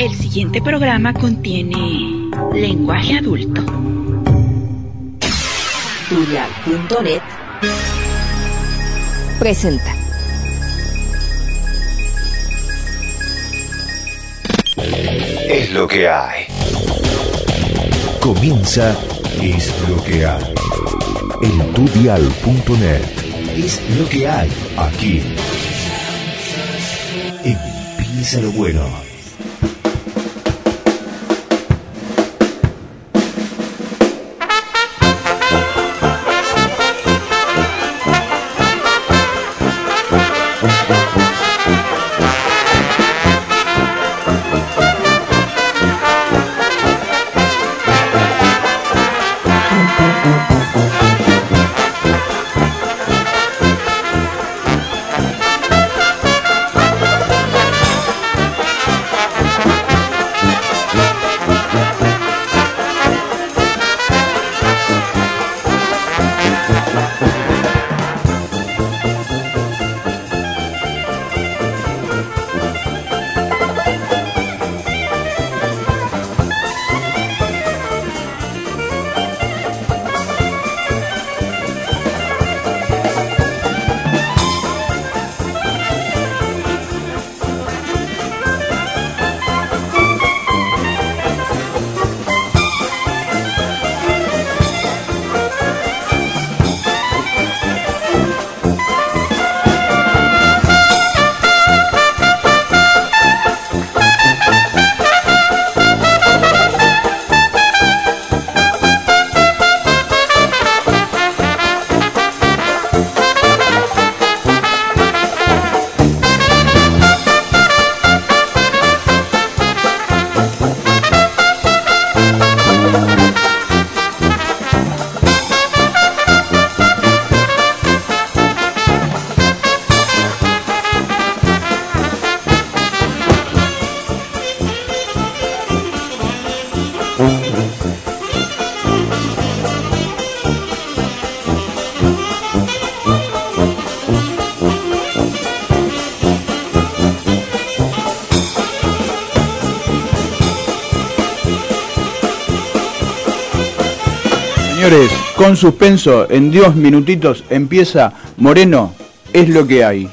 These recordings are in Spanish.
El siguiente programa contiene lenguaje adulto. Tutorial.net presenta. Es lo que hay. Comienza Es lo que hay. El tudial.net. Es lo que hay aquí. Empieza lo bueno. Con suspenso, en dos minutitos empieza Moreno, es lo que hay.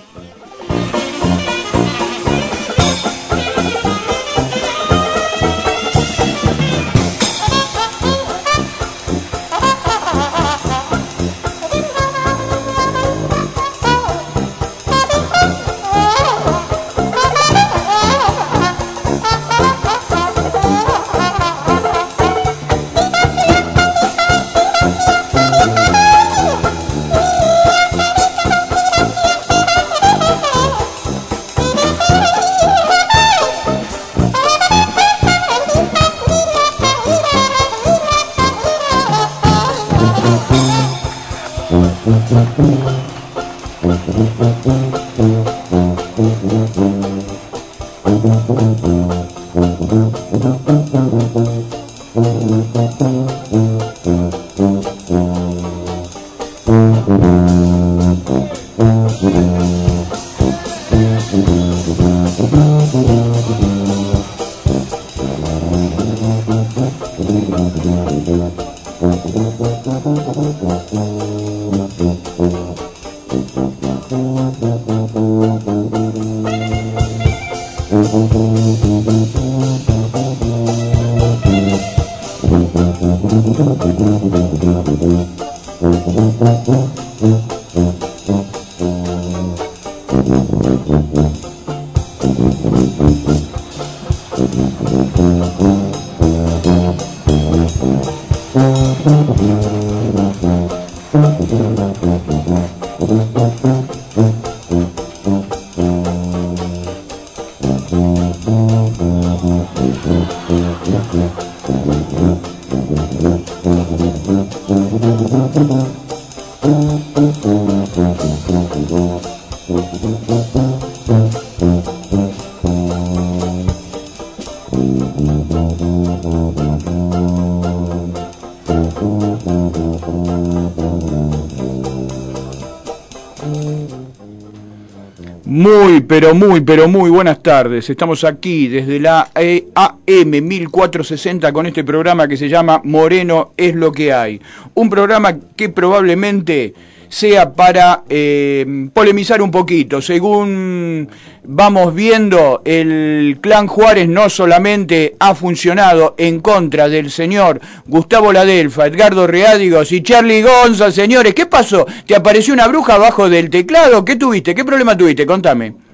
Pero muy, pero muy buenas tardes. Estamos aquí desde la eh, AM 1460 con este programa que se llama Moreno es lo que hay. Un programa que probablemente sea para eh, polemizar un poquito. Según vamos viendo, el clan Juárez no solamente ha funcionado en contra del señor Gustavo Ladelfa, Edgardo Reádigos y Charlie Gonza, señores. ¿Qué pasó? ¿Te apareció una bruja abajo del teclado? ¿Qué tuviste? ¿Qué problema tuviste? Contame.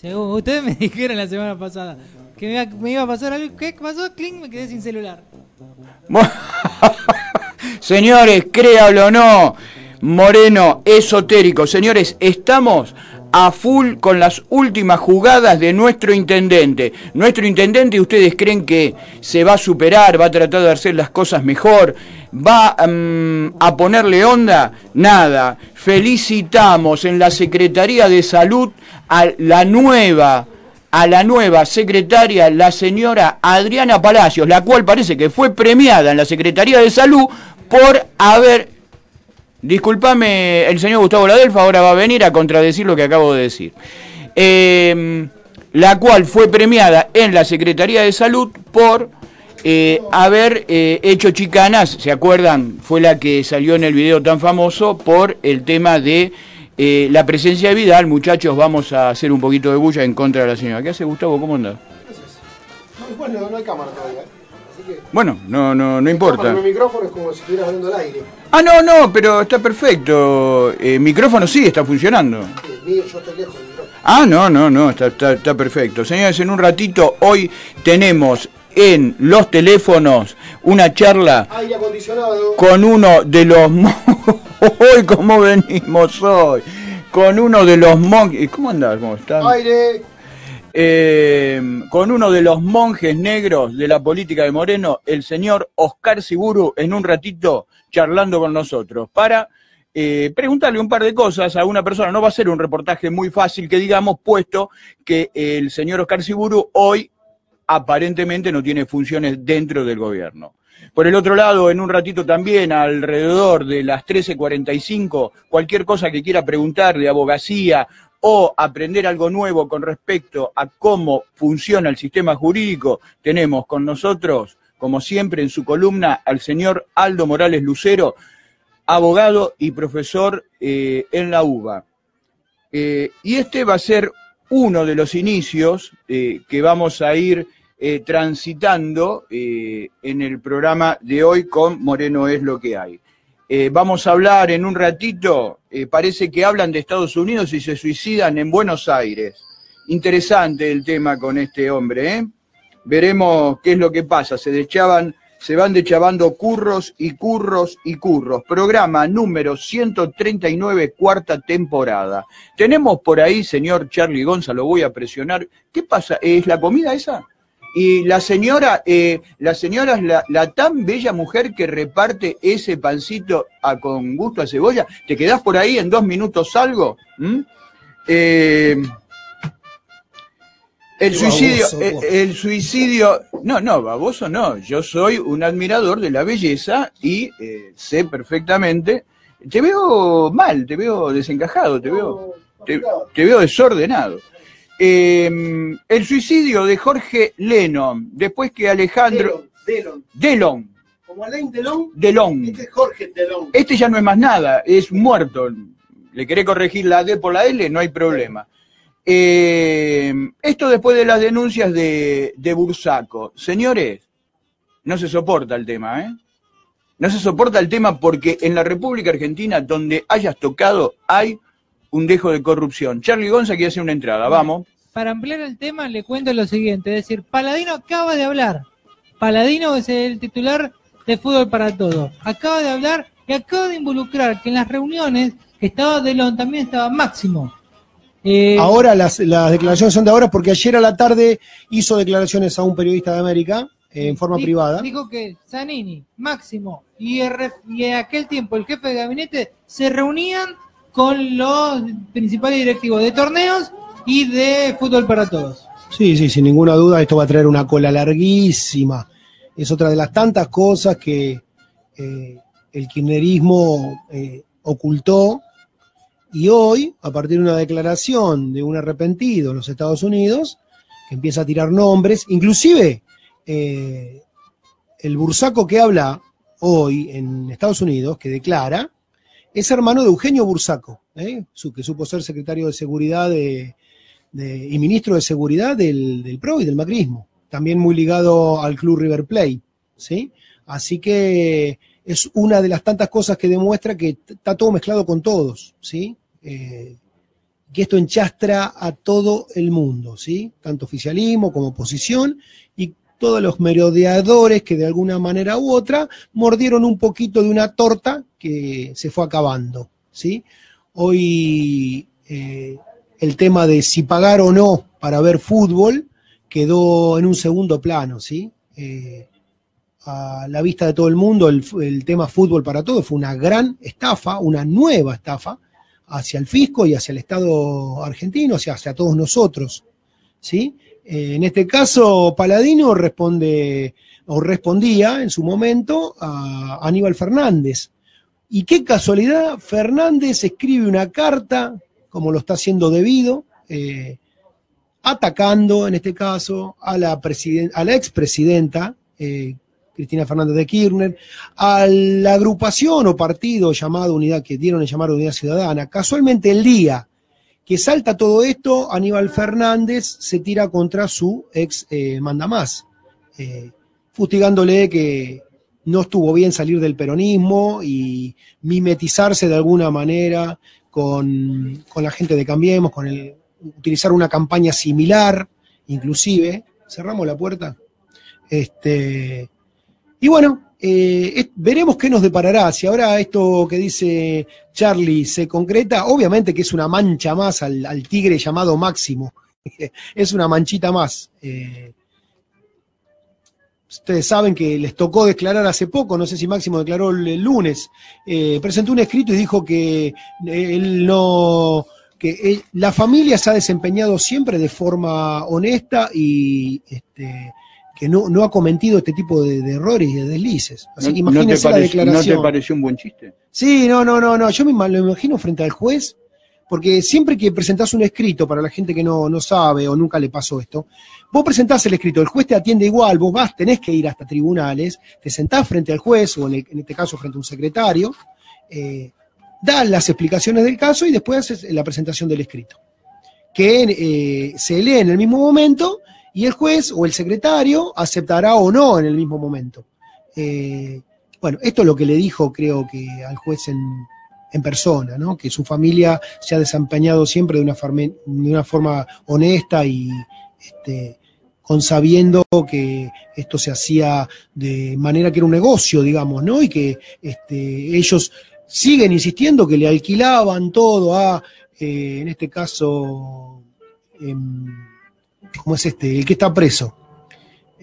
Según ustedes me dijeron la semana pasada que me iba, a pasar algo. ¿Qué pasó? Cling, me quedé sin celular. Señores, créalo o no, Moreno esotérico. Señores, estamos a full con las últimas jugadas de nuestro intendente. Nuestro intendente, ¿ustedes creen que se va a superar, va a tratar de hacer las cosas mejor, va mm, a ponerle onda? Nada. Felicitamos en la Secretaría de Salud a la nueva a la nueva secretaria, la señora Adriana Palacios, la cual parece que fue premiada en la Secretaría de Salud por haber Disculpame, el señor Gustavo Ladelfa ahora va a venir a contradecir lo que acabo de decir. Eh, la cual fue premiada en la Secretaría de Salud por eh, haber eh, hecho chicanas, ¿se acuerdan? Fue la que salió en el video tan famoso por el tema de eh, la presencia de Vidal. Muchachos, vamos a hacer un poquito de bulla en contra de la señora. ¿Qué hace Gustavo? ¿Cómo anda? Bueno, no hay cámara todavía. ¿Eh? Bueno, no, no, no importa. Micrófono es como si estuvieras hablando al aire. Ah, no, no, pero está perfecto. El micrófono sí está funcionando. El mío, yo estoy lejos del micrófono. Ah, no, no, no, está, está, está perfecto. Señores, en un ratito hoy tenemos en los teléfonos una charla Aire acondicionado. con uno de los... Hoy, ¿cómo venimos hoy? Con uno de los monjes... ¿Cómo andás? ¿Cómo estás? Aire. Eh, con uno de los monjes negros de la política de Moreno, el señor Oscar Siburu, en un ratito charlando con nosotros, para eh, preguntarle un par de cosas a una persona. No va a ser un reportaje muy fácil que digamos, puesto que el señor Oscar Siburu hoy aparentemente no tiene funciones dentro del gobierno. Por el otro lado, en un ratito también, alrededor de las 13.45, cualquier cosa que quiera preguntar de abogacía o aprender algo nuevo con respecto a cómo funciona el sistema jurídico, tenemos con nosotros, como siempre en su columna, al señor Aldo Morales Lucero, abogado y profesor eh, en la UBA. Eh, y este va a ser uno de los inicios eh, que vamos a ir transitando en el programa de hoy con Moreno es lo que hay. Eh, vamos a hablar en un ratito, eh, parece que hablan de Estados Unidos y se suicidan en Buenos Aires. Interesante el tema con este hombre, ¿eh? Veremos qué es lo que pasa. Se dechaban, se van dechavando curros y curros y curros. Programa número 139, cuarta temporada. Tenemos por ahí, señor Charlie Gonzalo, voy a presionar. ¿Qué pasa? ¿Es la comida esa? Y la señora, eh, la señora es la, la tan bella mujer que reparte ese pancito a, con gusto a cebolla. ¿Te quedás por ahí en dos minutos algo? ¿Mm? Eh, el suicidio, eh, el suicidio, no, no, baboso no, yo soy un admirador de la belleza y eh, sé perfectamente, te veo mal, te veo desencajado, te veo, te, te veo desordenado. Eh, el suicidio de Jorge Lennon, después que Alejandro Delon. Delon. Como Alain Delon. Delon, Este es Jorge Delon. este ya no es más nada, es muerto. Le querés corregir la D por la L, no hay problema. Eh, esto después de las denuncias de, de Bursaco. Señores, no se soporta el tema, ¿eh? No se soporta el tema porque en la República Argentina, donde hayas tocado, hay un dejo de corrupción. Charlie Gonza quiere hacer una entrada, vamos. Para ampliar el tema, le cuento lo siguiente: es decir, Paladino acaba de hablar. Paladino es el titular de Fútbol para Todos. Acaba de hablar y acaba de involucrar que en las reuniones que estaba Delon también estaba Máximo. Eh, Ahora las, las declaraciones son de ahora porque ayer a la tarde hizo declaraciones a un periodista de América eh, en forma di- privada. Dijo que Zanini, Máximo y, el ref- y en aquel tiempo el jefe de gabinete se reunían con los principales directivos de torneos y de Fútbol para Todos. Sí, sí, sin ninguna duda esto va a traer una cola larguísima. Es otra de las tantas cosas que eh, el kirchnerismo eh, ocultó Y hoy, a partir de una declaración de un arrepentido en los Estados Unidos, que empieza a tirar nombres, inclusive eh, el bursaco que habla hoy en Estados Unidos, que declara, es hermano de Eugenio Bursaco, ¿eh? Que supo ser secretario de Seguridad y ministro de Seguridad del, PRO y del macrismo, también muy ligado al club River Plate, ¿sí? Así que es una de las tantas cosas que demuestra que está todo mezclado con todos, ¿sí? Eh, que esto enchastra a todo el mundo, ¿sí? Tanto oficialismo como oposición y todos los merodeadores que de alguna manera u otra mordieron un poquito de una torta que se fue acabando, ¿sí? Hoy eh, el tema de si pagar o no para ver fútbol quedó en un segundo plano, ¿sí? Eh, a la vista de todo el mundo, el, tema fútbol para todos fue una gran estafa, una nueva estafa hacia el fisco y hacia el Estado argentino, hacia, hacia todos nosotros, ¿sí? Eh, en este caso, Paladino responde o respondía en su momento a Aníbal Fernández. Y qué casualidad, Fernández escribe una carta, como lo está haciendo debido, eh, atacando en este caso a la, a la expresidenta eh, Cristina Fernández de Kirchner, a la agrupación o partido llamado Unidad, que dieron el llamar Unidad Ciudadana. Casualmente el día que salta todo esto, Aníbal Fernández se tira contra su ex eh, mandamás, eh, fustigándole que no estuvo bien salir del peronismo y mimetizarse de alguna manera con, con la gente de Cambiemos, con el, utilizar una campaña similar, inclusive. Cerramos la puerta. Este, y bueno, eh, veremos qué nos deparará. Si ahora esto que dice Charlie se concreta, obviamente que es una mancha más al, tigre llamado Máximo. es una manchita más. Eh, ustedes saben que les tocó declarar hace poco, no sé si Máximo declaró el, lunes, eh, presentó un escrito y dijo que él no que la familia se ha desempeñado siempre de forma honesta y este, que no, no ha cometido este tipo de, de errores y de deslices. Así que ¿No, no imagínense la parece- ¿No declaración. te pareció un buen chiste? Sí, no, no, no, no. Yo me lo imagino frente al juez, porque siempre que presentás un escrito, para la gente que no, no sabe o nunca le pasó esto, vos presentás el escrito, el juez te atiende igual, vos vas, tenés que ir hasta tribunales, te sentás frente al juez, o en, el- en este caso frente a un secretario, eh, das las explicaciones del caso y después haces la presentación del escrito. Que eh, se lee en el mismo momento y el juez o el secretario aceptará o no en el mismo momento. Eh, bueno, esto es lo que le dijo, creo que al juez en, persona, ¿no? Que su familia se ha desempeñado siempre de una, farme- de una forma honesta y este, consabiendo que esto se hacía de manera que era un negocio, digamos, ¿no? Y que este, ellos siguen insistiendo que le alquilaban todo a, eh, en este caso, em, ¿cómo es este? El que está preso.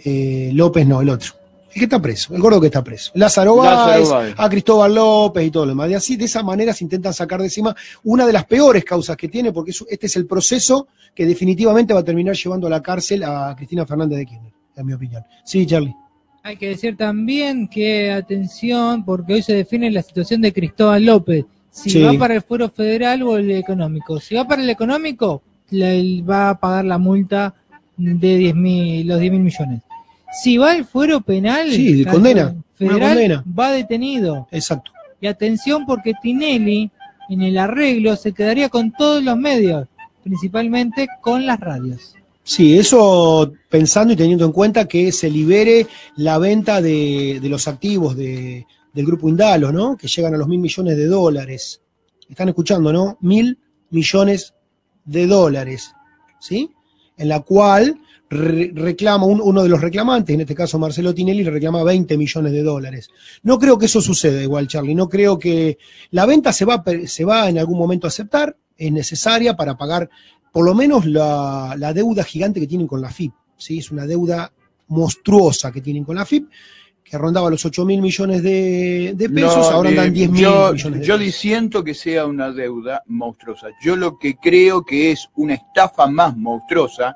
Eh, López no, el otro. El que está preso, el gordo que está preso. Lázaro Báez, a Cristóbal López y todo lo demás. Y así, de esa manera se intentan sacar de encima una de las peores causas que tiene, porque es- este es el proceso que definitivamente va a terminar llevando a la cárcel a Cristina Fernández de Kirchner, en mi opinión. Sí, Charlie. Hay que decir también que, atención, porque hoy se define la situación de Cristóbal López. Si Sí. va para el fuero federal o el económico. Si va para el económico, él va a pagar la multa de 10 mil, los 10 mil millones. Si va al fuero penal, Sí, condena, una condena. va detenido. Exacto. Y atención porque Tinelli, en el arreglo, se quedaría con todos los medios, principalmente con las radios. Sí, eso pensando y teniendo en cuenta que se libere la venta de, de los activos de- del grupo Indalo, ¿no? Que llegan a los mil millones de dólares. Están escuchando, ¿no? Mil millones de dólares, ¿sí? En la cual re- reclama un- uno de los reclamantes, en este caso Marcelo Tinelli, le reclama 20 millones de dólares. No creo que eso suceda igual, Charlie. No creo que la venta se va, se va en algún momento a aceptar, es necesaria para pagar por lo menos la, la deuda gigante que tienen con la FIP. ¿sí? Es una deuda monstruosa que tienen con la FIP, que rondaba los 8 mil millones de, de pesos, No, ahora eh, andan 10 mil yo, millones de yo disiento que sea una deuda monstruosa. Yo lo que creo que es una estafa más monstruosa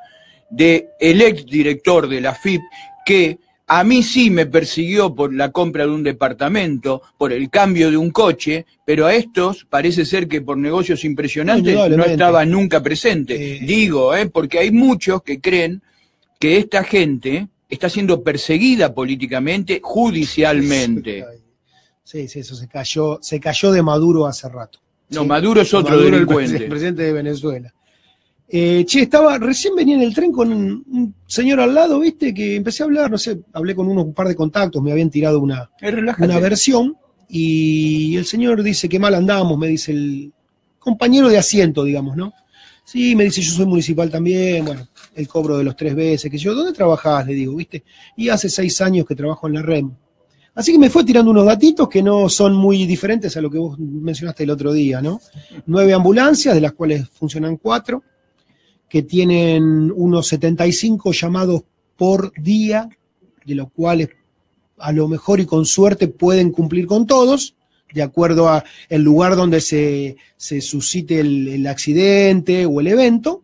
de el ex director de la FIP que A mí sí me persiguió por la compra de un departamento, por el cambio de un coche, pero a estos parece ser que por negocios impresionantes no estaba nunca presente. Eh. Digo, ¿eh? porque hay muchos que creen que esta gente está siendo perseguida políticamente, judicialmente. Sí, sí, eso se cayó, se cayó de Maduro hace rato. No, Sí. Maduro es otro Maduro, el delincuente. pres- presidente de Venezuela. Eh, che, estaba, recién venía en el tren con un, señor al lado, viste, que empecé a hablar, no sé, hablé con unos un par de contactos, me habían tirado una, Eh, una versión, y el señor dice que mal andamos, me dice el compañero de asiento, digamos, ¿no? Sí, me dice, yo soy municipal también, bueno, el cobro de los tres veces, que yo, ¿dónde trabajás? Le digo, ¿viste? Y hace seis años que trabajo en la REM. Así que me fue tirando unos datitos que no son muy diferentes a lo que vos mencionaste el otro día, ¿no? Nueve ambulancias, de las cuales funcionan cuatro, que tienen unos 75 llamados por día, de los cuales a lo mejor y con suerte pueden cumplir con todos, de acuerdo a el lugar donde se, se suscite el accidente o el evento,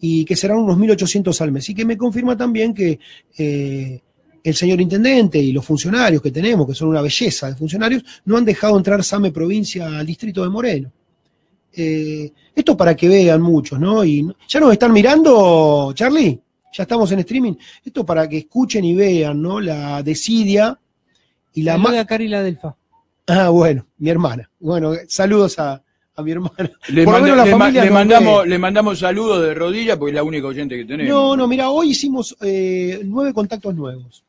y que serán unos 1.800 al mes. Y que me confirma también que eh, el señor intendente y los funcionarios que tenemos, que son una belleza de funcionarios, no han dejado entrar SAME provincia al distrito de Moreno. Eh, esto para que vean muchos, ¿no? Y ya nos están mirando, Charlie, ya estamos en streaming. Esto para que escuchen y vean, ¿no? La desidia y la ma- Saluda a Cari la Delfa. Ah, bueno, mi hermana. Bueno, saludos a, a mi hermana. Le, Por lo manda- menos la le ma- familia le nos mandamos, ve. le mandamos saludos de rodilla porque es la única oyente que tenemos. No, no, mira, hoy hicimos eh, nueve contactos nuevos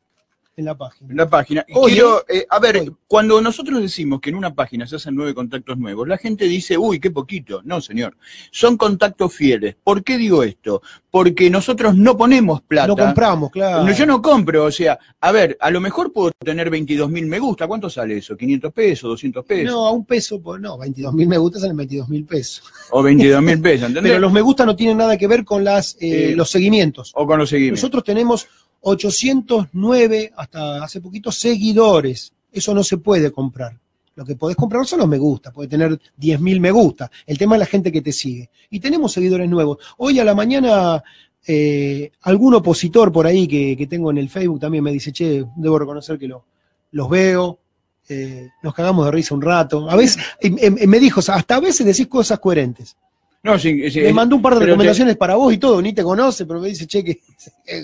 en la página. En la página. Y Oye. quiero, eh, a ver, Hoy. cuando nosotros decimos que en una página se hacen nueve contactos nuevos, la gente dice, uy, qué poquito. No, señor. Son contactos fieles. ¿Por qué digo esto? Porque nosotros no ponemos plata. No compramos, claro. No, yo no compro, o sea, a ver, a lo mejor puedo tener 22 mil me gusta. ¿Cuánto sale eso? ¿500 pesos? ¿200 pesos? No, a un peso, por- no, 22 mil me gusta salen 22 mil pesos. O 22 mil pesos, ¿entendés? Pero los me gusta no tienen nada que ver con las, eh, Eh, los seguimientos. O con los seguimientos. Nosotros tenemos 809 hasta hace poquito seguidores. Eso no se puede comprar. Lo que podés comprar son los me gusta, puede tener 10.000 me gusta. El tema es la gente que te sigue. Y tenemos seguidores nuevos. Hoy a la mañana, eh, algún opositor por ahí que, que tengo en el Facebook también me dice, che, debo reconocer que lo- los veo, eh, nos cagamos de risa un rato. A veces, me dijo, hasta a veces decís cosas coherentes. No, sí, sí, Me mandó un par de te- recomendaciones para vos y todo, ni te conoce, pero me dice, che, que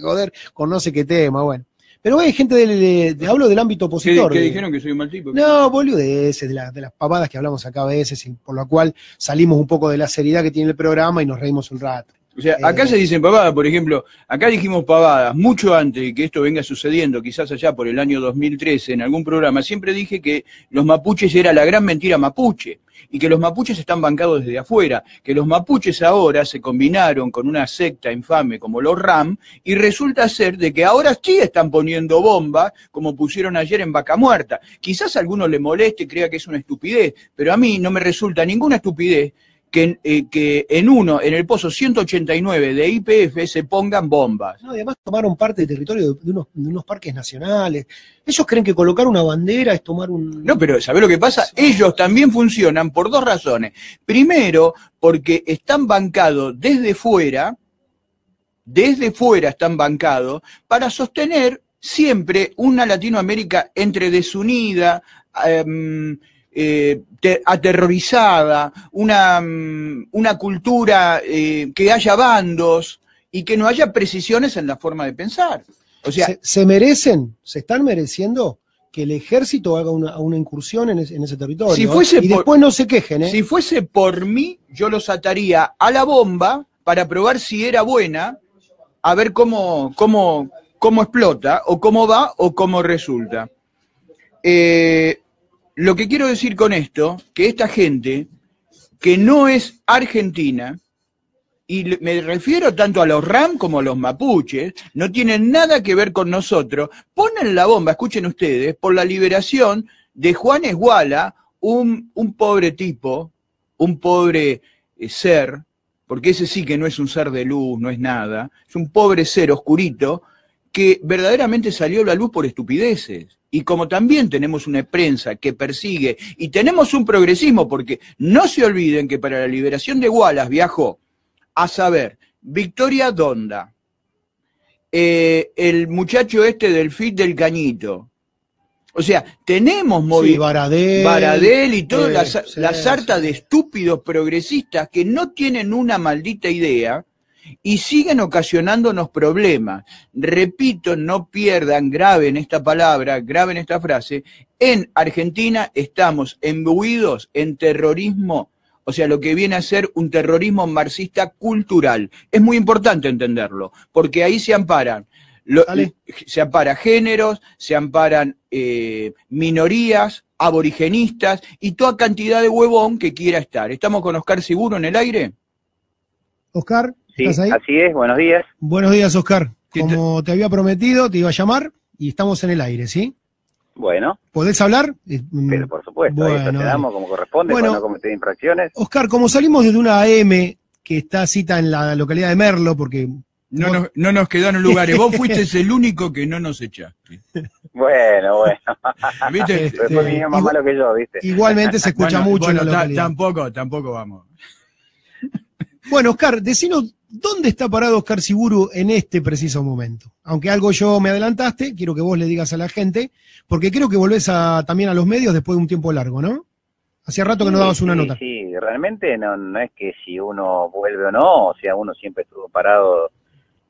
joder, conoce qué tema, bueno. Pero hay gente del, de- de- hablo del ámbito ¿Qué, opositor. qué de- dijeron que soy un mal tipo? No, boludeces, de, la- de las pavadas que hablamos acá a veces, y por lo cual salimos un poco de la seriedad que tiene el programa y nos reímos un rato. O sea, acá Eh, se dicen pavadas, por ejemplo, acá dijimos pavadas mucho antes de que esto venga sucediendo, quizás allá por el año 2013 en algún programa, siempre dije que los mapuches era la gran mentira mapuche y que los mapuches están bancados desde afuera, que los mapuches ahora se combinaron con una secta infame como los RAM y resulta ser de que ahora sí están poniendo bombas como pusieron ayer en Vaca Muerta. Quizás a alguno le moleste y crea que es una estupidez, pero a mí no me resulta ninguna estupidez que, en- eh, que en uno, en el pozo 189 de IPF se pongan bombas. No, además tomaron parte del territorio de, de unos, de unos parques nacionales. Ellos creen que colocar una bandera es tomar un... No, pero ¿sabés lo que pasa? Ellos también funcionan por dos razones. Primero, porque están bancados desde fuera, desde fuera están bancados, para sostener siempre una Latinoamérica entre desunida, em, eh, te- aterrorizada, una, mm, una cultura eh, que haya bandos y que no haya precisiones en la forma de pensar. O sea, se, se merecen, se están mereciendo que el ejército haga una, una incursión en ese, en ese territorio. Si ¿eh? fuese y por- después no se quejen, ¿eh? Si fuese por mí, yo los ataría a la bomba para probar si era buena, a ver cómo, cómo, cómo explota, o cómo va, o cómo resulta. Eh, lo que quiero decir con esto, que esta gente, que no es argentina, y me refiero tanto a los RAM como a los mapuches, no tienen nada que ver con nosotros, ponen la bomba, escuchen ustedes, por la liberación de Juan Esguala, un, un pobre tipo, un pobre eh, ser, porque ese sí que no es un ser de luz, no es nada, es un pobre ser oscurito, que verdaderamente salió a la luz por estupideces. Y como también tenemos una prensa que persigue y tenemos un progresismo, porque no se olviden que para la liberación de Wallace viajó a saber Victoria Donda eh, el muchacho este del FIT del Cañito. O sea, tenemos Sí. Baradel. Baradel y toda la, sí, la sarta sí. de estúpidos progresistas que no tienen una maldita idea y siguen ocasionándonos problemas. Repito, no pierdan, graben esta palabra, graben esta frase. En Argentina estamos embuidos en terrorismo, o sea, lo que viene a ser un terrorismo marxista cultural. Es muy importante entenderlo, porque ahí se amparan. lo- se ampara géneros, se amparan eh, minorías, aborigenistas y toda cantidad de huevón que quiera estar. ¿Estamos con Oscar Seguro en el aire? Oscar, Sí, ¿estás ahí? así es, buenos días. Buenos días, Oscar. ¿Qué Como te había prometido, te iba a llamar y estamos en el aire, ¿sí? Bueno, ¿Podés hablar? Eh, mm, pero por supuesto, bueno, estacionamos como corresponde Bueno. para no cometer infracciones. Oscar, como salimos desde una AM que está cita en la localidad de Merlo, porque No Vos- nos, no nos quedaron lugares. Vos fuiste el único que no nos echaste. Bueno, bueno, ¿Viste? Este, más igual- malo que yo, ¿viste? igualmente se escucha Bueno, mucho bueno, en la localidad. tampoco, tampoco vamos. Bueno, Oscar, decinos, ¿dónde está parado Oscar Siburu en este preciso momento? Aunque algo yo me adelantaste, quiero que vos le digas a la gente, porque creo que volvés a, también a los medios después de un tiempo largo, ¿no? Hacía rato que no dabas una sí, nota. Sí, realmente no, no es que si uno vuelve o no, o sea, uno siempre estuvo parado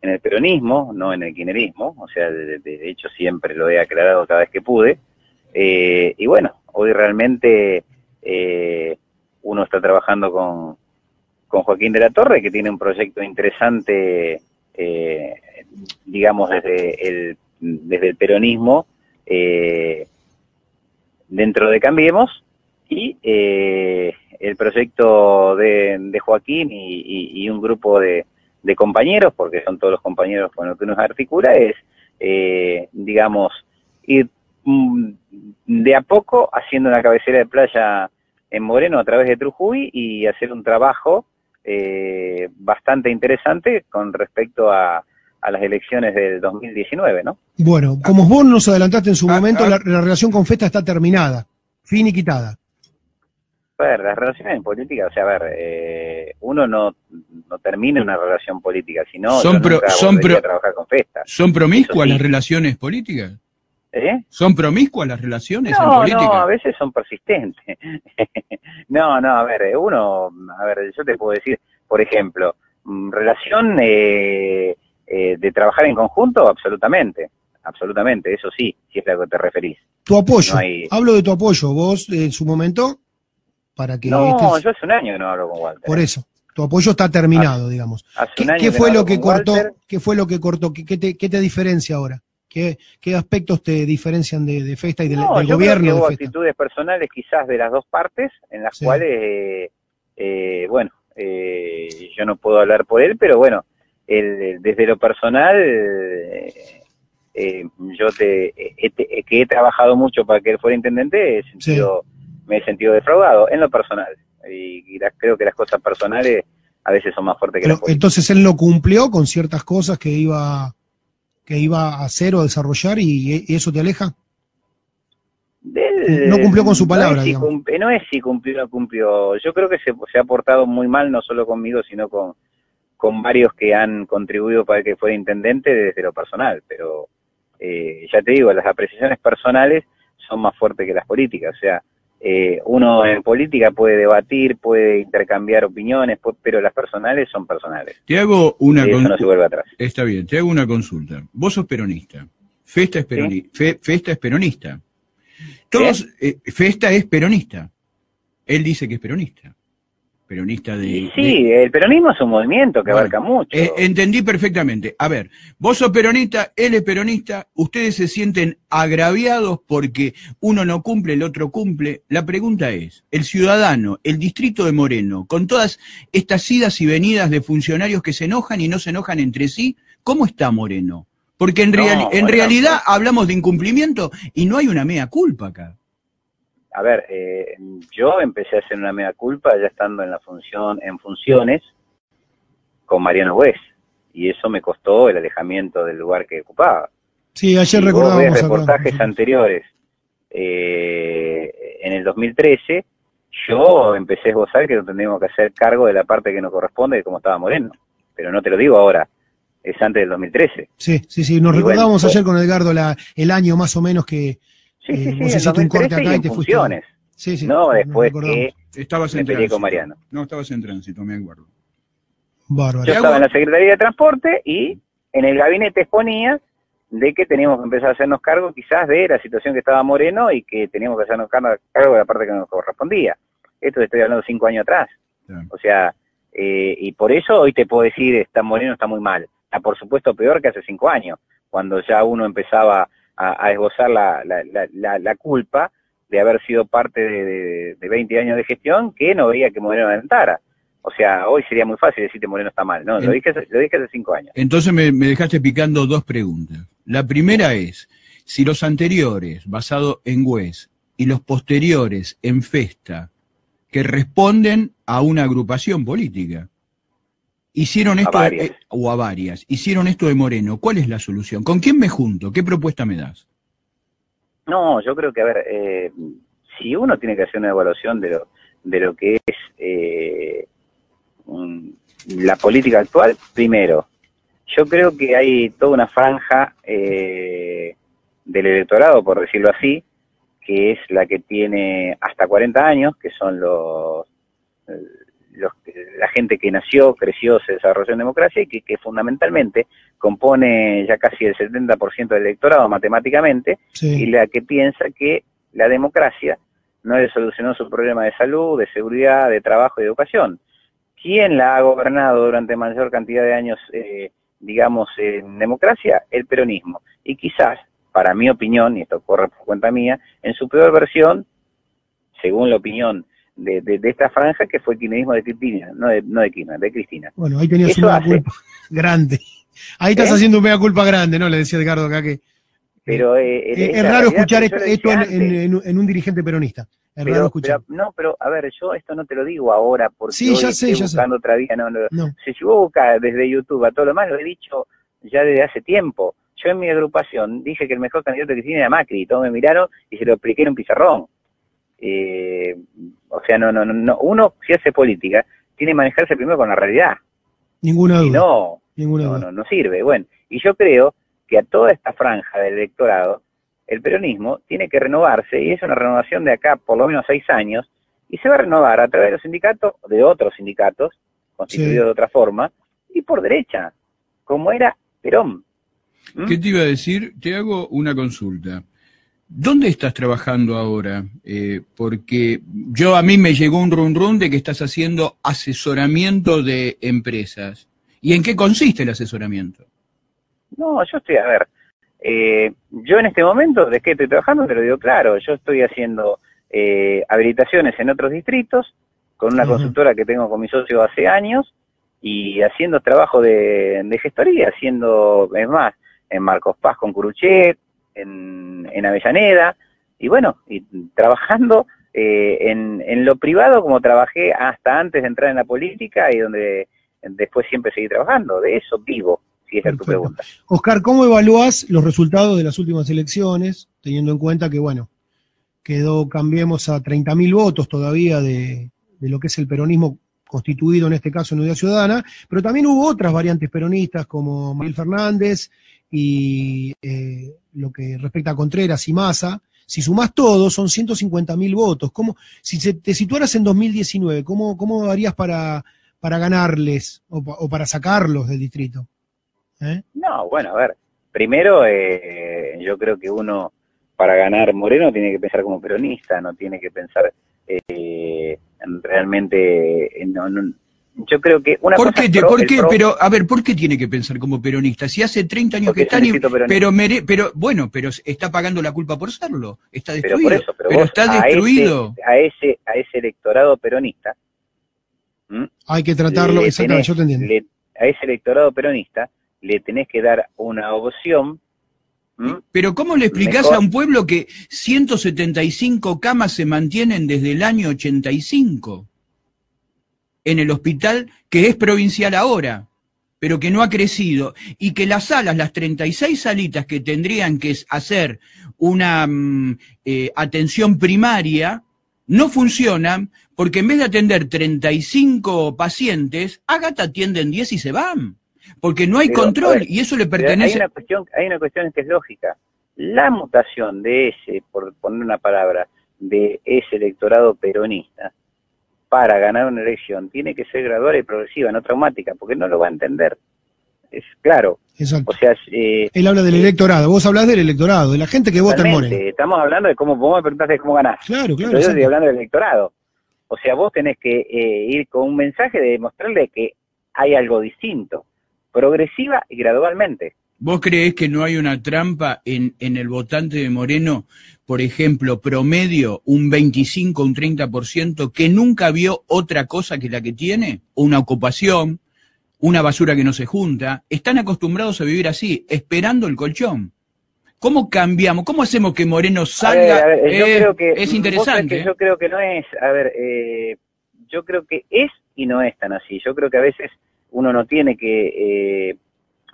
en el peronismo, no en el kirchnerismo, o sea, de, de- de hecho siempre lo he aclarado cada vez que pude. Eh, y bueno, hoy realmente eh, uno está trabajando con, con Joaquín de la Torre, que tiene un proyecto interesante, eh, digamos, desde el, desde el peronismo, eh, dentro de Cambiemos, y eh, el proyecto de, de Joaquín y, y- un grupo de, de compañeros, porque son todos los compañeros con los que nos articula, es, eh, digamos, ir mm, de a poco haciendo una cabecera de playa en Moreno a través de Trujuy y hacer un trabajo eh, bastante interesante con respecto a, a las elecciones del 2019, ¿no? Bueno, como vos nos adelantaste en su Ah, momento, ah. La, la relación con Festa está terminada, finiquitada. A ver, las relaciones en política, o sea, a ver, eh, uno no, no termina una relación política, sino Son yo pro- son pro- a trabajar con Festa. ¿Son promiscuas sí. las relaciones políticas? ¿Eh? ¿Son promiscuas las relaciones en No, política? no, a veces son persistentes. no, no, a ver, eh, uno, a ver, yo te puedo decir, por ejemplo, mm, relación eh, eh, de trabajar en conjunto, absolutamente, absolutamente, eso sí, si es a lo que te referís. Tu apoyo, No hay- hablo de tu apoyo, vos en su momento, para que No, este- yo hace un año que no hablo con Walter. por eso, tu apoyo está terminado, digamos. Hace ¿Qué, fue lo que cortó? Walter. ¿Qué fue lo que cortó? ¿Qué, qué te, qué te diferencia ahora? ¿Qué, qué aspectos te diferencian de, de Festa y del, No, del yo gobierno creo que de hubo Festa? actitudes personales quizás de las dos partes, en las Sí. cuales, eh, eh, bueno, eh, yo no puedo hablar por él, pero bueno, desde lo personal, eh, eh, yo te, te- que he trabajado mucho para que él fuera intendente, he sentido, me he sentido defraudado, en lo personal. Y, y las- creo que las cosas personales a veces son más fuertes que Pero, las políticas. entonces él no cumplió con ciertas cosas que iba que iba a hacer o desarrollar y, y eso te aleja. Del- No cumplió con su palabra, No es, si digamos. cum- no es si cumplió o no cumplió. Yo creo que se, se ha portado muy mal, no solo conmigo, sino con, con varios que han contribuido para que fuera intendente desde lo personal. Pero eh, ya te digo, las apreciaciones personales son más fuertes que las políticas. O sea, eh, uno en política puede debatir, puede intercambiar opiniones, pero las personales son personales. Te hago una no se consulta. vuelve atrás. Está bien, te hago una consulta. Vos sos peronista. Festa es, peroni- Fe- Festa es peronista. Todos, eh, Festa es peronista. Él dice que es peronista. Peronista de... Sí, el peronismo es un movimiento que Bueno, abarca mucho. Eh, entendí perfectamente. A ver, vos sos peronista, él es peronista, ustedes se sienten agraviados porque uno no cumple, el otro cumple. La pregunta es, el ciudadano, el distrito de Moreno, con todas estas idas y venidas de funcionarios que se enojan y no se enojan entre sí, ¿cómo está Moreno? Porque en, No, en realidad pues. hablamos de incumplimiento y no hay una mea culpa acá. A ver, eh, yo empecé a hacer una mea culpa ya estando en la función, en funciones con Mariano West. Y eso me costó el alejamiento del lugar que ocupaba. Sí, ayer Si vos recordábamos ves acá. reportajes anteriores eh, en el 2013, yo empecé a esbozar que no tendríamos que hacer cargo de la parte que nos corresponde de cómo estaba Moreno. Pero no te lo digo ahora es antes del 2013. Sí, sí, sí. Nos Y recordábamos fue- ayer con Edgardo la, el año más o menos que Sí, eh, sí, sí, vos en hiciste un corte 2013 y acá y en te fuiste. Sí, sí. no después que Estabas me en peleé tránsito. con Mariano. No, estabas en tránsito, me acuerdo. Bárbaro. Yo estaba en la Secretaría de Transporte y en el gabinete exponía de que teníamos que empezar a hacernos cargo quizás de la situación que estaba Moreno y que teníamos que hacernos cargo cargo de la parte que nos correspondía. Esto te estoy hablando cinco años atrás. Claro. O sea, eh, y por eso hoy te puedo decir, está Moreno está muy mal. Está por supuesto peor que hace cinco años, cuando ya uno empezaba a, a esbozar la, la, la, la- la culpa de haber sido parte de, de, de 20 años de gestión que no veía que Moreno entrara. O sea, hoy sería muy fácil decirte Moreno está mal. No, lo dije, hace- lo dije hace cinco años. Entonces me, me dejaste picando dos preguntas. La primera es, si los anteriores, basados en Güez, y los posteriores en Festa, que responden a una agrupación política, hicieron esto, varias. eh, o a varias, hicieron esto de Moreno, ¿cuál es la solución? ¿Con quién me junto? ¿Qué propuesta me das? No, yo creo que, a ver, eh, si uno tiene que hacer una evaluación de lo, de lo que es eh, la política actual, primero, yo creo que hay toda una franja eh, del electorado, por decirlo así, que es la que tiene hasta 40 años, que son los, los la gente que nació, creció, se desarrolló en democracia y que, que fundamentalmente compone ya casi el 70% del electorado matemáticamente, y la que piensa que la democracia no le solucionó su problema de salud, de seguridad, de trabajo y de educación. ¿Quién la ha gobernado durante mayor cantidad de años, eh, digamos, en democracia? El peronismo. Y quizás, para mi opinión, y esto corre por cuenta mía, en su peor versión, según la opinión de, de- de esta franja, que fue el kirchnerismo de Cristina, no de, no de Kirchner, de Cristina. Bueno, ahí tenías Eso un mea hace- culpa grande. Ahí estás ¿Eh? haciendo un mea culpa grande, ¿no? Le decía Edgardo acá que. Pero eh, Eh, es raro escuchar esto, en, un dirigente peronista. Es raro escuchar. pero- no, pero a ver, yo esto no te lo digo ahora porque Sí, ya sé, estoy ya sé. otra vía, no, no. No. Vos buscas desde YouTube a todo lo más, lo he dicho ya desde hace tiempo. Yo en mi agrupación dije que el mejor candidato que tiene era Macri, y todos me miraron y se lo expliqué en un pizarrón. Eh, o sea, no, no, no, no, uno si hace política tiene que manejarse primero con la realidad, Ninguna y duda. no, ninguna no, duda. no, no sirve. Bueno, y yo creo que a toda esta franja del electorado, el peronismo tiene que renovarse, y es una renovación de acá por lo menos seis años, y se va a renovar a través de los sindicatos, de otros sindicatos, constituidos Sí. de otra forma, y por derecha, como era Perón. ¿Mm? ¿Qué te iba a decir? Te hago una consulta. ¿Dónde estás trabajando ahora? Eh, porque yo a mí me llegó un run run de que estás haciendo asesoramiento de empresas. ¿Y en qué consiste el asesoramiento? No, yo estoy, a ver, eh, yo en este momento, ¿de qué estoy trabajando? Te lo digo claro, yo estoy haciendo eh, habilitaciones en otros distritos, con una consultora que tengo con mi socio hace años, y haciendo trabajo de, de gestoría, haciendo, es más, en Marcos Paz con Curuchet, en, en Avellaneda, y bueno, y trabajando eh, en, en lo privado como trabajé hasta antes de entrar en la política y donde después siempre seguí trabajando, de eso vivo, si esa es tu pregunta. Oscar, ¿cómo evalúas los resultados de las últimas elecciones, teniendo en cuenta que, bueno, quedó, cambiemos a 30.000 votos todavía de, de lo que es el peronismo constituido en este caso en Unidad Ciudadana, pero también hubo otras variantes peronistas como Manuel Fernández y eh, lo que respecta a Contreras y Massa. Si sumás todo, son 150.000 votos. ¿Cómo, si te situaras en 2019, ¿cómo, cómo harías para, para ganarles o, pa- o para sacarlos del distrito? ¿Eh? No, bueno, a ver, primero eh, yo creo que uno para ganar Moreno tiene que pensar como peronista, no tiene que pensar eh, en realmente, en- no, no- yo creo que una ¿Por cosa qué? es te- pro- por qué? pro- Pero, a ver, ¿por qué tiene que pensar como peronista? Si hace 30 años Porque que está, peronista. pero, mere- pero, bueno, pero está pagando la culpa por serlo. Está pero destruido. por eso, pero, vos está a destruido. ese, a ese, a ese electorado peronista, ¿m? Hay que tratarlo, exactamente, yo te entiendo. le- a ese electorado peronista le tenés que dar una opción. Pero ¿cómo le explicás Mejor. a un pueblo que 175 camas se mantienen desde el año 85 en el hospital que es provincial ahora, pero que no ha crecido, y que las salas, las 36 salitas que tendrían que hacer una mm, eh, atención primaria, no funcionan porque en vez de atender 35 pacientes, Ágata atienden 10 y se van. Porque no hay Pero, control ver, y eso le pertenece. Hay una cuestión, hay una cuestión que es lógica. La mutación de ese, por poner una palabra, de ese electorado peronista para ganar una elección tiene que ser gradual y progresiva, no traumática, porque no lo va a entender. Es claro. Exacto. O sea, eh, Él habla del electorado, vos hablás del electorado, de la gente que vota en Moreno. estamos hablando de cómo, vos me preguntaste de cómo ganás. Claro, claro. Pero yo estoy hablando del electorado. O sea, vos tenés que eh, ir con un mensaje de demostrarle que hay algo distinto, progresiva y gradualmente. ¿Vos creés que no hay una trampa en, en el votante de Moreno, por ejemplo, promedio, un 25, un 30%, que nunca vio otra cosa que la que tiene? Una ocupación, una basura que no se junta. Están acostumbrados a vivir así, esperando el colchón. ¿Cómo cambiamos? ¿Cómo hacemos que Moreno A ver, salga? a ver, yo Eh, creo que es interesante. que ¿eh? yo creo que no es, a ver, eh, yo creo que es y no es tan así. Yo creo que a veces uno no tiene que, eh,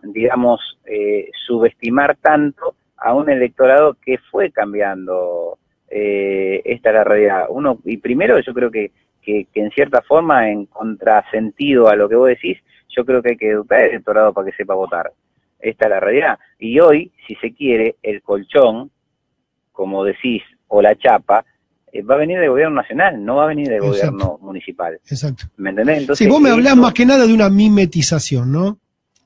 digamos, eh, subestimar tanto a un electorado que fue cambiando. Eh, esta es la realidad. Uno y primero yo creo que, que, que en cierta forma, en contrasentido a lo que vos decís, yo creo que hay que educar al electorado para que sepa votar. Esta es la realidad. Y hoy, si se quiere, el colchón, como decís, o la chapa, eh, va a venir del gobierno nacional, no va a venir del Exacto. gobierno municipal. Exacto. ¿Me entendés? Entonces, Sí, vos me hablás más que nada de una mimetización, ¿no?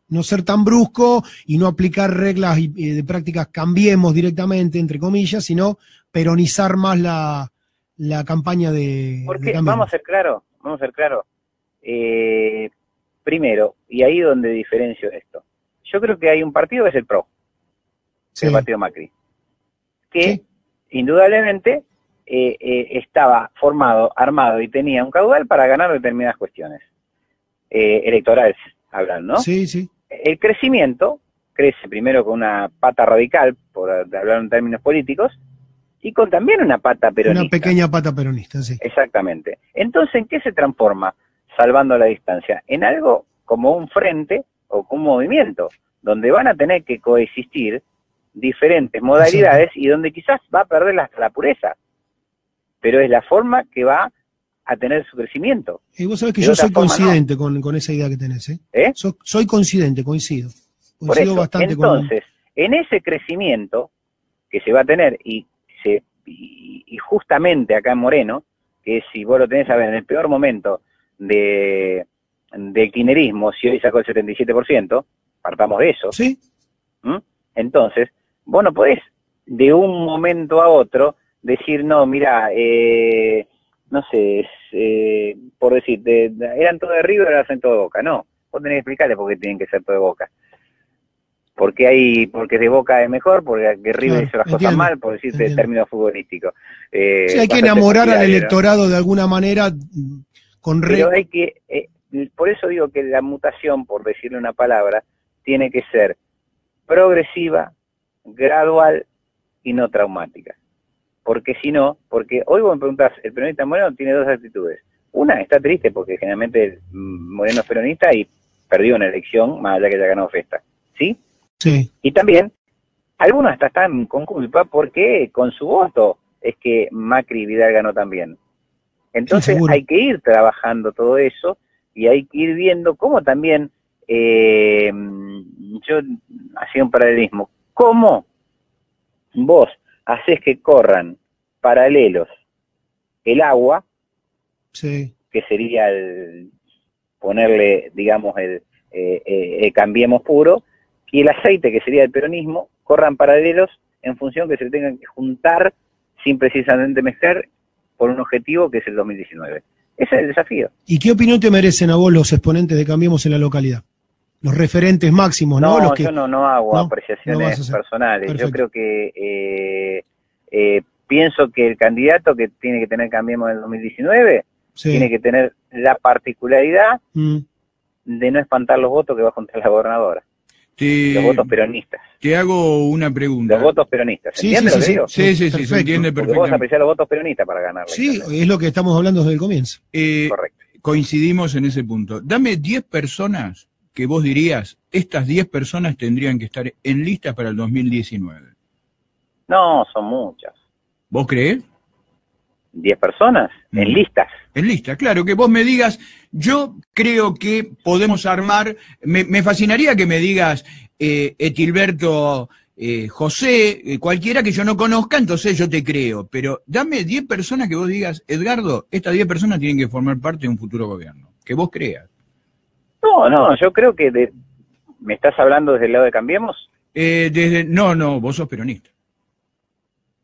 No ser tan brusco y no aplicar reglas y- de prácticas cambiemos directamente, entre comillas, sino peronizar más la, la campaña de, Porque, vamos a ser claros, vamos a ser claros. Eh, primero, y ahí donde diferencio esto. Yo creo que hay un partido que es el PRO, Sí, el partido Macri, que Sí. indudablemente eh, eh, estaba formado, armado y tenía un caudal para ganar determinadas cuestiones eh, electorales, hablan, ¿no? sí, sí. El crecimiento crece primero con una pata radical, por hablar en términos políticos, y con también una pata peronista. Una pequeña pata peronista, sí. Exactamente. Entonces, ¿en qué se transforma, salvando la distancia? En algo como un frente o un movimiento, donde van a tener que coexistir diferentes modalidades y donde quizás va a perder la, la pureza, pero es la forma que va a tener su crecimiento. Y vos sabés que De yo soy forma, coincidente con, con esa idea que tenés, ¿eh? ¿eh? So- soy coincidente, coincido. Coincido eso, bastante con entonces, en ese crecimiento que se va a tener y, se, y, y justamente acá en Moreno, que si vos lo tenés a ver en el peor momento de, del kirchnerismo, si hoy sacó el 77%, partamos de eso, Sí, ¿m? entonces vos no podés de un momento a otro decir, no, mira, eh, no sé, eh, por decir, de- de- eran todo de River, ahora hacen todo de Boca. No, vos tenés que explicarle por qué tienen que ser todo de Boca. Porque hay, porque de Boca es mejor, porque que River Claro, hizo las cosas mal, por decirte en términos futbolísticos. Eh, sí, hay que enamorar al electorado de alguna manera con re- Pero hay que, eh, por eso digo que la mutación, por decirle una palabra, tiene que ser progresiva, gradual y no traumática. Porque si no, porque hoy vos me preguntás, el peronista Moreno tiene dos actitudes. Una, está triste porque generalmente mm, Moreno es peronista y perdió una elección, más allá que haya ganado Festa. ¿Sí? Sí, Y también, algunos hasta están con culpa porque con su voto es que Macri y Vidal ganó también. Entonces hay que ir trabajando todo eso y hay que ir viendo cómo también, eh, yo hacía un paralelismo, cómo vos haces que corran paralelos el agua, sí. que sería el ponerle, digamos, el, eh, eh, el cambiemos puro, y el aceite, que sería el peronismo, corran paralelos en función que se tengan que juntar sin precisamente mezclar por un objetivo que es el 2019. Ese es el desafío. ¿Y qué opinión te merecen a vos los exponentes de Cambiemos en la localidad? Los referentes máximos, ¿no? No, Los que- yo no, no hago no, apreciaciones no personales. Perfecto. Yo creo que eh, eh, pienso que el candidato que tiene que tener Cambiemos en el 2019 sí. tiene que tener la particularidad Mm, de no espantar los votos que va a juntar la gobernadora. Te, Los votos peronistas. te hago una pregunta. Los votos peronistas. Sí, ¿Entiendes sí, lo sí, que digo? Sí, sí, sí, se entiende Porque vos perfectamente. apreciás los votos peronistas para ganar. Sí, es lo que estamos hablando desde el comienzo. Eh, Correcto. coincidimos en ese punto. Dame 10 personas que vos dirías, estas 10 personas tendrían que estar en lista para el 2019. No, son muchas. ¿Vos creés? 10 personas en Mm. listas. En lista, claro, que vos me digas, yo creo que podemos armar, me, me fascinaría que me digas eh, Etilberto eh, José, eh, cualquiera que yo no conozca, entonces yo te creo, pero dame 10 personas que vos digas, Edgardo, estas 10 personas tienen que formar parte de un futuro gobierno, que vos creas. No, no, yo creo que de- me estás hablando desde el lado de Cambiemos. Eh, desde, no, no, vos sos peronista.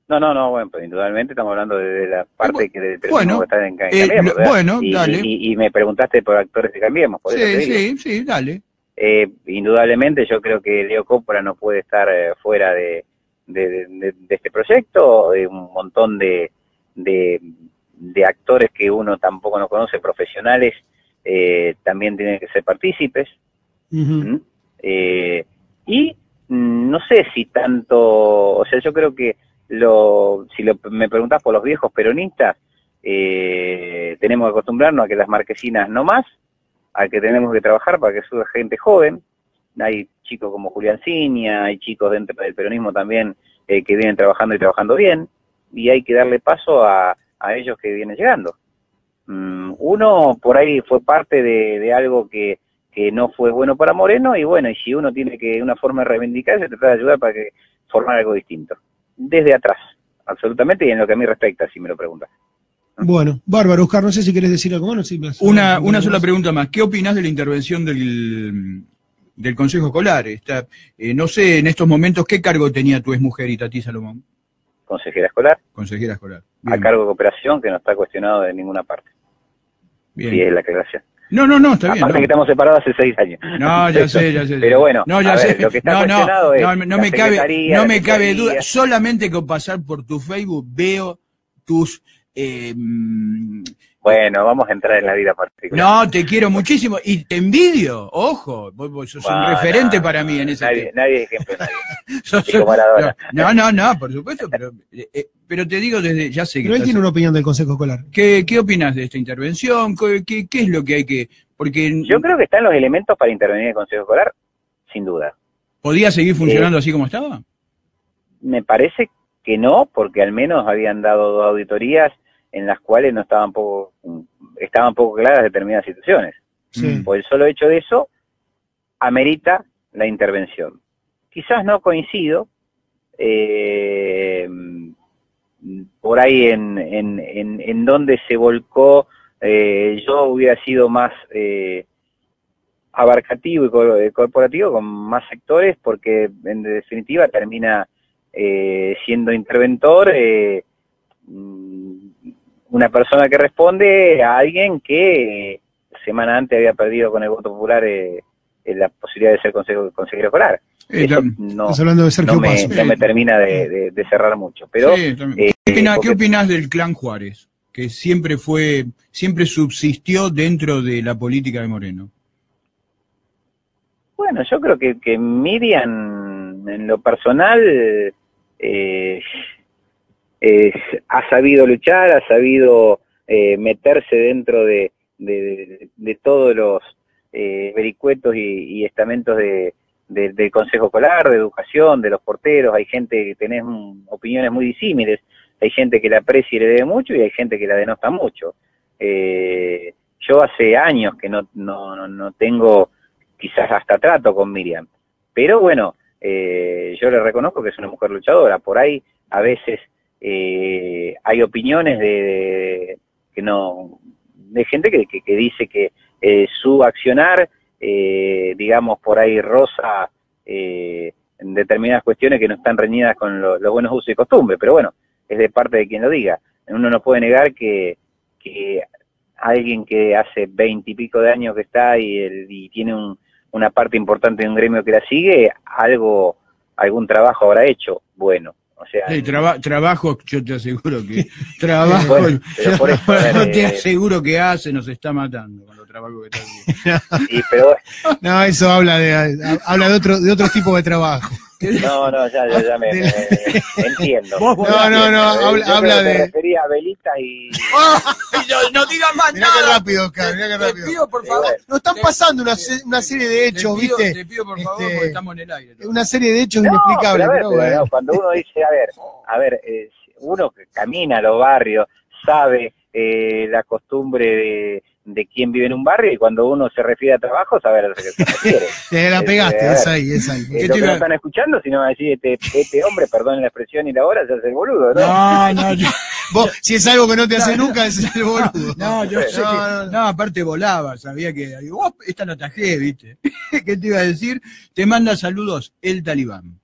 No, no, no, bueno, pues indudablemente estamos hablando de la parte que del bueno, periodismo que está en, en eh, bueno, y, dale. Y, y me preguntaste por actores de Cambiemos, por eso te Sí, sí, sí, dale. Eh, indudablemente yo creo que Leo Coppola no puede estar eh, fuera de, de, de- de- de este proyecto, de un montón de, de, de actores que uno tampoco no conoce, profesionales, eh, también tienen que ser partícipes. Eh, y mm, no sé si tanto, o sea, yo creo que lo, si lo, me preguntás por los viejos peronistas, eh, tenemos que acostumbrarnos a que las marquesinas no más, a que tenemos que trabajar para que suba gente joven. Hay chicos como Julián Ciña, hay chicos dentro del peronismo también eh, que vienen trabajando y trabajando bien, y hay que darle paso a, a ellos que vienen llegando. Mm, uno por ahí fue parte de, de algo que, que no fue bueno para Moreno, y bueno, y si uno tiene que una forma de reivindicarse, tratar de ayudar para que formar algo distinto. Desde atrás, absolutamente, y en lo que a mí respecta, si me lo preguntas. Bueno, bárbaro, Oscar, no sé si querés decir algo más. Sí, me hace- Una, una más. sola pregunta más. ¿Qué opinás de la intervención del, del Consejo Escolar? Está, eh, no sé en estos momentos qué cargo tenía tu exmujer Itatí Salomón, Consejera escolar, consejera escolar. a cargo de cooperación, que no está cuestionado de ninguna parte. Bien. Sí, es la aclaración. No, no, no, está bien. Aparte no. que estamos separados hace seis años. No, ya sé, ya sé. Pero bueno, no, ya a ver, sé. lo que está no, no, es no, me cabe, no me cabe duda. Solamente con pasar por tu Facebook veo tus. eh, Bueno, vamos a entrar en la vida particular. no, te quiero muchísimo y te envidio. Ojo, vos, vos sos un referente no, para mí en ese nadie, tema. nadie es ejemplo, nadie. Sos- no, no, no, por supuesto, pero, eh, eh, pero te digo desde. Ya sé que. Pero él tiene una opinión del Consejo Escolar. ¿Qué, ¿Qué opinas de esta intervención? ¿Qué, qué, qué es lo que hay que.? Porque Yo creo que están los elementos para intervenir en el Consejo Escolar, sin duda. podía seguir funcionando así como estaba. Me parece que no, porque al menos habían dado dos auditorías en las cuales no estaban poco, estaban poco claras determinadas situaciones. Sí. Mm. Por el solo hecho de eso, amerita la intervención. Quizás no coincido eh, por ahí en, en, en, en donde se volcó, eh, yo hubiera sido más eh, abarcativo y co- corporativo con más sectores porque en definitiva termina eh, siendo interventor eh, mm, una persona que responde a alguien que eh, semana antes había perdido con el voto popular eh, eh, la posibilidad de ser consejo, consejero escolar. Eh, Eso no, hablando de Sergio no me, Paso. no me termina de, de- de cerrar mucho. Pero Sí, eh, ¿Qué, opina- porque- qué opinás del clan Juárez? Que siempre fue, siempre subsistió dentro de la política de Moreno. Bueno, yo creo que, que Miriam, en lo personal, eh, ha sabido luchar, ha sabido eh, meterse dentro de, todos los eh, vericuetos y, estamentos de, de- del Consejo Escolar, de educación, de los porteros. Hay gente que tenés opiniones muy disímiles, hay gente que la aprecia y le debe mucho y hay gente que la denosta mucho. Eh, yo hace años que no, tengo quizás hasta trato con Miriam. Pero bueno, yo le reconozco que es una mujer luchadora. Por ahí a veces eh, hay opiniones de, de- que no de gente que, que, dice que eh, su accionar, eh, digamos por ahí rosa eh, en determinadas cuestiones que no están reñidas con lo- los buenos usos y costumbres. Pero bueno, es de parte de quien lo diga. Uno no puede negar que, que alguien que hace veintipico de años que está y, y tiene un, una parte importante de un gremio que la sigue, algo, algún trabajo habrá hecho bueno. O sea, Sí, traba- trabajo, yo te aseguro que trabajo, Bueno, pero por eso, ver, yo te eh, aseguro que hace, nos está matando con los trabajos que está haciendo. y, pero No, eso habla de habla de otro de otro tipo de trabajo. No, no, ya, ya, ya me, me- me entiendo. Vos. No, no, no, habla, yo habla creo te de. refería a y... no, no digas más Mirá qué nada. rápido, Oscar, mirá qué Te rápido. pido, por favor. Nos están Te- pasando una, una serie de hechos, te pido, ¿viste? Te pido, por favor, Este, porque estamos en el aire. Una serie de hechos No, inexplicables, pero a ver, pero pero bueno. no, cuando uno dice, a ver, a ver, eh, uno que camina a los barrios, sabe eh, la costumbre de, de quién vive en un barrio y cuando uno se refiere a trabajo sabe a lo que se refiere. Te la Es, pegaste, eh, es ahí, es ahí. Eh, ¿Qué lo te que no están escuchando, sino decir, este, este hombre, perdón la expresión y la hora, se hace el boludo, ¿no? No, no, yo, Vos, si es algo que no te hace nunca, es el boludo. no, yo sé No, que, no, no. no, aparte volaba, sabía que, "Oh, esta no tajé, viste. ¿Qué te iba a decir? Te manda saludos el talibán.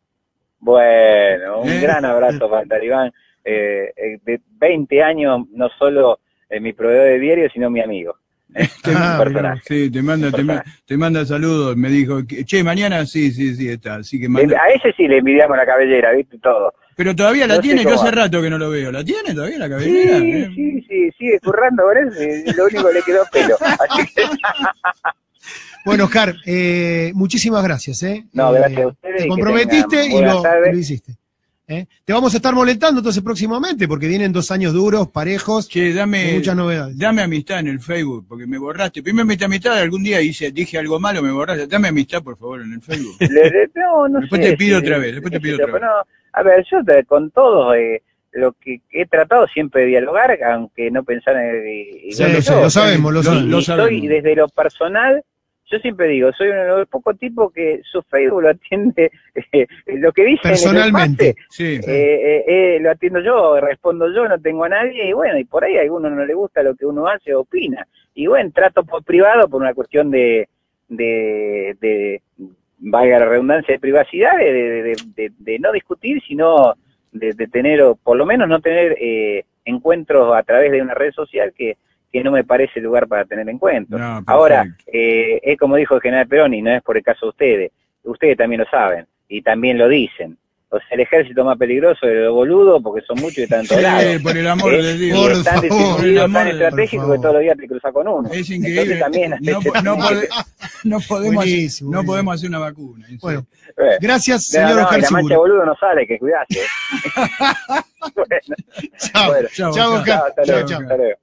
Bueno, un Eh. gran abrazo para el Talibán. Eh, eh, de 20 años, no solo eh, mi proveedor de diario, sino mi amigo. Te- Ah. Sí, te manda, te, ma- te manda saludos, me dijo, que, che, mañana sí, sí, sí, está, así que manda. A ese sí le envidiamos la cabellera, ¿viste? Todo. Pero todavía la no tiene, yo hace rato que no lo veo. ¿La tiene todavía la Sí, cabellera? Eh. sí, sí, sigue currando con él, y lo único que le quedó pelo. Así que, Bueno, Oscar, eh, muchísimas gracias. ¿eh? No, Eh, gracias a ustedes y Te comprometiste y lo hiciste. ¿Eh? Te vamos a estar molestando entonces próximamente porque vienen dos años duros, parejos, Che, y dame, muchas novedades. dame amistad en el Facebook, porque me borraste. Primero me amistad, algún día hice, dije algo malo, me borraste. Dame amistad, por favor, en el Facebook. le- no, no Después sé te pido otra vez, después te pido otra vez. no, a ver, yo te- con todos eh, lo que he tratado siempre de dialogar, aunque no pensar en Sí, sí, yo. lo sabemos, lo Y- sabemos. lo y sabemos. soy desde lo personal, yo siempre digo, soy uno de los pocos tipos que su Facebook lo atiende, eh, lo que dice Personalmente. Sí. eh, eh, eh, lo atiendo yo, respondo yo, no tengo a nadie, y bueno, y por ahí a alguno no le gusta lo que uno hace o opina. Y bueno, trato por privado por una cuestión de, de, de valga la redundancia, de privacidad, de, de, de- de- de no discutir, sino de, de tener, o por lo menos no tener eh, encuentros a través de una red social que, que no me parece lugar para tener encuentros. No, perfecto. Ahora, eh, es como dijo el general Perón, y no es por el caso de ustedes, ustedes también lo saben, y también lo dicen. O sea, el ejército más peligroso es los boludos, porque son muchos y están en todos lados. Eh, por el amor Eh, de Dios. por están favor, el amor tan por que todos los días te cruzas con uno. Es Entonces increíble. también No, po- no pode- no podemos, Buenísimo, no buenísimo. podemos hacer una vacuna. en Bueno, Eh, gracias, no, señor no, la mancha boludo no sale, que cuidate. bueno, Chao, Bueno, chao, chao, chao, hasta Chao, luego, chao.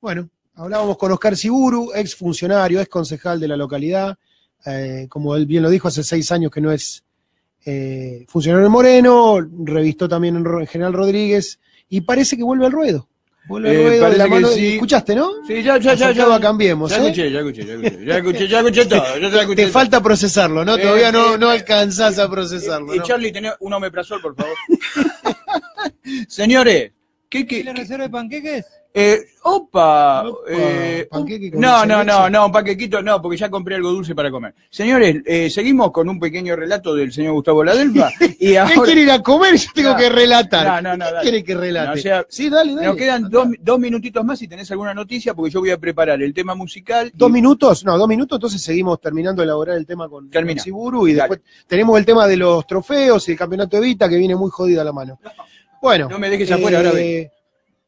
Bueno, hablábamos con Oscar Siburu, ex funcionario, ex concejal de la localidad. Eh, como él bien lo dijo, hace seis años que no es eh, funcionario en Moreno, revistó también en, General Rodríguez y parece que vuelve al ruedo. Vuelve al Eh, ruedo de la mano. sí. ¿Escuchaste, no? Sí, ya, ya, ya, ya. a Cambiemos, Ya ¿eh? escuché, ya escuché, ya escuché, ya escuché, ya escuché todo. Ya Te, escuché te todo. falta procesarlo, ¿no? Eh, Todavía no, no eh, alcanzás a procesarlo. Y ¿no? Charlie, tenés un omeprazol, por favor. Señores, ¿qué, qué, ¿Le qué- reserva de panqueques? Eh, opa, Opa, eh, no, no, no, no, panquequito no, porque ya compré algo dulce para comer. Señores, eh, seguimos con un pequeño relato del señor Gustavo Ladelfa y quiere ir a comer yo tengo No, que relatar. no, no, no, ¿Qué quiere que relate? No, o sea, sí, dale, dale. nos quedan dos, dos minutitos más si tenés alguna noticia, porque yo voy a preparar el tema musical. y- ¿Dos minutos? No, dos minutos, entonces seguimos terminando de elaborar el tema con, Termina. Siburu y Dale. después tenemos el tema de los trofeos y el campeonato de Vita que viene muy jodido a la mano. Bueno. No me dejes afuera, ahora ve.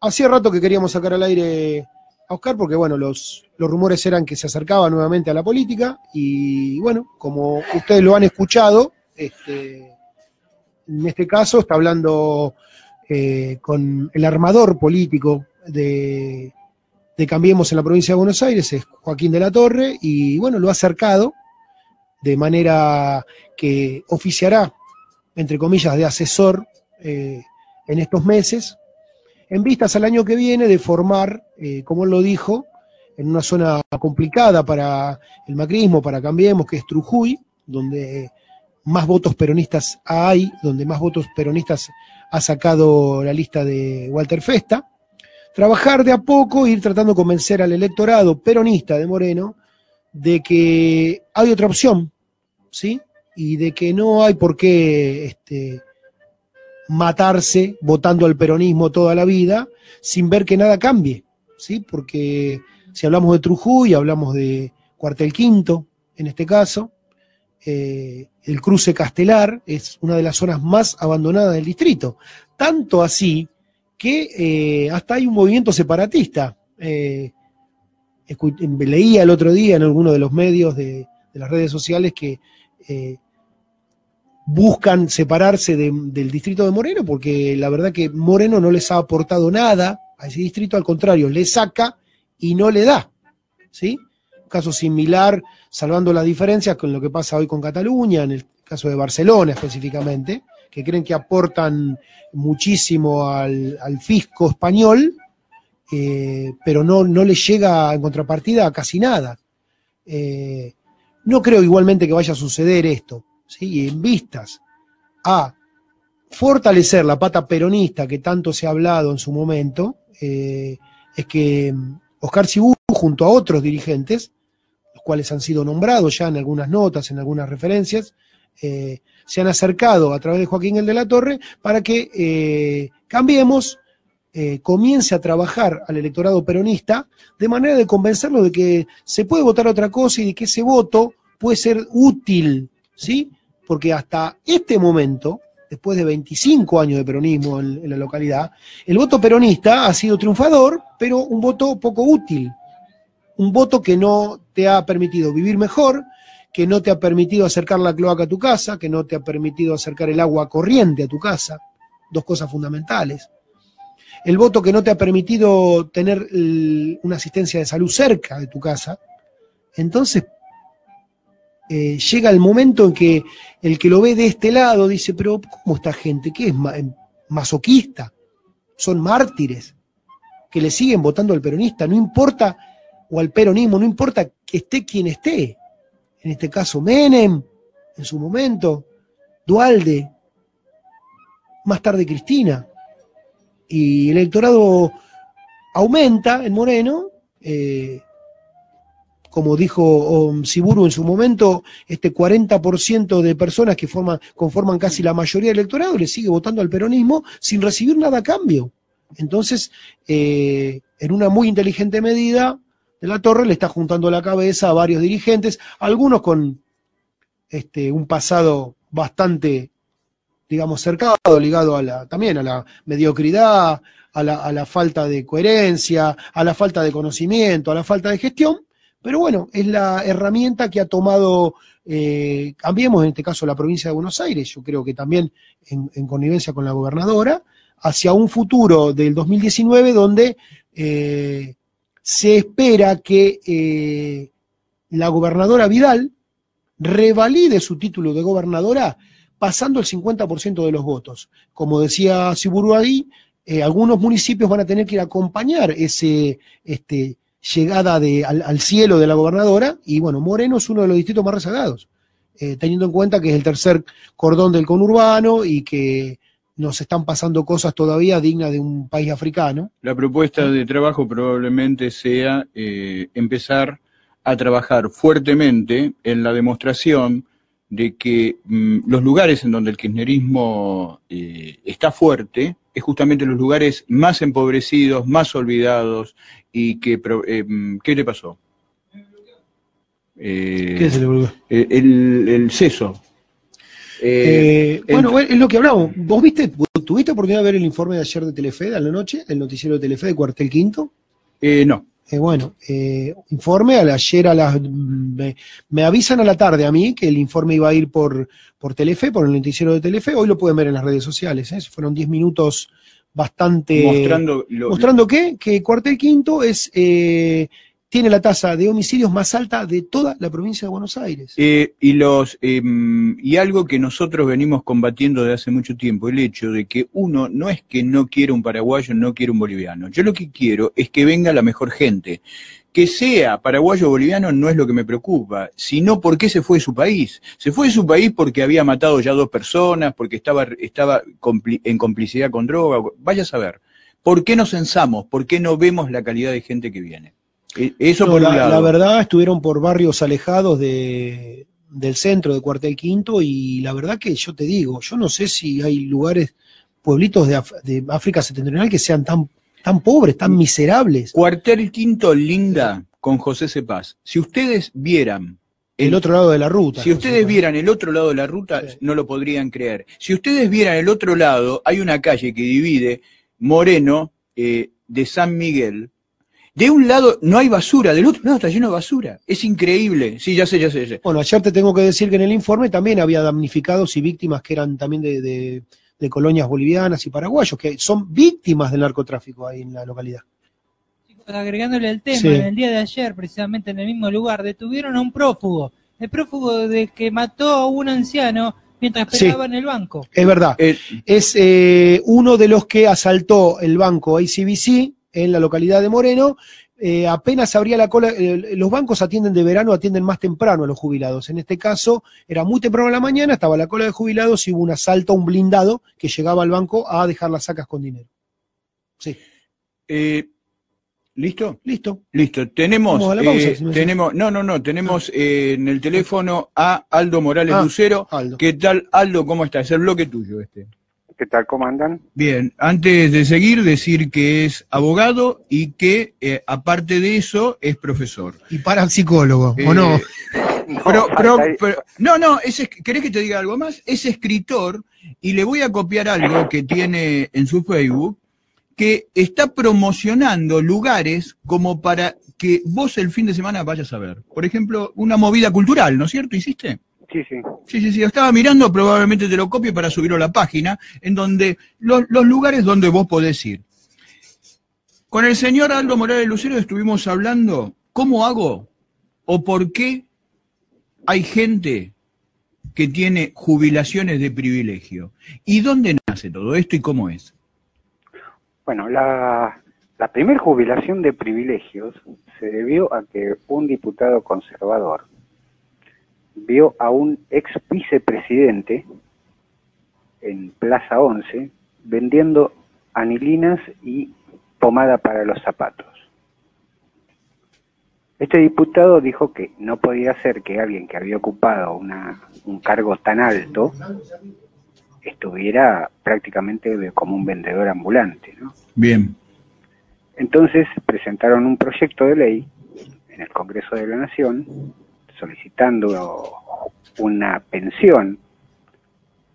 Hacía rato que queríamos sacar al aire a Oscar porque, bueno, los, los rumores eran que se acercaba nuevamente a la política y, bueno, como ustedes lo han escuchado, este, en este caso está hablando eh, con el armador político de, de Cambiemos en la provincia de Buenos Aires, es Joaquín de la Torre, y bueno, lo ha acercado de manera que oficiará, entre comillas, de asesor eh, en estos meses, en vistas al año que viene de formar, eh, como él lo dijo, en una zona complicada para el macrismo, para Cambiemos, que es Trujuy, donde más votos peronistas hay, donde más votos peronistas ha sacado la lista de Walter Festa, trabajar de a poco, ir tratando de convencer al electorado peronista de Moreno de que hay otra opción, ¿sí? Y de que no hay por qué este, matarse votando al peronismo toda la vida sin ver que nada cambie, ¿sí? Porque si hablamos de Trujuy, hablamos de Cuartel Quinto, en este caso, eh, el cruce Castelar es una de las zonas más abandonadas del distrito. Tanto así que eh, hasta hay un movimiento separatista. Eh, leía el otro día en alguno de los medios de, las redes sociales que buscan separarse de- del distrito de Moreno porque la verdad que Moreno no les ha aportado nada a ese distrito, al contrario, le saca y no le da. ¿sí? Un caso similar, salvando las diferencias con lo que pasa hoy con Cataluña, en el caso de Barcelona específicamente, que creen que aportan muchísimo al, fisco español eh, pero no, no le llega en contrapartida a casi nada. Eh, no creo igualmente que vaya a suceder esto, Y en vistas a fortalecer la pata peronista que tanto se ha hablado en su momento, eh, es que mm, Oscar Cibú, junto a otros dirigentes, los cuales han sido nombrados ya en algunas notas, en algunas referencias, eh, se han acercado a través de Joaquín el de la Torre para que eh, cambiemos, comience a trabajar al electorado peronista de manera de convencerlo de que se puede votar otra cosa y de que ese voto puede ser útil, ¿sí? Porque hasta este momento, después de 25 años de peronismo en, la localidad, el voto peronista ha sido triunfador, pero un voto poco útil. Un voto que no te ha permitido vivir mejor, que no te ha permitido acercar la cloaca a tu casa, que no te ha permitido acercar el agua corriente a tu casa, dos cosas fundamentales. El voto que no te ha permitido tener una asistencia de salud cerca de tu casa. Entonces, eh, llega el momento en que el que lo ve de este lado dice, pero ¿cómo esta gente? ¿Qué es ma- masoquista? Son mártires que le siguen votando al peronista, no importa, o al peronismo, no importa que esté quien esté en este caso Menem, en su momento, Dualde, más tarde Cristina. Y el electorado aumenta en Moreno, eh, como dijo um, Siburu en su momento, este 40% de personas que forman, conforman casi la mayoría del electorado le sigue votando al peronismo sin recibir nada a cambio. Entonces, eh, en una muy inteligente medida, de la Torre le está juntando la cabeza a varios dirigentes, algunos con este, un pasado bastante, digamos, cercano, ligado a la, también a la mediocridad, a la falta de coherencia, a la falta de conocimiento, a la falta de gestión, pero bueno, es la herramienta que ha tomado, eh, cambiemos en este caso la provincia de Buenos Aires, yo creo que también en, en connivencia con la gobernadora, hacia un futuro del 2019 donde eh, se espera que eh, la gobernadora Vidal revalide su título de gobernadora pasando el 50% de los votos. Como decía Siburuadí, algunos municipios van a tener que ir a acompañar ese este, llegada de, al, al cielo de la gobernadora y bueno, Moreno es uno de los distritos más rezagados, eh, teniendo en cuenta que es el tercer cordón del conurbano y que nos están pasando cosas todavía dignas de un país africano. La propuesta de trabajo probablemente sea eh, empezar a trabajar fuertemente en la demostración de que mm, los lugares en donde el kirchnerismo eh, está fuerte es justamente los lugares más empobrecidos, más olvidados y que... eh, mm, ¿Qué le pasó? Eh, ¿Qué se le volvió? el, el ceso. Eh, el- bueno, es lo que hablamos. ¿Vos viste, tuviste oportunidad de ver el informe de ayer de Telefe, a la noche, el noticiero de Telefe de Cuartel Quinto? eh, no. Eh, bueno, eh, informe a la- ayer a las... Me, me avisan a la tarde a mí que el informe iba a ir por, por Telefe, por el noticiero de Telefe. Hoy lo pueden ver en las redes sociales. ¿eh? Fueron 10 minutos bastante... mostrando lo, ¿Mostrando qué? Que Cuartel Quinto es, eh, tiene la tasa de homicidios más alta de toda la provincia de Buenos Aires. Eh, y los eh, y algo que nosotros venimos combatiendo desde hace mucho tiempo, el hecho de que uno no es que no quiera un paraguayo, no quiere un boliviano. Yo lo que quiero es que venga la mejor gente. Que sea paraguayo o boliviano no es lo que me preocupa, sino por qué se fue de su país. Se fue de su país porque había matado ya dos personas, porque estaba, estaba compli- en complicidad con droga. Vaya a saber. ¿Por qué nos censamos? ¿Por qué no vemos la calidad de gente que viene? Eh, Eso No, por la, un lado. la verdad, estuvieron por barrios alejados de, del centro de Cuartel Quinto y la verdad que yo te digo, yo no sé si hay lugares, pueblitos de, Af- de África septentrional que sean tan, tan pobres, tan miserables. Cuartel Quinto Linda con José Cepaz. Si ustedes vieran El otro lado de la ruta. si ¿no? ustedes vieran el otro lado de la ruta, Sí. no lo podrían creer. Si ustedes vieran el otro lado, hay una calle que divide Moreno eh, de San Miguel. De un lado no hay basura, del otro lado está lleno de basura. Es increíble. Sí, ya sé, ya sé, ya sé. Bueno, ayer te tengo que decir que en el informe también había damnificados y víctimas que eran también de, de- de colonias bolivianas y paraguayos, que son víctimas del narcotráfico ahí en la localidad. Chicos, agregándole el tema, Sí. en el día de ayer, precisamente en el mismo lugar, detuvieron a un prófugo. El prófugo de que mató a un anciano mientras Sí. esperaba en el banco. Es verdad. Eh, es eh, uno de los que asaltó el banco ACBC en la localidad de Moreno. Eh, apenas abría la cola, eh, los bancos atienden de verano, atienden más temprano a los jubilados. En este caso, era muy temprano en la mañana, estaba la cola de jubilados y hubo un asalto a un blindado que llegaba al banco a dejar las sacas con dinero. Sí. Eh, ¿Listo? Listo. Listo. Tenemos, Vamos a la pausa, eh, si tenemos, no, no, no, tenemos eh, en el teléfono a Aldo Morales Ah, Lucero. Aldo. ¿Qué tal, Aldo? ¿Cómo estás? Es el bloque tuyo este. ¿Qué tal? ¿Cómo andan? Bien, antes de seguir, decir que es abogado y que, eh, aparte de eso, es profesor. Y parapsicólogo, ¿o Eh, no? No, Pero- falta pero- ahí- pero- no, no, es, es- ¿querés que te diga algo más? Es escritor y le voy a copiar algo que tiene en su Facebook, que está promocionando lugares como para que vos el fin de semana vayas a ver. Por ejemplo, una movida cultural, ¿no es cierto? ¿Hiciste? Sí, sí. Sí, sí, sí, estaba mirando, probablemente te lo copie para subirlo a la página, en donde los, los lugares donde vos podés ir. Con el señor Aldo Morales Lucero estuvimos hablando cómo hago o por qué hay gente que tiene jubilaciones de privilegio. ¿Y dónde nace todo esto y cómo es? Bueno, la, la primer jubilación de privilegios se debió a que un diputado conservador vio a un ex vicepresidente en Plaza 11 vendiendo anilinas y pomada para los zapatos. Este diputado dijo que no podía ser que alguien que había ocupado una, un cargo tan alto estuviera prácticamente como un vendedor ambulante. ¿no? Bien, Entonces presentaron un proyecto de ley en el Congreso de la Nación solicitando una pensión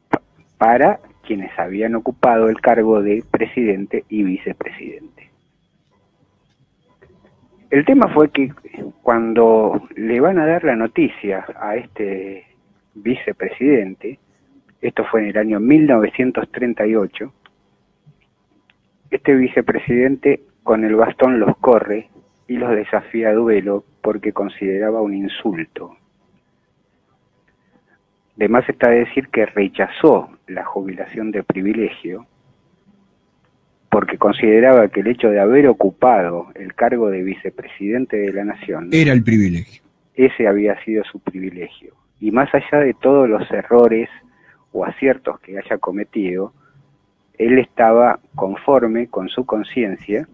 pa- para quienes habían ocupado el cargo de presidente y vicepresidente. El tema fue que cuando le van a dar la noticia a este vicepresidente, esto fue en el año 1938, este vicepresidente con el bastón los corre y los desafía a duelo porque consideraba un insulto. De más está decir que rechazó la jubilación de privilegio porque consideraba que el hecho de haber ocupado el cargo de vicepresidente de la nación, era el privilegio. ese había sido su privilegio. Y más allá de todos los errores o aciertos que haya cometido, él estaba conforme con su conciencia,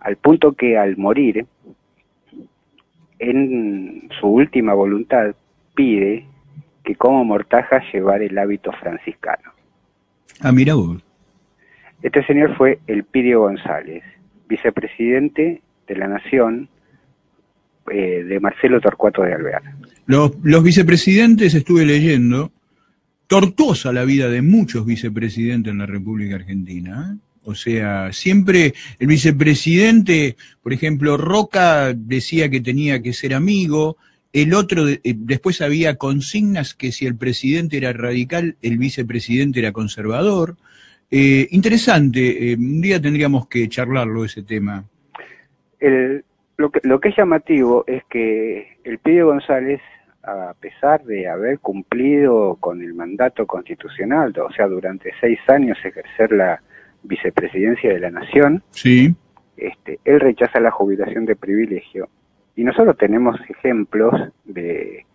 al punto que al morir, en su última voluntad, pide que como mortaja llevar el hábito franciscano. Ah, mira vos. Este señor fue Elpidio González, vicepresidente de la Nación eh, de Marcelo Torcuato de Alvear. Los, los vicepresidentes, estuve leyendo, tortuosa la vida de muchos vicepresidentes en la República Argentina. ¿eh? O sea, siempre el vicepresidente, por ejemplo, Roca decía que tenía que ser amigo, el otro, eh, después había consignas que si el presidente era radical, el vicepresidente era conservador. Eh, interesante, eh, un día tendríamos que charlarlo ese tema. El- lo, que, lo que es llamativo es que Elpidio González, a pesar de haber cumplido con el mandato constitucional, o sea, durante seis años ejercer la vicepresidencia de la Nación, Sí, este, él rechaza la jubilación de privilegio. Y nosotros tenemos ejemplos de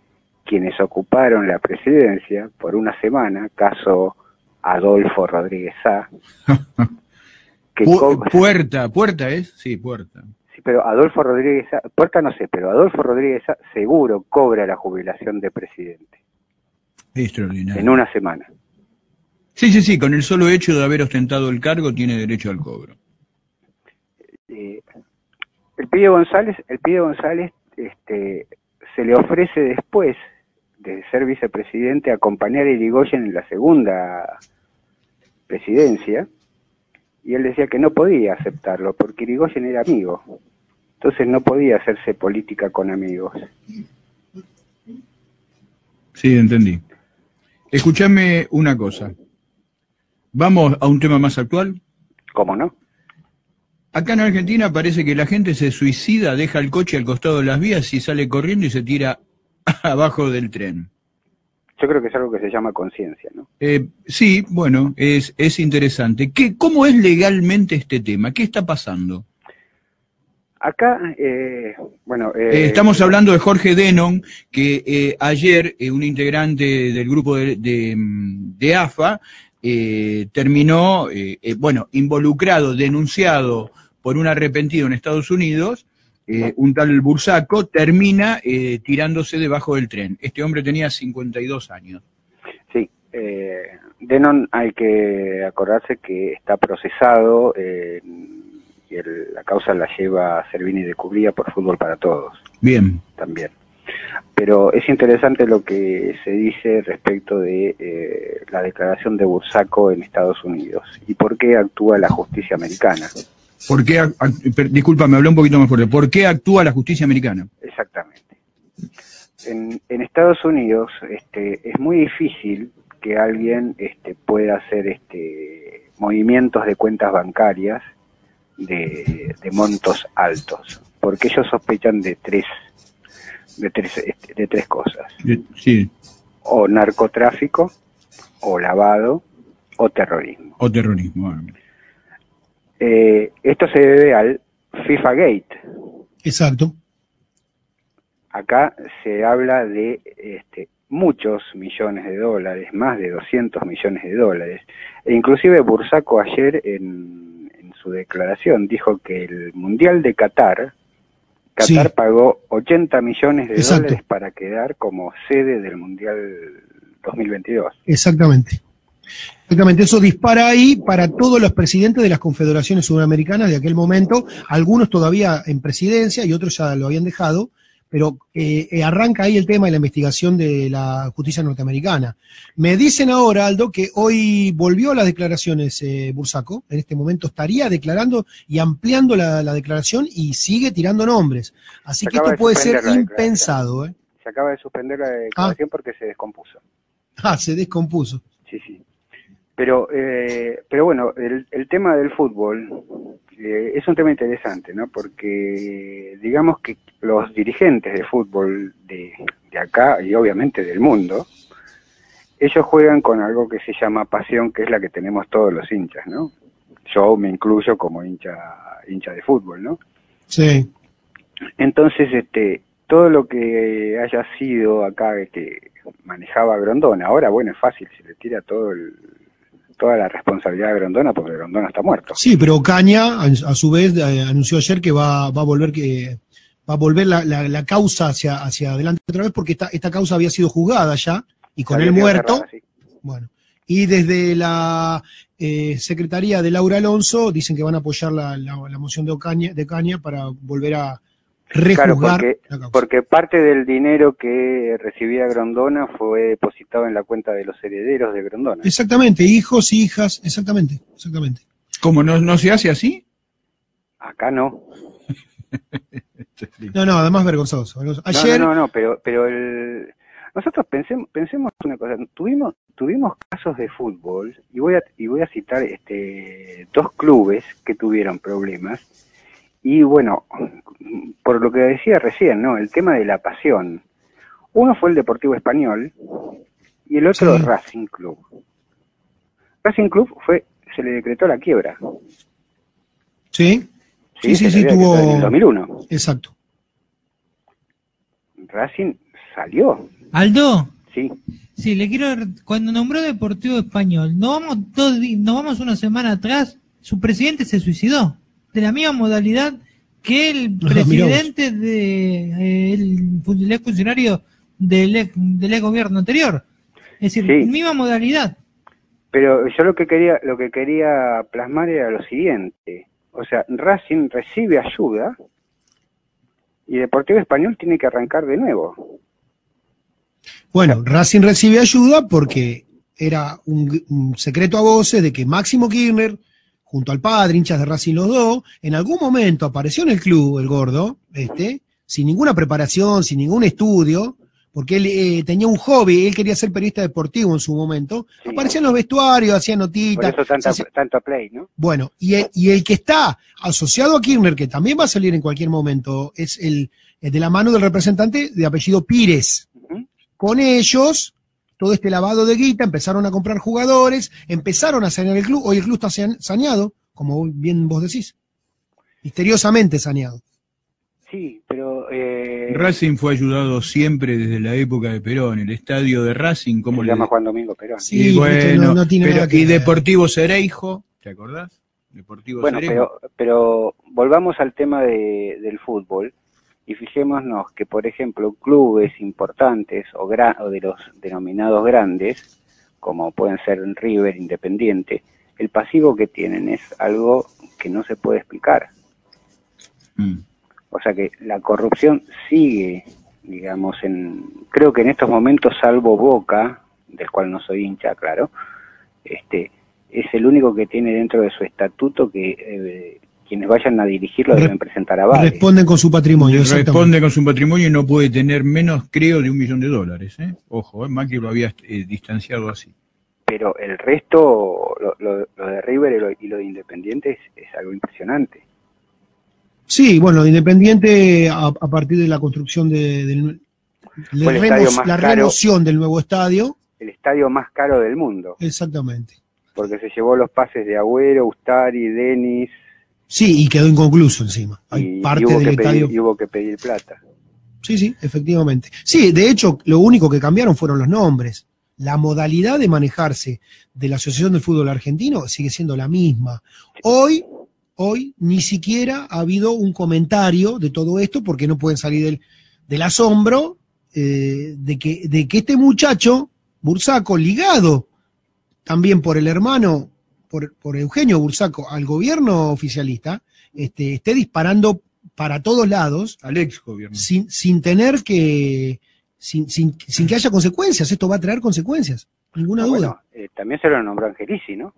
quienes ocuparon la presidencia por una semana, caso Adolfo Rodríguez Sá, que Pu- puerta, puerta es, sí, puerta. sí, pero Adolfo Rodríguez Sá, Puerta no sé, pero Adolfo Rodríguez Sá seguro cobra la jubilación de presidente Extraordinario. en una semana. Sí, sí, sí, con el solo hecho de haber ostentado el cargo tiene derecho al cobro. Eh, el Pío González, el Pío González este, se le ofrece después de ser vicepresidente acompañar a Irigoyen en la segunda presidencia y él decía que no podía aceptarlo porque Irigoyen era amigo. Entonces no podía hacerse política con amigos. Sí, entendí. Escúchame una cosa. Vamos a un tema más actual. ¿Cómo no? Acá en Argentina parece que la gente se suicida, deja el coche al costado de las vías y sale corriendo y se tira abajo del tren. yo creo que es algo que se llama conciencia, ¿no? Eh, sí, bueno, es, es interesante. ¿Qué, ¿Cómo es legalmente este tema? ¿Qué está pasando? Acá, eh, bueno... Eh, eh, estamos hablando de Jorge Denon, que eh, ayer un integrante del grupo de, de, mm, de AFA eh, terminó, eh, eh, bueno, involucrado, denunciado por un arrepentido en Estados Unidos, eh, un tal Bursaco, termina eh, tirándose debajo del tren. Este hombre tenía 52 años. Sí, eh, Denon hay que acordarse que está procesado y el- la causa la lleva Servini de Cubría por Fútbol para Todos Bien. también. Pero es interesante lo que se dice respecto de eh, la declaración de Bursaco en Estados Unidos y por qué actúa la justicia americana. ¿Por qué, disculpa, me hablé un poquito más fuerte. ¿Por qué actúa la justicia americana? Exactamente. En, en Estados Unidos este, es muy difícil que alguien este, pueda hacer este, movimientos de cuentas bancarias de, de montos altos, porque ellos sospechan de tres, de tres, este, de tres cosas, Sí, o narcotráfico, o lavado, o terrorismo. o terrorismo. ah. Eh, esto se debe al FIFA Gate, Exacto. acá se habla de este, muchos millones de dólares, más de 200 millones de dólares. E inclusive Bursaco ayer en, en su declaración dijo que el Mundial de Qatar, Qatar Sí. pagó 80 millones de Exacto. dólares para quedar como sede del Mundial 2022. Exactamente. Exactamente, eso dispara ahí para todos los presidentes de las confederaciones sudamericanas de aquel momento, algunos todavía en presidencia y otros ya lo habían dejado, pero eh, eh, arranca ahí el tema de la investigación de la justicia norteamericana. Me dicen ahora, Aldo, que hoy volvió a las declaraciones eh, Bursaco, en este momento estaría declarando y ampliando la, la declaración y sigue tirando nombres. Así Se que esto de puede ser impensado. ¿eh? Se acaba de suspender la declaración porque se descompuso. Ah, se descompuso. Sí, sí. Pero, eh, pero bueno, el, el tema del fútbol eh, es un tema interesante, ¿no? Porque digamos que los dirigentes de fútbol de, de acá y obviamente del mundo, ellos juegan con algo que se llama pasión, que es la que tenemos todos los hinchas, ¿no? Yo me incluyo como hincha, hincha de fútbol, ¿no? Sí. Entonces, este, todo lo que haya sido acá que manejaba Grondona, ahora bueno, es fácil, se le tira todo el, toda la responsabilidad a Grondona porque Grondona está muerto. Sí, pero Caña, a, su vez, eh, anunció ayer que va, va a volver que va a volver la, la- la causa hacia, hacia adelante otra vez porque esta, esta causa había sido juzgada ya y con él muerto. cerrada, sí. Bueno, y desde la eh, Secretaría de Laura Alonso dicen que van a apoyar la, la- la moción de Ocaña, de Caña para volver a Claro, porque, porque parte del dinero que recibía Grondona fue depositado en la cuenta de los herederos de Grondona. Exactamente, hijos, hijas, exactamente, exactamente. ¿Cómo no, no se hace así? Acá no. No, no, además vergonzoso. vergonzoso. No, Ayer, no, no, no, pero, pero el... nosotros pensemos, pensemos una cosa. Tuvimos, tuvimos casos de fútbol y voy a, y voy a citar este, dos clubes que tuvieron problemas y bueno, por lo que decía recién, ¿no? El tema de la pasión. Uno fue el Deportivo Español y el otro Sí. Racing Club. Racing Club fue, se le decretó la quiebra. sí, Sí, sí, sí, tuvo- En el 2001. exacto. Racing salió, Aldo, sí. sí, le quiero. Cuando nombró Deportivo Español, no vamos, dos no vamos una semana atrás, su presidente se suicidó. De la misma modalidad que el presidente de. eh, el, ex funcionario del ex, del ex gobierno anterior. Es decir, Sí. misma modalidad. Pero yo lo que quería, lo que quería plasmar era lo siguiente. O sea, Racing recibe ayuda y Deportivo Español tiene que arrancar de nuevo. Bueno, Racing recibe ayuda porque era un, un secreto a voces de que Máximo Kirchner, junto al padre, hinchas de Racing los dos, en algún momento apareció en el club, el gordo, este, sin ninguna preparación, sin ningún estudio, porque él eh, tenía un hobby, él quería ser periodista deportivo en su momento, Sí. aparecía en los vestuarios, hacía Por notitas. eso hacía- tanto play, ¿no? bueno, y el, y el que está asociado a Kirchner, que también va a salir en cualquier momento, es el, el de la mano del representante de apellido Pires. Con ellos todo este lavado de guita, empezaron a comprar jugadores, empezaron a sanear el club, hoy el club está san- saneado, como bien vos decís, misteriosamente saneado. Sí, pero... Eh, Racing fue ayudado siempre desde la época de Perón. El estadio de Racing, ¿cómo se le llama Juan Domingo Perón. Sí, y bueno, no- no tiene pero- nada que y ver. Deportivo Cereijo, ¿te acordás? Deportivo Bueno, Cereijo. pero, pero volvamos al tema de, del fútbol y fijémonos que, por ejemplo, clubes importantes o, o de los denominados grandes, como pueden ser River, Independiente, el pasivo que tienen es algo que no se puede explicar. Mm. O sea que la corrupción sigue, digamos, en creo que en estos momentos, salvo Boca, del cual no soy hincha, claro, este es el único que tiene dentro de su estatuto que eh, quienes vayan a dirigirlo Re- deben presentar avales. Responden con su patrimonio. Responde con su patrimonio y no puede tener menos, creo, de un millón de dólares. ¿eh? Ojo, ¿eh? Macri lo había eh, distanciado así. Pero el resto, lo, lo- lo de River y lo, y lo de Independiente es, es algo impresionante. Sí, bueno, Independiente a, a partir de la construcción de, del remo- la caro. remoción del nuevo estadio, El estadio más caro del mundo, exactamente. porque se llevó los pases de Agüero, Ustari, Denis, Sí, y quedó inconcluso encima. Hay y, y parte hubo del que estadio. pedir, y hubo que pedir plata. Sí, sí, efectivamente. Sí, de hecho, lo único que cambiaron fueron los nombres. La modalidad de manejarse de la Asociación del Fútbol Argentino sigue siendo la misma. Hoy, hoy ni siquiera ha habido un comentario de todo esto porque no pueden salir del, del asombro eh, de, que, de que este muchacho, Bursaco, ligado también por el hermano, por, por Eugenio Bursaco, al gobierno oficialista, este, esté disparando para todos lados Al ex gobierno. sin, sin tener que, sin, sin, sin que haya consecuencias. Esto va a traer consecuencias. Ninguna Ah, duda. bueno, eh, también se lo nombró Angelici, ¿no?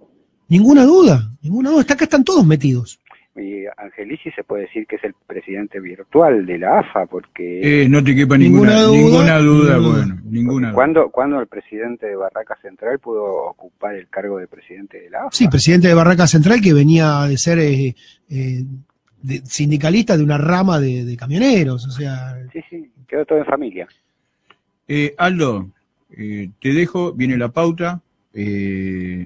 Ninguna duda. Ninguna duda. Está, acá están todos metidos. Y Angelici se puede decir que es el presidente virtual de la AFA, porque Eh, no te quepa Ninguna ninguna, duda, ninguna duda, ninguna bueno, ninguna duda. ¿cuándo, cuándo el presidente de Barraca Central pudo ocupar el cargo de presidente de la AFA? Sí, presidente de Barraca Central que venía de ser eh, eh, de- sindicalista de una rama de, de camioneros. O sea, sí, sí, quedó todo en familia. Eh, Aldo, eh, te dejo, viene la pauta. eh,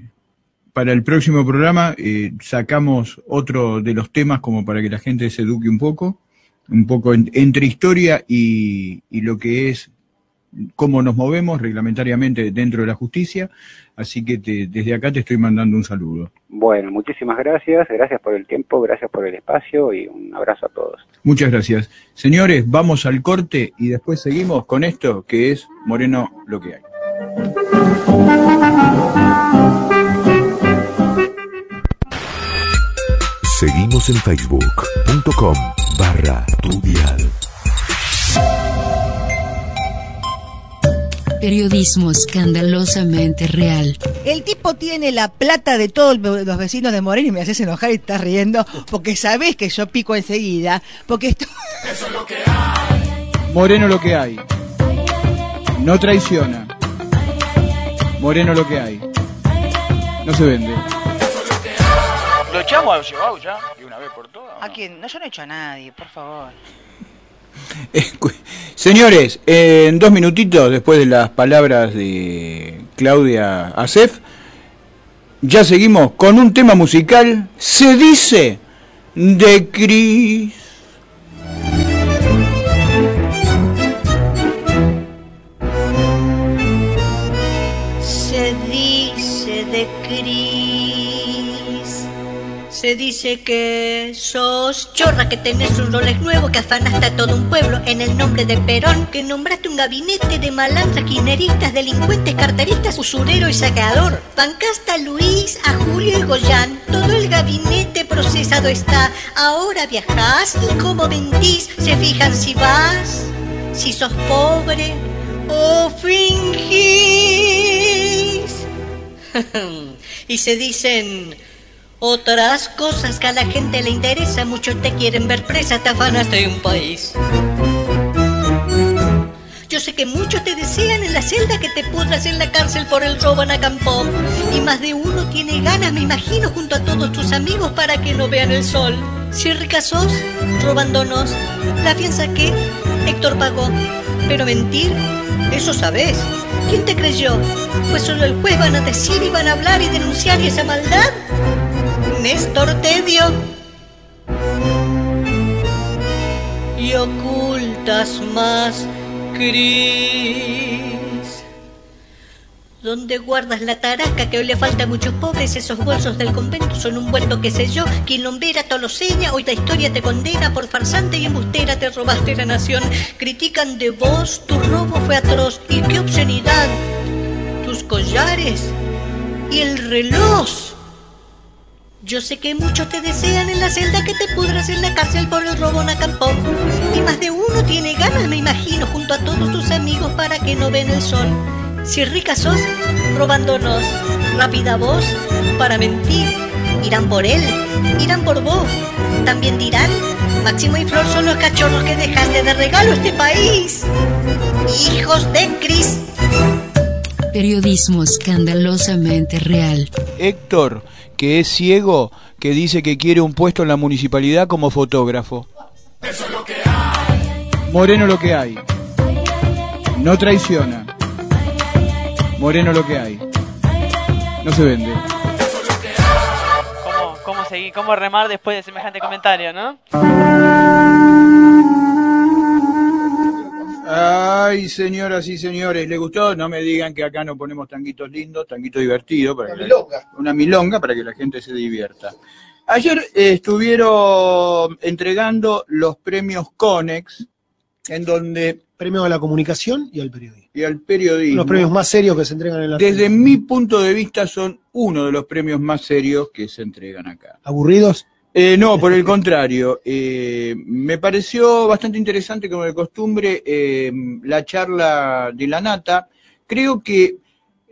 para el próximo programa eh, sacamos otro de los temas como para que la gente se eduque un poco, un poco en- entre historia y, y lo que es cómo nos movemos reglamentariamente dentro de la justicia. Así que te- desde acá te estoy mandando un saludo. Bueno, muchísimas gracias, gracias por el tiempo, gracias por el espacio y un abrazo a todos. Muchas gracias. Señores, vamos al corte y después seguimos con esto que es Moreno lo que hay. Seguimos en facebook.com barra tu dial. Periodismo escandalosamente real. El tipo tiene la plata de todos los vecinos de Moreno y me haces enojar y estás riendo porque sabés que yo pico enseguida. Porque esto. Moreno lo que hay. No traiciona. Moreno lo que hay. No se vende. ¿Lo echamos a ya? De una vez por todas. ¿A quién? No, yo no he hecho a nadie, por favor. Señores, en dos minutitos después de las palabras de Claudia Acef, ya seguimos con un tema musical, se dice, de Cris. Se dice que sos chorra, que tenés un Rolex nuevo, que afanaste a todo un pueblo en el nombre de Perón, que nombraste un gabinete de malandras, quineristas, delincuentes, carteristas, usurero y saqueador. Bancaste a Luis, a Julio y Goyán, todo el gabinete procesado está. Ahora viajás y como mentís, se fijan si vas, si sos pobre o fingís. y se dicen otras cosas que a la gente le interesa. Muchos te quieren ver presa, te afanaste de un país. Yo sé que muchos te desean en la celda que te pudras en la cárcel por el robo en Acampó. Y más de uno tiene ganas, me imagino, junto a todos tus amigos para que no vean el sol. Si rica sos, robándonos. La fianza que Héctor pagó. Pero mentir, eso sabes. ¿Quién te creyó? Pues solo el juez van a decir y van a hablar y denunciar esa maldad. Néstor Tedio. Y ocultas más gris. ¿Dónde guardas la taraca que hoy le falta a muchos pobres? Esos bolsos del convento son un vuelto que sé yo. Quilombera, toloseña, hoy la historia te condena por farsante y embustera te robaste la nación. Critican de vos, tu robo fue atroz. ¿Y qué obscenidad? Tus collares y el reloj. Yo sé que muchos te desean en la celda que te pudras en la cárcel por el robo Nacampón. Y más de uno tiene ganas, me imagino, junto a todos tus amigos para que no ven el sol. Si rica sos, robándonos. Rápida voz, para mentir. Irán por él, irán por vos. También dirán, Máximo y Flor son los cachorros que dejaste de regalo a este país. Hijos de Cris. Periodismo escandalosamente real. Héctor, que es ciego, que dice que quiere un puesto en la municipalidad como fotógrafo. Moreno lo que hay. No traiciona. Moreno lo que hay. No se vende. ¿Cómo, cómo seguir, cómo remar después de semejante comentario, no? Ay, señoras y señores, ¿le gustó? No me digan que acá no ponemos tanguitos lindos, tanguito divertido. Para Una la- milonga. una milonga para que la gente se divierta. Ayer eh, estuvieron entregando los premios Conex, en donde... Premio a la comunicación y al periodismo. Y al periodismo. Los premios más serios que se entregan en la Desde mi punto de vista son uno de los premios más serios que se entregan acá. ¿Aburridos? Eh, no, por el contrario. eh, me pareció bastante interesante, como de costumbre, eh, la charla de la Nata. Creo que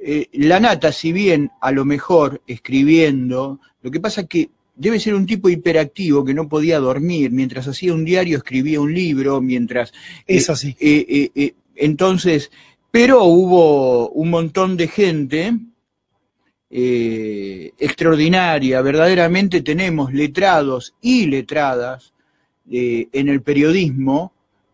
eh, la Nata, si bien a lo mejor escribiendo, lo que pasa que debe ser un tipo hiperactivo que no podía dormir. Mientras hacía un diario, escribía un libro, mientras... Es eh, así. eh, eh, eh, entonces, pero hubo un montón de gente eh, extraordinaria, verdaderamente tenemos letrados y letradas eh, en el periodismo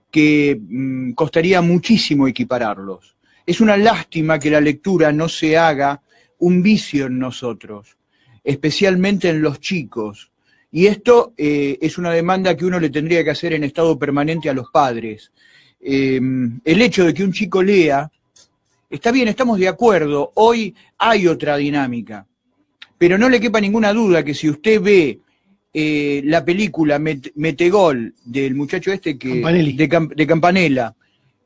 que mm, costaría muchísimo equipararlos. Es una lástima que la lectura no se haga un vicio en nosotros, especialmente en los chicos. Y esto eh, es una demanda que uno le tendría que hacer en estado permanente a los padres. El hecho de que un chico lea, está bien, estamos de acuerdo, hoy hay otra dinámica, pero no le quepa ninguna duda que si usted ve eh, la película Met- Metegol del muchacho este que Campanelli. de, de Campanella,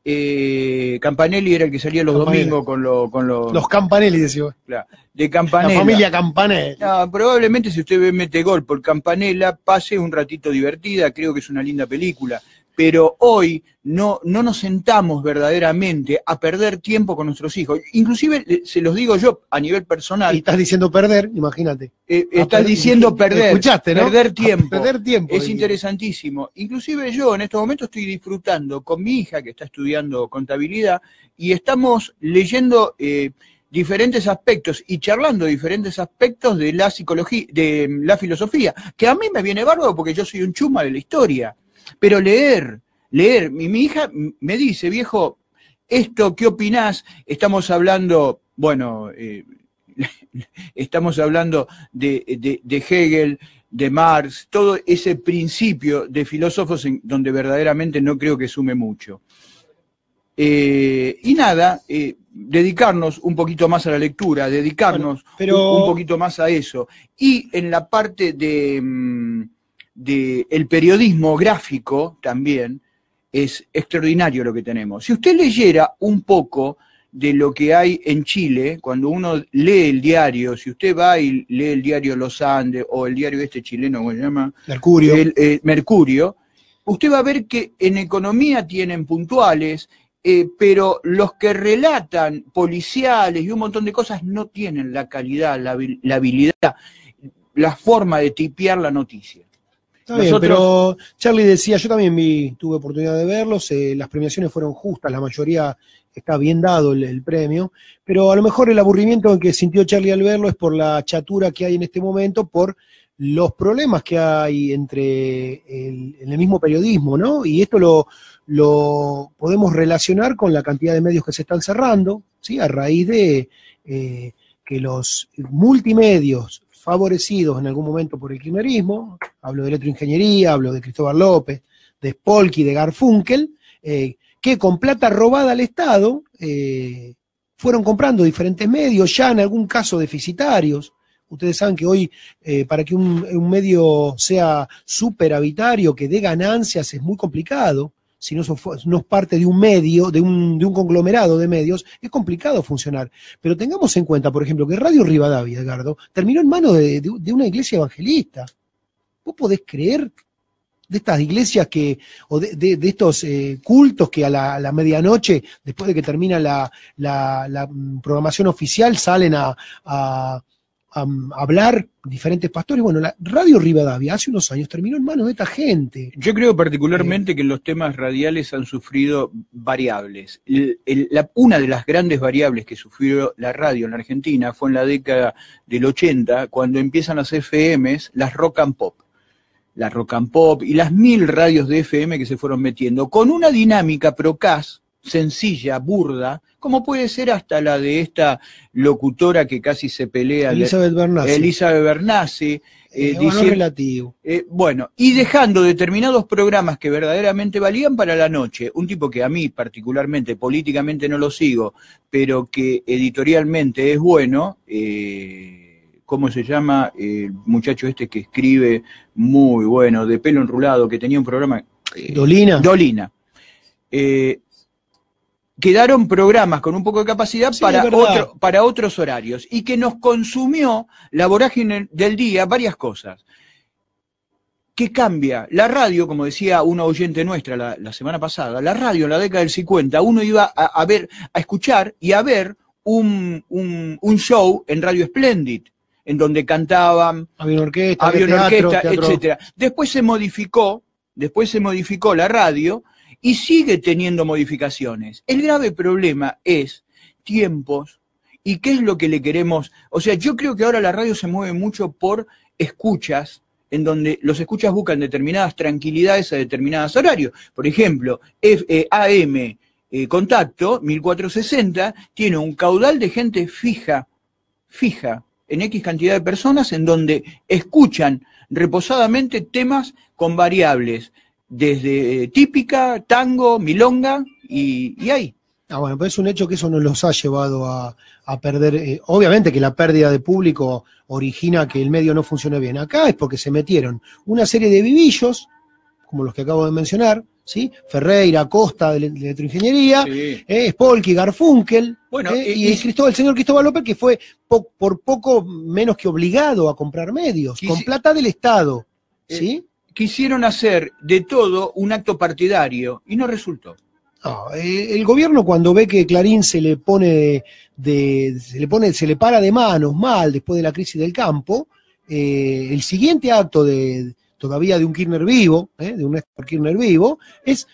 eh, Campanelli era el que salía los Campanella. domingos con, lo- con los, Los Campanelli, claro, de Campanella. La familia Campanelli. No, probablemente si usted ve Metegol por Campanella, pase un ratito divertida, creo que es una linda película. Pero hoy no, no nos sentamos verdaderamente a perder tiempo con nuestros hijos. Inclusive, se los digo yo a nivel personal, Y estás diciendo perder, imagínate. eh, estás diciendo perder, Escuchaste, ¿no? perder tiempo. perder tiempo. Es interesantísimo. Inclusive yo en estos momentos estoy disfrutando con mi hija que está estudiando contabilidad y estamos leyendo eh, diferentes aspectos y charlando diferentes aspectos de la psicología, de la filosofía, que a mí me viene bárbaro porque yo soy un chuma de la historia. Pero leer, leer, mi, mi hija mm, me dice, viejo, esto, ¿qué opinás? Estamos hablando, bueno, eh, estamos hablando de, de- de Hegel, de Marx, todo ese principio de filósofos en donde verdaderamente no creo que sume mucho. Eh, y nada, eh, dedicarnos un poquito más a la lectura, dedicarnos Bueno, pero- un, un poquito más a eso. Y en la parte de, mm, de el periodismo gráfico también es extraordinario lo que tenemos. Si usted leyera un poco de lo que hay en Chile, cuando uno lee el diario, si usted va y lee el diario Los Andes o el diario este chileno, ¿cómo se llama? Mercurio. El, eh, Mercurio, usted va a ver que en economía tienen puntuales, eh, pero los que relatan policiales y un montón de cosas no tienen la calidad, la, la habilidad, la forma de tipear la noticia. Está bien, pero Charlie decía, yo también vi, tuve oportunidad de verlos, eh, las premiaciones fueron justas, la mayoría está bien dado el, el premio, pero a lo mejor el aburrimiento que sintió Charlie al verlo es por la chatura que hay en este momento, por los problemas que hay entre el, en el mismo periodismo, ¿no? Y esto lo, lo podemos relacionar con la cantidad de medios que se están cerrando, ¿sí? A raíz de eh, que los multimedios favorecidos en algún momento por el kirchnerismo, hablo de electroingeniería, hablo de Cristóbal López, de Spolky, de Garfunkel, eh, que con plata robada al Estado eh, fueron comprando diferentes medios, ya en algún caso deficitarios. Ustedes saben que hoy, eh, para que un, un medio sea superavitario, que dé ganancias, es muy complicado si no, sos- parte de un medio, de un, conglomerado de medios, es complicado funcionar. Pero tengamos en cuenta, por ejemplo, que Radio Rivadavia, Edgardo, terminó en manos de, una iglesia evangelista. ¿Vos podés creer de estas iglesias que, o de, de- estos eh, cultos que a la, medianoche, después de que termina la, mm, programación oficial, salen a- a, hablar diferentes pastores? Bueno, la Radio Rivadavia hace unos años terminó en manos de esta gente. Yo creo particularmente que los temas radiales han sufrido variables. El- el- la- una de las grandes variables que sufrió la radio en la Argentina fue en la década del 80, cuando empiezan las FMs, las rock and pop. La rock and pop y las mil radios de FM que se fueron metiendo, con una dinámica procas sencilla, burda, como puede ser hasta la de esta locutora que casi se pelea. Elizabeth Bernassi. Elizabeth Bernassi, eh, Eh, relativo. eh, bueno, y dejando determinados programas que verdaderamente valían para la noche. Un tipo que a mí particularmente, políticamente no lo sigo, pero que editorialmente es bueno, eh, ¿cómo se llama? El muchacho este que escribe muy bueno, de pelo enrulado, que tenía un programa... eh, Dolina. Dolina. Eh, quedaron programas con un poco de capacidad Sí, para, otro- para otros horarios y que nos consumió la vorágine del día varias cosas. ¿Qué cambia? La radio, como decía una oyente nuestra la, la semana pasada, la radio en la década del 50, uno iba a, a ver, a escuchar y a ver un, un- un show en Radio Splendid, en donde cantaban, Había una orquesta, había una teatro, orquesta, teatro- etcétera. Después se modificó, después se modificó la radio y sigue teniendo modificaciones. El grave problema es tiempos y qué es lo que le queremos. O sea, yo creo que ahora la radio se mueve mucho por escuchas, en donde los escuchas buscan determinadas tranquilidades a determinados horarios. Por ejemplo, F- eh, AM eh, Contacto 1460 tiene un caudal de gente fija, fija, en X cantidad de personas, en donde escuchan reposadamente temas con variables, desde eh, típica, tango, milonga y, y ahí. Ah, bueno, pero es un hecho que eso nos los ha llevado a, a perder. eh, obviamente que la pérdida de público origina que el medio no funcione bien. Acá es porque se metieron una serie de vivillos, como los que acabo de mencionar, ¿sí? Ferreira, Costa de, de Electroingeniería, eh, Spolky, Garfunkel, Bueno, eh, y- y, y- Cristóbal, el señor Cristóbal López, que fue po- por poco menos que obligado a comprar medios, con plata del Estado. ¿Sí? Quisieron hacer de todo un acto partidario y no resultó. No, eh, el gobierno cuando ve que Clarín se le pone de, se le pone, se le para de manos mal después de la crisis del campo, eh, el siguiente acto de todavía de un Kirchner vivo, eh, de un Kirchner vivo, es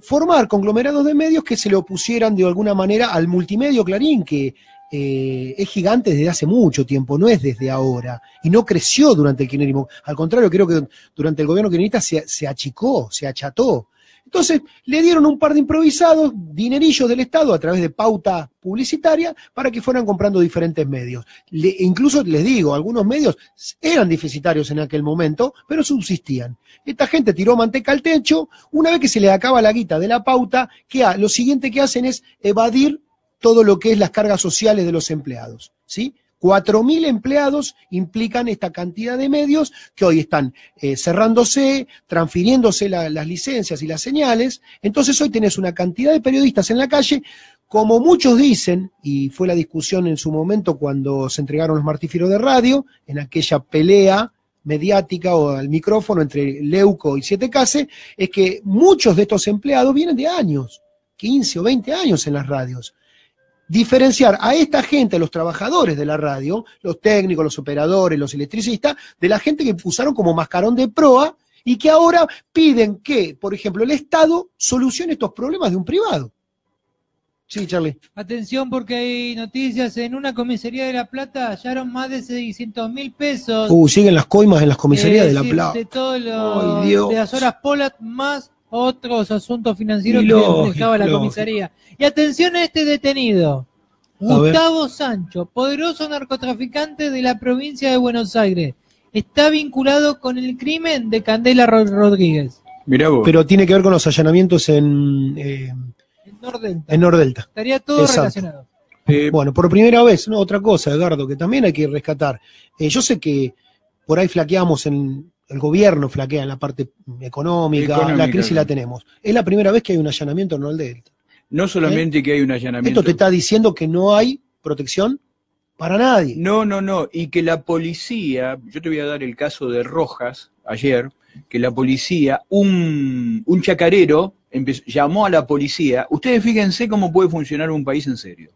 formar conglomerados de medios que se le opusieran de alguna manera al multimedio Clarín, que eh, es gigante desde hace mucho tiempo, no es desde ahora, y no creció durante el kirchnerismo. Al contrario, creo que durante el gobierno kirchnerista se, achicó, se acható. Entonces, le dieron un par de improvisados, dinerillos del Estado a través de pauta publicitaria para que fueran comprando diferentes medios. Incluso les digo, algunos medios eran deficitarios en aquel momento, pero subsistían. Esta gente tiró manteca al techo, una vez que se le acaba la guita de la pauta, lo siguiente que hacen es evadir todo lo que es las cargas sociales de los empleados. ¿sí? 4.000 empleados implican esta cantidad de medios que hoy están eh, cerrándose, transfiriéndose la- las licencias y las señales. Entonces hoy tenés una cantidad de periodistas en la calle, como muchos dicen, y fue la discusión en su momento cuando se entregaron los martíferos de radio, en aquella pelea mediática o al micrófono entre Leuco y Siete Case, es que muchos de estos empleados vienen de años, 15 o 20 años en las radios diferenciar a esta gente, a los trabajadores de la radio, los técnicos, los operadores, los electricistas, de la gente que usaron como mascarón de proa y que ahora piden que, por ejemplo, el Estado solucione estos problemas de un privado. Sí, Charlie. Atención porque hay noticias. En una comisaría de La Plata hallaron más de 600 mil pesos. Uh, siguen las coimas en las comisarías Eh, de La sí, Plata. De Ay, Dios. de las horas Polat más otros asuntos financieros Y que lógico, dejaba la lógico. comisaría. Y atención a este detenido. A ver. Gustavo Sancho, poderoso narcotraficante de la provincia de Buenos Aires. Está vinculado con el crimen de Candela Ro- Rodríguez. Mirá vos. Pero tiene que ver con los allanamientos en, eh, En Nordelta. en Nordelta. Estaría todo Exacto. relacionado. Eh, Bueno, por primera vez, ¿no? Otra cosa, Edgardo, que también hay que rescatar. Eh, yo sé que por ahí flaqueamos en. El gobierno flaquea en la parte económica, Económica, la crisis claro. la tenemos. Es la primera vez que hay un allanamiento en Nordelta. no solamente que hay un allanamiento. Esto te está diciendo que no hay protección para nadie. No, no, no. Y que la policía, yo te voy a dar el caso de Rojas ayer, que la policía, un, un chacarero empezó- llamó a la policía. Ustedes fíjense cómo puede funcionar un país en serio.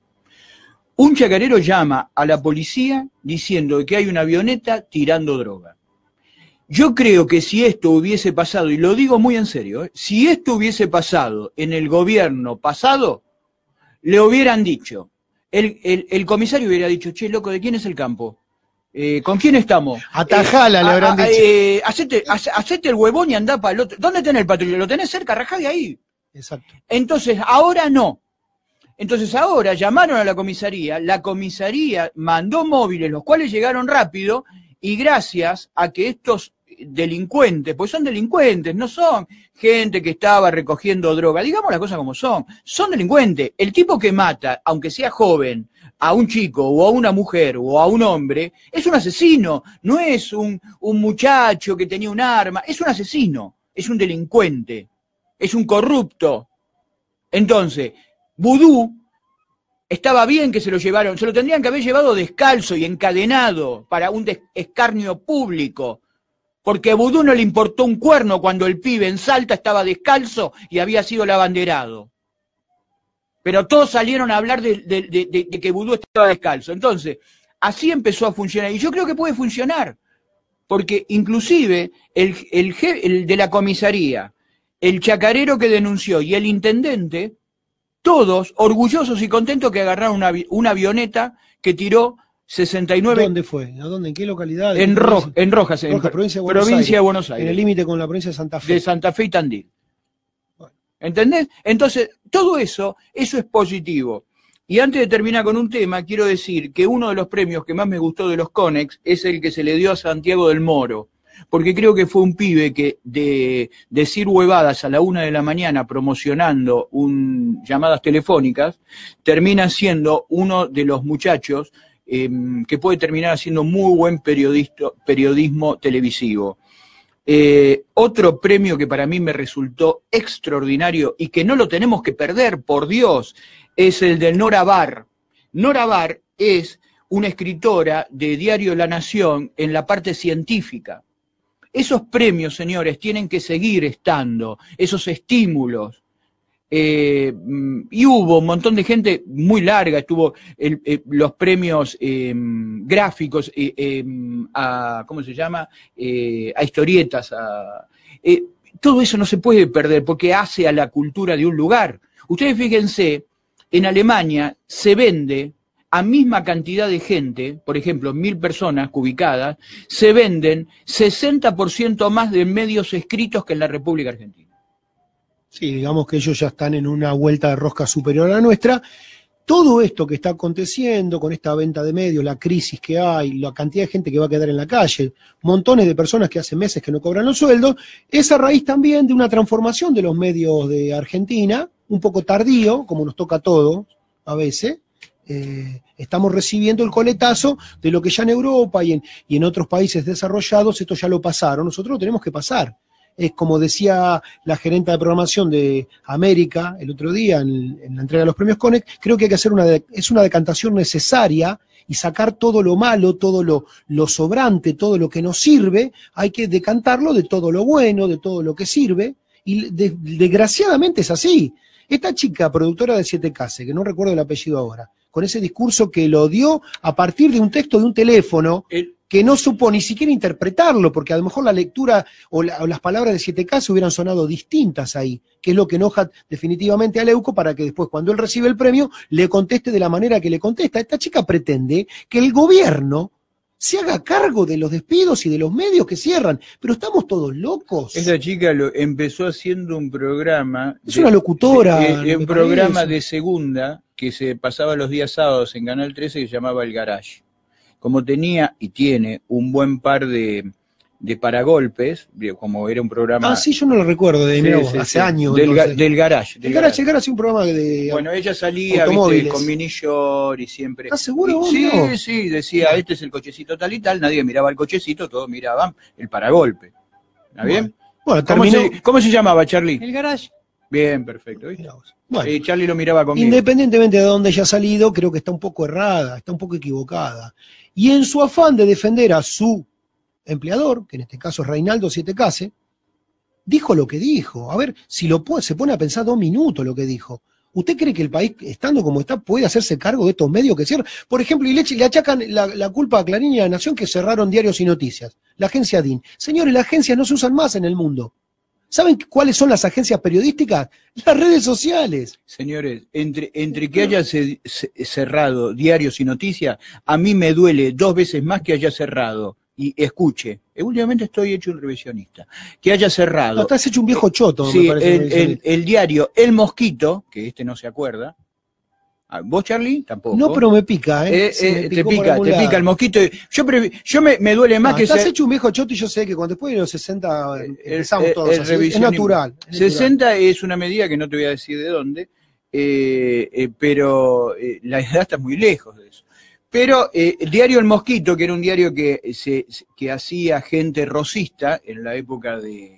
Un chacarero llama a la policía diciendo que hay una avioneta tirando droga. Yo creo que si esto hubiese pasado, y lo digo muy en serio, ¿eh? si esto hubiese pasado en el gobierno pasado, le hubieran dicho, el, el- el comisario hubiera dicho, che, loco, ¿de quién es el campo? Eh, ¿Con quién estamos? Atajala, le a- habrán a- dicho. eh, hacete, hace- hacete el huevón y andá para el otro. ¿Dónde tenés el patrullero? ¿Lo tenés cerca? Rajá de ahí. Exacto. Entonces, ahora no. Entonces, ahora llamaron a la comisaría, la comisaría mandó móviles, los cuales llegaron rápido, y gracias a que estos delincuentes, pues son delincuentes, no son gente que estaba recogiendo droga, digamos las cosas como son, son delincuentes. El tipo que mata, aunque sea joven, a un chico o a una mujer o a un hombre, es un asesino, no es un, un muchacho que tenía un arma, es un asesino, es un delincuente, es un corrupto. Entonces, Vudú estaba bien que se lo llevaron, se lo tendrían que haber llevado descalzo y encadenado para un escarnio público, porque Vudú no le importó un cuerno cuando el pibe en Salta estaba descalzo y había sido el abanderado. Pero todos salieron a hablar de, que Vudú estaba descalzo. Entonces, así empezó a funcionar. Y yo creo que puede funcionar, porque inclusive el, el el de la comisaría, el chacarero que denunció y el intendente, todos orgullosos y contentos que agarraron una avioneta que tiró 69 ¿Dónde fue? ¿A dónde? ¿En qué localidad? en, ¿En Ro- en Rojas, en Rojas, provincia de Buenos provincia Aires. de Buenos En Aires, el límite con la provincia de Santa Fe. de Santa Fe y Tandil. ¿Entendés? Entonces, todo eso, eso es positivo. Y antes de terminar con un tema, quiero decir que uno de los premios que más me gustó de los Conex es el que se le dio a Santiago del Moro, porque creo que fue un pibe que de decir huevadas a la una de la mañana promocionando un, llamadas telefónicas, termina siendo uno de los muchachos eh, que puede terminar haciendo muy buen periodismo televisivo. Eh, otro premio que para mí me resultó extraordinario y que no lo tenemos que perder, por Dios, es el de Nora Bar. Nora Bar es una escritora de Diario La Nación en la parte científica. Esos premios, señores, tienen que seguir estando, esos estímulos. Eh, mm, y hubo un montón de gente muy larga, estuvo eh, los premios eh, gráficos a, ¿cómo se llama? A historietas, a, todo eso no se puede perder porque hace a la cultura de un lugar. Ustedes fíjense, en Alemania se vende a misma cantidad de gente, por ejemplo, mil personas ubicadas, se venden 60% más de medios escritos que en la República Argentina. Sí, digamos que ellos ya están en una vuelta de rosca superior a la nuestra. Todo esto que está aconteciendo con esta venta de medios, la crisis que hay, la cantidad de gente que va a quedar en la calle, montones de personas que hace meses que no cobran los sueldos, es a raíz también de una transformación de los medios de Argentina, un poco tardío, como nos toca a todos a veces. Eh, estamos recibiendo el coletazo de lo que ya en Europa y en, y en otros países desarrollados esto ya lo pasaron, nosotros lo tenemos que pasar es como decía la gerenta de programación de América el otro día en, la entrega de los premios Conec, creo que hay que hacer una, es una decantación necesaria y sacar todo lo malo, todo lo, lo sobrante, todo lo que nos sirve, hay que decantarlo de todo lo bueno, de todo lo que sirve, y de- desgraciadamente es así. Esta chica, productora de Siete Case, que no recuerdo el apellido ahora, con ese discurso que lo dio a partir de un texto de un teléfono, que no supo ni siquiera interpretarlo, porque a lo mejor la lectura o, la- o las palabras de 7K hubieran sonado distintas ahí, que es lo que enoja definitivamente a Leuco para que después, cuando él recibe el premio, le conteste de la manera que le contesta. Esta chica pretende que el gobierno se haga cargo de los despidos y de los medios que cierran, pero estamos todos locos. Esa chica lo, empezó haciendo un programa. Es una locutora, de- un programa parece. de segunda que se pasaba los días sábados en Canal 13 que se llamaba El Garage. Como tenía y tiene un buen par de, de paragolpes, como era un programa. Ah, sí, yo no lo recuerdo, de, Sí, hace sí. años. Del, ga- del Garage. del el garage, el garage un programa de. Bueno, ella salía ¿viste, con mini short y siempre. ¿Estás seguro y- vos, Sí, no? sí, decía, este es el cochecito tal y tal, nadie miraba el cochecito, todos miraban el paragolpe. ¿Está bien? Bueno, ¿Cómo, terminó. se, cómo se llamaba, Charlie? El garage. Bien, perfecto. ¿viste? Bueno. Charlie lo miraba conmigo. Independientemente de dónde haya salido, creo que está un poco errada, está un poco equivocada. Y en su afán de defender a su empleador, que en este caso es Reinaldo Siete Case, dijo lo que dijo. A ver, si lo puede, se pone a pensar dos minutos lo que dijo. ¿Usted cree que el país, estando como está, puede hacerse cargo de estos medios que cierran? Por ejemplo, y le, le achacan la, la culpa a Clarín y a la Nación que cerraron diarios y noticias. La agencia DIN. Señores, las agencias no se usan más en el mundo. ¿Saben cuáles son las agencias periodísticas? Las redes sociales. Señores, entre, entre que haya ce- ce- cerrado diarios y noticias, a mí me duele dos veces más que haya cerrado. Y escuche, eh, últimamente estoy hecho un revisionista. Que haya cerrado. No, estás hecho un viejo choto, me Sí, parece, el, Mauricio. el- el diario El Mosquito, que este no se acuerda. Ah, ¿Vos, Charlie? Tampoco. No, pero me pica, ¿eh? Eh, Sí, eh, me te pica, te lado. pica el mosquito. Yo, yo me, me duele más No, que estás se- hecho un viejo choto y yo sé que cuando después de los 60 empezamos el- todos el. Es natural. es natural. 60 es una medida que no te voy a decir de dónde, eh, eh, pero eh, la edad está muy lejos de eso. Pero eh, el diario El Mosquito, que era un diario que, se, que hacía gente rosista en la época de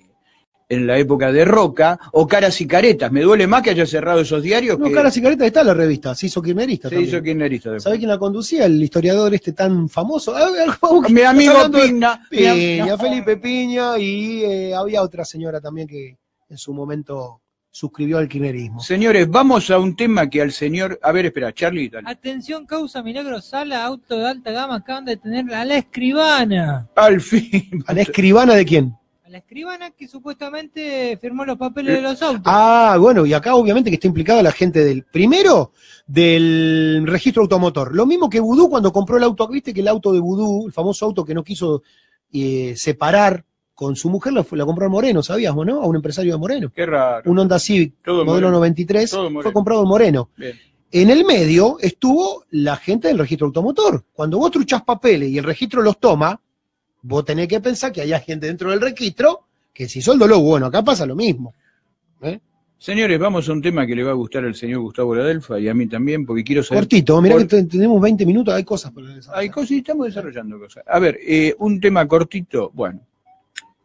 en la época de Roca, o Caras y Caretas. Me duele más que haya cerrado esos diarios No, que Caras y Caretas está la revista, se hizo kirchnerista se también. hizo kirchnerista después. ¿Sabe quién la conducía? El historiador este tan famoso. A ver, vamos, Mi amigo de- Piña. Piña, Felipe Piña, y eh, había otra señora también que en su momento suscribió al kirchnerismo. Señores, vamos a un tema que al señor... A ver, espera, Charlie, dale. Atención, causa milagro, sala, auto de alta gama, acaban de tener a la escribana. Al fin. ¿A la escribana de quién? A la escribana que supuestamente firmó los papeles de los autos. Ah, bueno, y acá obviamente que está implicada la gente del, primero, del registro automotor. Lo mismo que Vudú cuando compró el auto, viste que el auto de Vudú, el famoso auto que no quiso eh, separar con su mujer, lo compró en Moreno, ¿sabíamos, no? A un empresario de Moreno. Qué raro. Un Honda Civic, Todo modelo Moreno. 93, Todo Moreno. fue comprado en Moreno. Bien. En el medio estuvo la gente del registro automotor. Cuando vos truchás papeles y el registro los toma, vos tenés que pensar que hay gente dentro del registro que si el dolor, bueno, acá pasa lo mismo. Señores, vamos a un tema que le va a gustar al señor Gustavo Ladelfa y a mí también, porque quiero saber... Cortito, mirá por- que te- tenemos 20 minutos, hay cosas para desarrollar. Hay cosas y estamos desarrollando cosas. A ver, eh, un tema cortito. Bueno,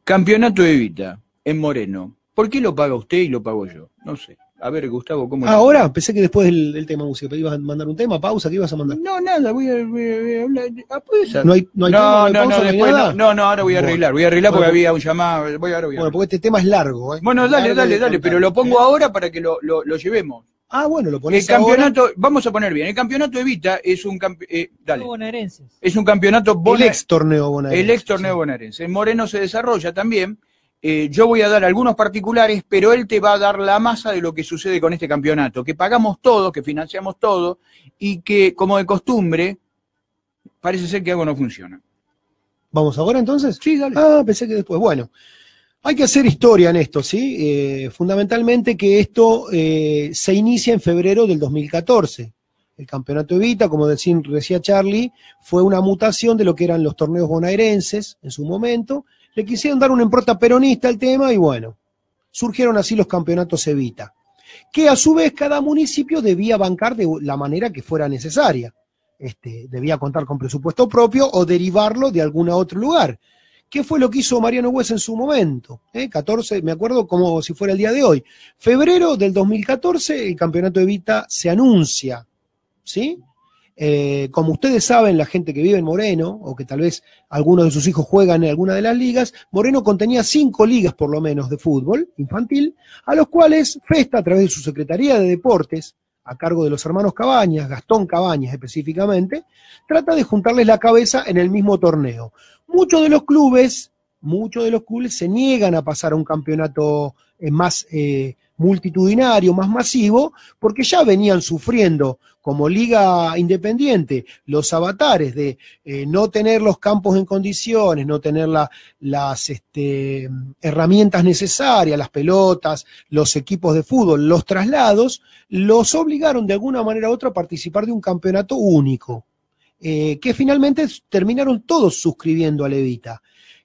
campeonato de Evita en Moreno. ¿Por qué lo paga usted y lo pago yo? No sé. A ver, Gustavo, ¿cómo? Ah, Ahora, pensé que después del, del tema música, pero ibas a mandar un tema, pausa, ¿qué ibas a mandar? No, nada, voy a, hablar. Ah. No hay, no hay no, tema, no no, pausa, no, después no, no, no, ahora voy a arreglar, voy a arreglar porque Bueno, había un llamado, voy ahora voy a Bueno, porque este tema es largo, ¿eh? Bueno, dale, Largo dale, dale, pero lo pongo ahora para que lo, lo, lo llevemos. Ah, bueno, lo El pones ahora. campeonato, vamos a poner bien, el campeonato Evita es un campe- eh, dale, bonaerenses. es un campeonato El bona- ex torneo bonaerense. el ex torneo bonaerense. En Moreno se desarrolla también. Eh, yo voy a dar algunos particulares, pero él te va a dar la masa de lo que sucede con este campeonato, que pagamos todo, que financiamos todo, y que, como de costumbre, parece ser que algo no funciona. ¿Vamos ahora entonces? Sí, dale. Ah, pensé que después. Bueno, hay que hacer historia en esto, ¿sí? Eh, fundamentalmente que esto eh, se inicia en febrero del 2014. El campeonato Evita, como decía, decía Charlie, fue una mutación de lo que eran los torneos bonaerenses en su momento. Le quisieron dar una impronta peronista al tema y bueno, surgieron así los campeonatos Evita, que a su vez cada municipio debía bancar de la manera que fuera necesaria. Este, debía contar con presupuesto propio o derivarlo de algún otro lugar. ¿Qué fue lo que hizo Mariano Hues en su momento? ¿Eh? 14, me acuerdo como si fuera el día de hoy. Febrero del 2014, el campeonato Evita se anuncia, ¿sí? Eh, como ustedes saben, la gente que vive en Moreno, o que tal vez algunos de sus hijos juegan en alguna de las ligas, Moreno contenía cinco ligas por lo menos de fútbol infantil, a los cuales Festa, a través de su Secretaría de Deportes, a cargo de los hermanos Cabañas, Gastón Cabañas específicamente, trata de juntarles la cabeza en el mismo torneo. Muchos de los clubes, muchos de los clubes se niegan a pasar a un campeonato eh, más eh, multitudinario, más masivo, porque ya venían sufriendo como liga independiente los avatares de eh, no tener los campos en condiciones, no tener la- las este, herramientas necesarias, las pelotas, los equipos de fútbol, los traslados, los obligaron de alguna manera u otra a participar de un campeonato único, eh, que finalmente terminaron todos suscribiendo a Levita.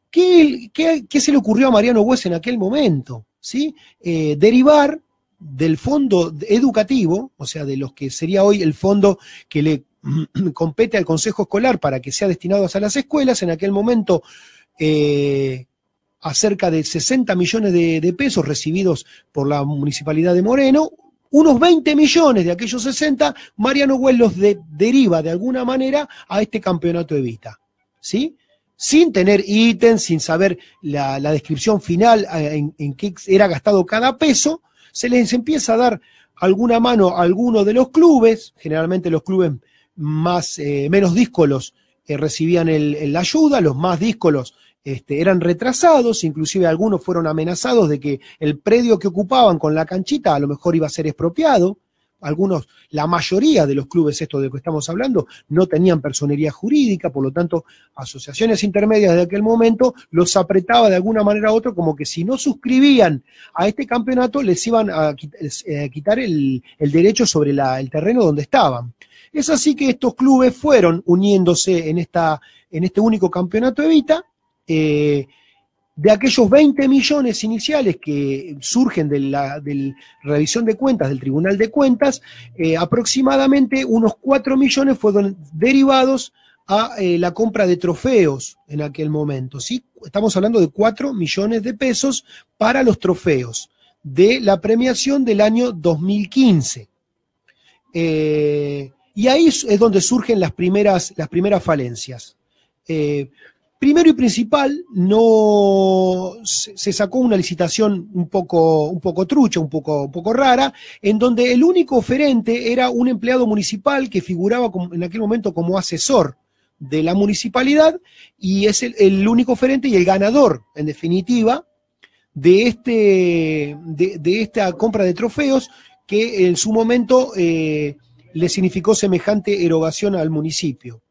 ¿Qué, qué- qué se le ocurrió a Mariano Hues en aquel momento? ¿Sí? Eh, derivar del fondo educativo, o sea, de los que sería hoy el fondo que le compete al Consejo Escolar para que sea destinado a las escuelas, en aquel momento eh, a cerca de 60 millones de, de pesos recibidos por la Municipalidad de Moreno, unos 20 millones de aquellos 60, Mariano Güell los de- deriva de alguna manera a este campeonato Evita. ¿Sí? Sin tener ítems, sin saber la, descripción final eh, en, qué era gastado cada peso, se les empieza a dar alguna mano a algunos de los clubes, generalmente los clubes más, eh, menos díscolos eh, recibían la ayuda, los más díscolos este, eran retrasados, inclusive algunos fueron amenazados de que el predio que ocupaban con la canchita a lo mejor iba a ser expropiado. Algunos, la mayoría de los clubes, esto de lo que estamos hablando, no tenían personería jurídica, por lo tanto, asociaciones intermedias de aquel momento los apretaba de alguna manera u otra, como que si no suscribían a este campeonato, les iban a eh, quitar el, derecho sobre el terreno donde estaban. Es así que estos clubes fueron uniéndose en, esta, en este único campeonato Evita. eh, de aquellos 20 millones iniciales que surgen de la revisión de cuentas del Tribunal de Cuentas, eh, aproximadamente unos 4 millones fueron derivados a eh, la compra de trofeos en aquel momento. ¿sí? Estamos hablando de 4 millones de pesos para los trofeos de la premiación del año 2015. Eh, y ahí es es donde surgen las primeras, las primeras falencias. Primero y principal, no se, sacó una licitación un poco, un poco trucha, un poco, un poco rara, en donde el único oferente era un empleado municipal que figuraba en aquel momento como asesor de la municipalidad y es el, único oferente y el ganador, en definitiva, de, este, de esta compra de trofeos que en su momento eh, le significó semejante erogación al municipio.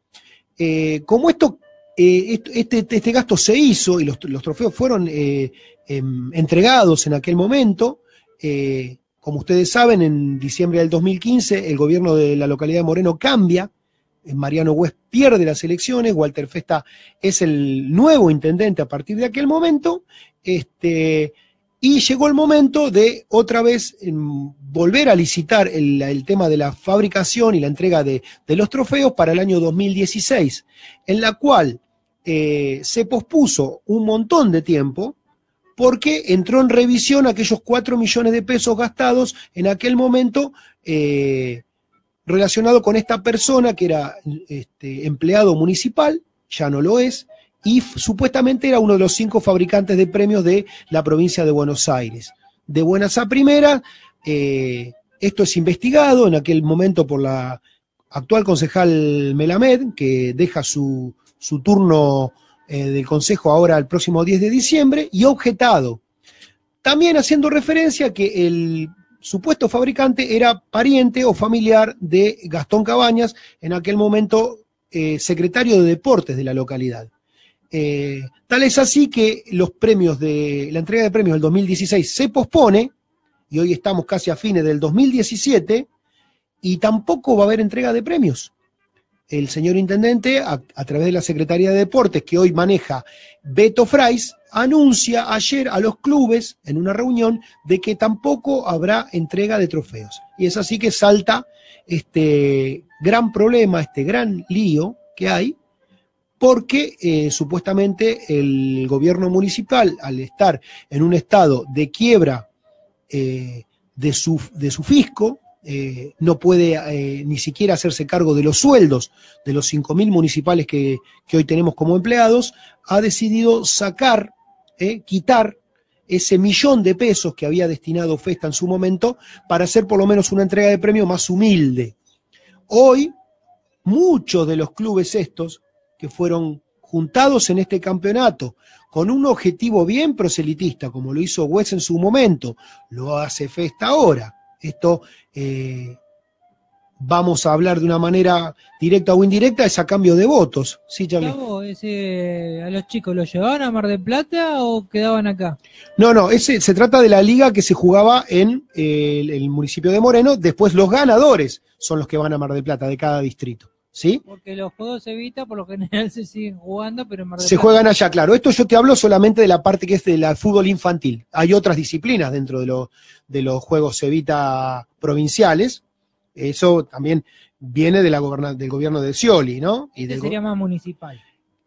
Eh, como esto, eh, este, este gasto se hizo y los, los trofeos fueron eh, em, entregados en aquel momento, eh, como ustedes saben, en diciembre del 2015 el gobierno de la localidad de Moreno cambia, Mariano West pierde las elecciones, Walter Festa es el nuevo intendente a partir de aquel momento, este, y llegó el momento de otra vez em, volver a licitar el, el tema de la fabricación y la entrega de, de los trofeos para el año 2016, en la cual eh, se pospuso un montón de tiempo porque entró en revisión aquellos 4 millones de pesos gastados en aquel momento eh, relacionado con esta persona que era este, empleado municipal, ya no lo es, y supuestamente era uno de los cinco fabricantes de premios de la provincia de Buenos Aires. De buenas a primeras, eh, esto es investigado en aquel momento por la actual concejal Melamed, que deja su, su turno eh, del consejo ahora el próximo 10 de diciembre, y objetado. También haciendo referencia que el supuesto fabricante era pariente o familiar de Gastón Cabañas, en aquel momento eh, secretario de deportes de la localidad. Eh, tal es así que los premios de la entrega de premios del 2016 se pospone y hoy estamos casi a fines del 2017 y tampoco va a haber entrega de premios. El señor intendente, a, través de la Secretaría de Deportes que hoy maneja Beto Frais, anuncia ayer a los clubes en una reunión de que tampoco habrá entrega de trofeos. Y es así que salta este gran problema, este gran lío que hay, porque eh, supuestamente el gobierno municipal, al estar en un estado de quiebra eh, de, su, de su fisco, eh, no puede eh, ni siquiera hacerse cargo de los sueldos de los 5.000 municipales que, hoy tenemos como empleados, ha decidido sacar, eh, quitar ese millón de pesos que había destinado Festa en su momento para hacer por lo menos una entrega de premio más humilde. Hoy, muchos de los clubes estos que fueron juntados en este campeonato con un objetivo bien proselitista, como lo hizo Wes en su momento, lo hace Festa ahora. Esto eh, vamos a hablar de una manera directa o indirecta, es a cambio de votos. Sí, Charlie. Ese, ¿A los chicos los llevaban a Mar del Plata o quedaban acá? No, no, ese, se trata de la liga que se jugaba en eh, el, el municipio de Moreno. Después los ganadores son los que van a Mar del Plata de cada distrito. ¿Sí? Porque los juegos Evita por lo general se siguen jugando, pero en Mar del Se Plata- juegan allá, claro. Esto yo te hablo solamente de la parte que es de la fútbol infantil. Hay otras disciplinas dentro de, lo- de los Juegos Evita provinciales. Eso también viene de la goberna- del gobierno de Scioli, ¿no? Y Este del sería más municipal.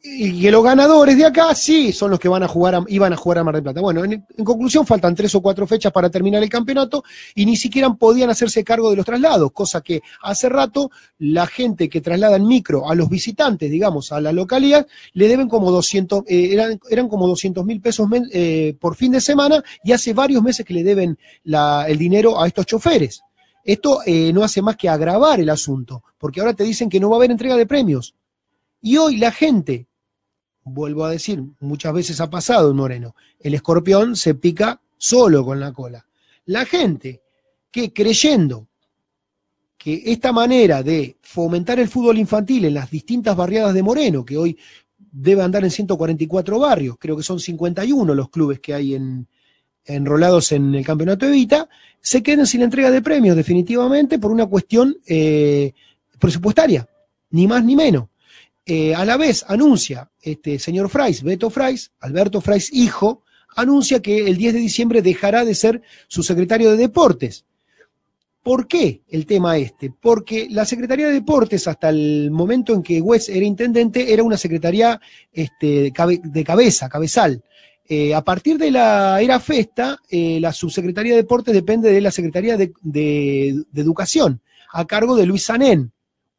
Y los ganadores de acá sí son los que van a jugar a- iban a jugar a Mar del Plata. Bueno, en, conclusión faltan tres o cuatro fechas para terminar el campeonato y ni siquiera podían hacerse cargo de los traslados, cosa que hace rato la gente que traslada en micro a los visitantes, digamos, a la localidad, le deben como 200, eh, eran, eran como 200 mil pesos eh, por fin de semana y hace varios meses que le deben el dinero a estos choferes. Esto eh, no hace más que agravar el asunto, porque ahora te dicen que no va a haber entrega de premios. Y hoy la gente, vuelvo a decir, muchas veces ha pasado en Moreno, el escorpión se pica solo con la cola. La gente que creyendo que esta manera de fomentar el fútbol infantil en las distintas barriadas de Moreno, que hoy debe andar en 144 barrios, creo que son 51 los clubes que hay en, enrolados en el campeonato Evita, se queden sin entrega de premios definitivamente por una cuestión eh, presupuestaria, ni más ni menos. Eh, a la vez anuncia este señor Frais, Beto Frais, Alberto Frais hijo, anuncia que el 10 de diciembre dejará de ser su secretario de deportes. ¿Por qué el tema este? Porque la Secretaría de Deportes, hasta el momento en que Wes era intendente, era una secretaría este, de cabe- de cabeza, cabezal. Eh, a partir de la era Festa, eh, la subsecretaría de Deportes depende de la Secretaría de, de- de Educación, a cargo de Luis Sanén,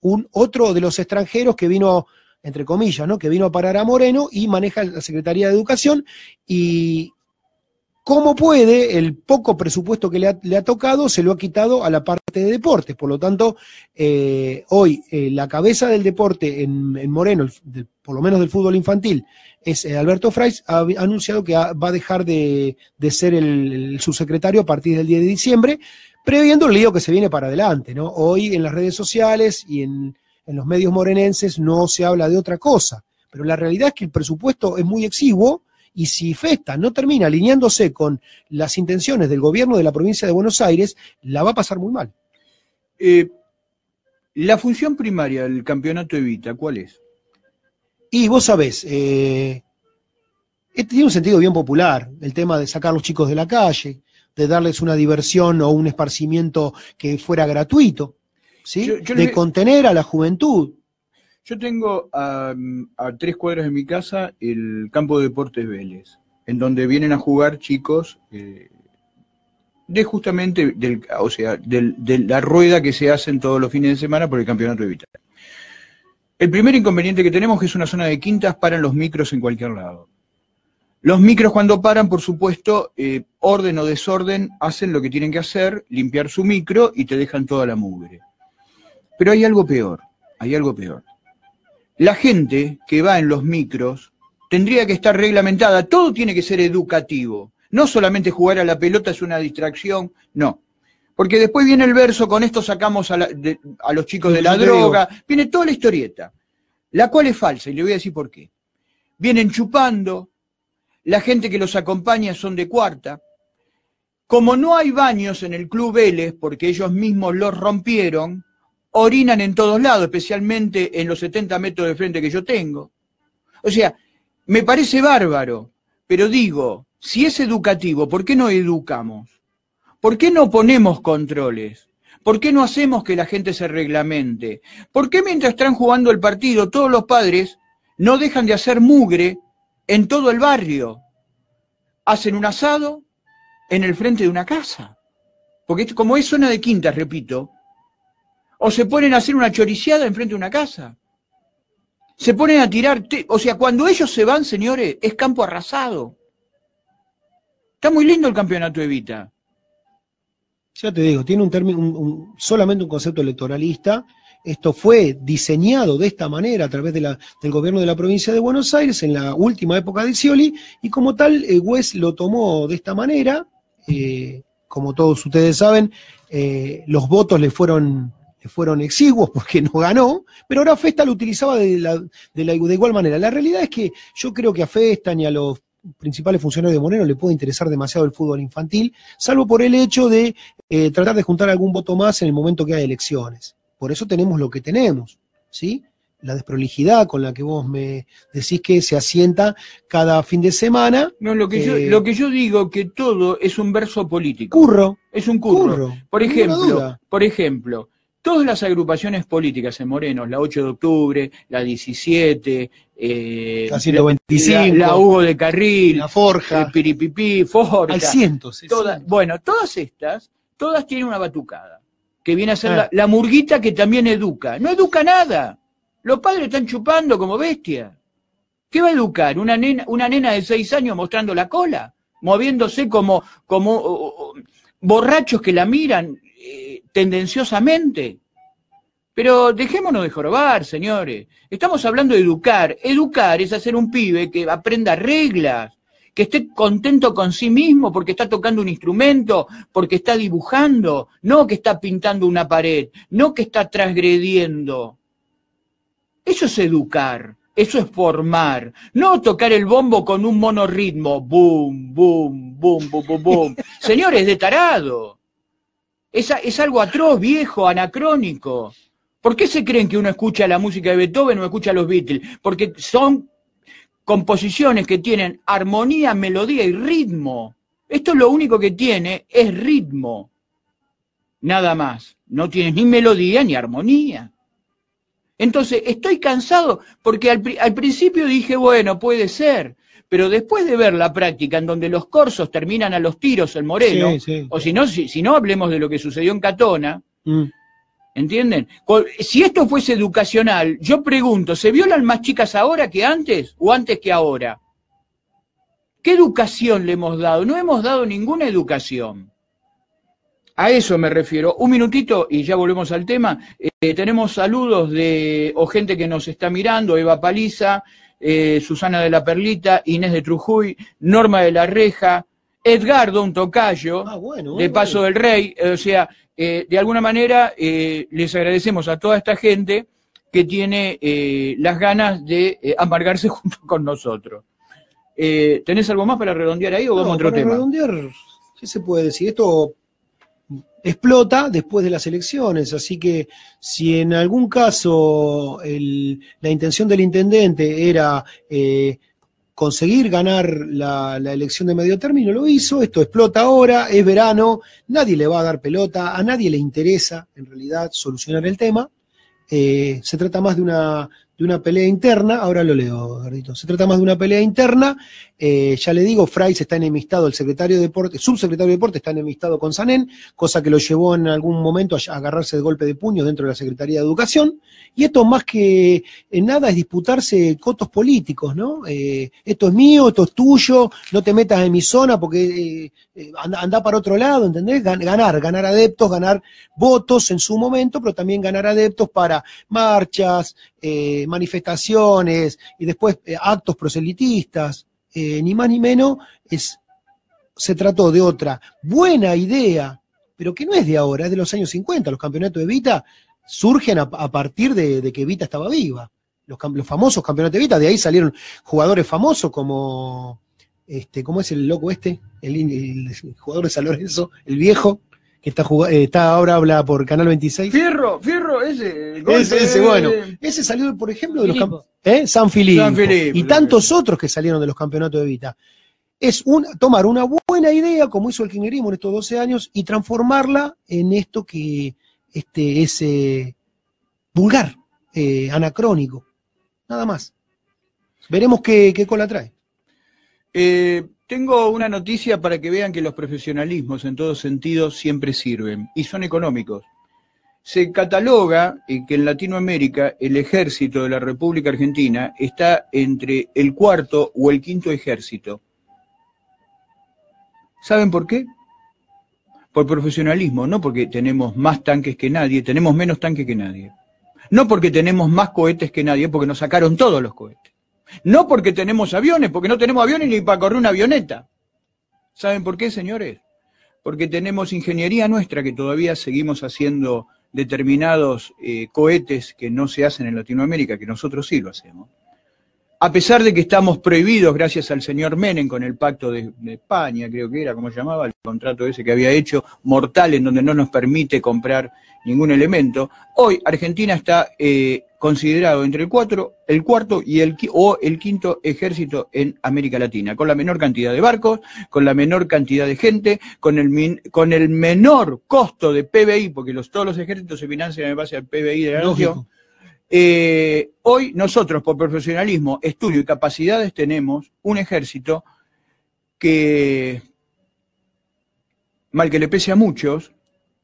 un otro de los extranjeros que vino, entre comillas, ¿no? que vino a parar a Moreno y maneja la Secretaría de Educación. Y como puede, el poco presupuesto que le ha, le ha tocado se lo ha quitado a la parte de deportes. Por lo tanto, eh, hoy eh, la cabeza del deporte en, en Moreno, por lo menos del fútbol infantil, es eh, Alberto Frais, ha, ha anunciado que ha- va a dejar de, de ser el, el subsecretario a partir del 10 de diciembre, previendo el lío que se viene para adelante. ¿no? Hoy en las redes sociales y en, en los medios morenenses no se habla de otra cosa, pero la realidad es que el presupuesto es muy exiguo y si Festa no termina alineándose con las intenciones del gobierno de la provincia de Buenos Aires, la va a pasar muy mal. Eh, la función primaria del campeonato Evita, ¿cuál es? Y vos sabés, eh, este tiene un sentido bien popular, el tema de sacar a los chicos de la calle, de darles una diversión o un esparcimiento que fuera gratuito, ¿sí? Yo- yo de le- contener a la juventud. Yo tengo a, a tres cuadras de mi casa el campo de deportes Vélez, en donde vienen a jugar chicos eh, de justamente, del, o sea, del- de la rueda que se hacen todos los fines de semana por el campeonato de Vita. El primer inconveniente que tenemos es que es una zona de quintas, paran los micros en cualquier lado. Los micros cuando paran, por supuesto, eh, orden o desorden, hacen lo que tienen que hacer, limpiar su micro y te dejan toda la mugre. Pero hay algo peor, hay algo peor. La gente que va en los micros tendría que estar reglamentada, todo tiene que ser educativo. No solamente jugar a la pelota es una distracción, no. Porque después viene el verso, con esto sacamos a, la- de- a los chicos de la digo. droga, viene toda la historieta, la cual es falsa, y le voy a decir por qué. Vienen chupando, la gente que los acompaña son de cuarta. Como no hay baños en el Club Vélez, porque ellos mismos los rompieron, orinan en todos lados, especialmente en los 70 metros de frente que yo tengo. O sea, me parece bárbaro, pero digo, si es educativo, ¿por qué no educamos? ¿Por qué no ponemos controles? ¿Por qué no hacemos que la gente se reglamente? ¿Por qué mientras están jugando el partido todos los padres no dejan de hacer mugre en todo el barrio? Hacen un asado en el frente de una casa. Porque como es zona de quintas, repito, o se ponen a hacer una choriciada enfrente de una casa. Se ponen a tirar, o sea, cuando ellos se van, señores, es campo arrasado. Está muy lindo el campeonato Evita. Ya te digo, tiene un término, un- solamente un concepto electoralista. Esto fue diseñado de esta manera a través del gobierno de la provincia de Buenos Aires en la última época de Scioli, y como tal, eh, Wes lo tomó de esta manera. eh, como todos ustedes saben, eh, los votos le fueron, fueron exiguos porque no ganó, pero ahora Festa lo utilizaba de, la- igual manera. La realidad es que yo creo que a Festa ni a los principales funcionarios de Moreno le puede interesar demasiado el fútbol infantil, salvo por el hecho de eh, tratar de juntar algún voto más en el momento que hay elecciones. Por eso tenemos lo que tenemos, ¿sí? La desprolijidad con la que vos me decís que se asienta cada fin de semana. No, lo que, yo, eh, lo que yo digo que todo es un verso político. Curro. Es un curro. Curro, Por ejemplo, por ejemplo, todas las agrupaciones políticas en Moreno, la 8 de octubre, la 17, eh, La 125, la, la Hugo de Carril, la Forja. el Piripipí, Forja. Hay cientos, todas, bueno, todas estas, todas tienen una batucada, que viene a ser Ah. la, la murguita que también educa. No educa nada. Los padres están chupando como bestia. ¿Qué va a educar? ¿Una nena, una nena de seis años mostrando la cola? Moviéndose como, como oh, oh, borrachos que la miran eh, tendenciosamente. Pero dejémonos de jorobar, señores. Estamos hablando de educar. Educar es hacer un pibe que aprenda reglas, que esté contento con sí mismo porque está tocando un instrumento, porque está dibujando, no que está pintando una pared, no que está transgrediendo. Eso es educar, eso es formar, no tocar el bombo con un monorritmo, boom, boom, boom, boom, boom, boom. Señores, de tarado. Es, a- es algo atroz, viejo, anacrónico. ¿Por qué se creen que uno escucha la música de Beethoven o escucha los Beatles? Porque son composiciones que tienen armonía, melodía y ritmo. Esto lo único que tiene es ritmo. Nada más. No tiene ni melodía ni armonía. Entonces, estoy cansado porque al, pri- al principio dije, bueno, puede ser, pero después de ver la práctica en donde los corsos terminan a los tiros en Moreno, Sí, sí. o si no, si, si no hablemos de lo que sucedió en Catona, Mm. ¿Entienden? Si esto fuese educacional, yo pregunto, ¿se violan más chicas ahora que antes o antes que ahora? ¿Qué educación le hemos dado? No hemos dado ninguna educación. A eso me refiero. Un minutito y ya volvemos al tema. Eh, tenemos saludos de o gente que nos está mirando, Eva Paliza, eh, Susana de la Perlita, Inés de Trujuy, Norma de la Reja, Edgardo, un tocayo, de Paso del Rey. Eh, o sea, eh, de alguna manera eh, les agradecemos a toda esta gente que tiene eh, las ganas de amargarse junto con nosotros. ¿Tenés algo más para redondear ahí o vamos a otro para tema? redondear, ¿qué se puede decir? Esto explota después de las elecciones, así que si en algún caso el- la intención del intendente era conseguir ganar la, elección de medio término, lo hizo, esto explota ahora, es verano, nadie le va a dar pelota, a nadie le interesa en realidad solucionar el tema, Eh, se trata más de una, de una pelea interna, ahora lo leo, Gardito, se trata más de una pelea interna, eh, ya le digo, Frais está enemistado, el secretario de Deporte, subsecretario de Deporte está enemistado con Sanén, cosa que lo llevó en algún momento a agarrarse de golpe de puño dentro de la Secretaría de Educación, y esto más que en nada es disputarse cotos políticos, ¿no? Eh, esto es mío, esto es tuyo, no te metas en mi zona porque eh, eh, anda, anda para otro lado, ¿entendés? Gan- Ganar, ganar adeptos, ganar votos en su momento, pero también ganar adeptos para marchas, eh, manifestaciones y después eh, actos proselitistas, eh, ni más ni menos, es, se trató de otra buena idea, pero que no es de ahora, es de los años 50. Los campeonatos de Vita surgen a, a partir de, que Vita estaba viva. Los, los famosos campeonatos de Vita, de ahí salieron jugadores famosos como, este, ¿cómo es el loco este? El, el jugador de San Lorenzo, el viejo, que está, eh, está ahora habla por Canal 26. Fierro, Fierro, ese. el Ese, bueno. Ese salió, por ejemplo, de los Filipo. camp- ¿eh? San Filipo, y tantos otros que salieron de los campeonatos de Vita. Es un, tomar una buena idea, como hizo el kirchnerismo en estos 12 años, y transformarla en esto que este, es eh, vulgar, eh, anacrónico. Nada más. Veremos qué, qué cola trae. Eh, tengo una noticia para que vean que los profesionalismos en todos sentidos siempre sirven y son económicos. Se cataloga eh, que en Latinoamérica el ejército de la República Argentina está entre el cuarto o el quinto ejército. ¿Saben por qué? Por profesionalismo, no porque tenemos más tanques que nadie, tenemos menos tanques que nadie. No porque tenemos más cohetes que nadie, porque nos sacaron todos los cohetes. No porque tenemos aviones, porque no tenemos aviones ni para correr una avioneta. ¿Saben por qué, señores? Porque tenemos ingeniería nuestra que todavía seguimos haciendo determinados eh, cohetes que no se hacen en Latinoamérica, que nosotros sí lo hacemos. A pesar de que estamos prohibidos, gracias al señor Menem, con el pacto de, España, creo que era, como llamaba, el contrato ese que había hecho, mortal, en donde no nos permite comprar ningún elemento, hoy Argentina está eh, considerado entre el, cuatro, el cuarto y el, o el quinto ejército en América Latina, con la menor cantidad de barcos, con la menor cantidad de gente, con el, min- con el menor costo de PBI, porque los, todos los ejércitos se financian en base al PBI de la nación. Eh, hoy nosotros, por profesionalismo, estudio y capacidades, tenemos un ejército que, mal que le pese a muchos,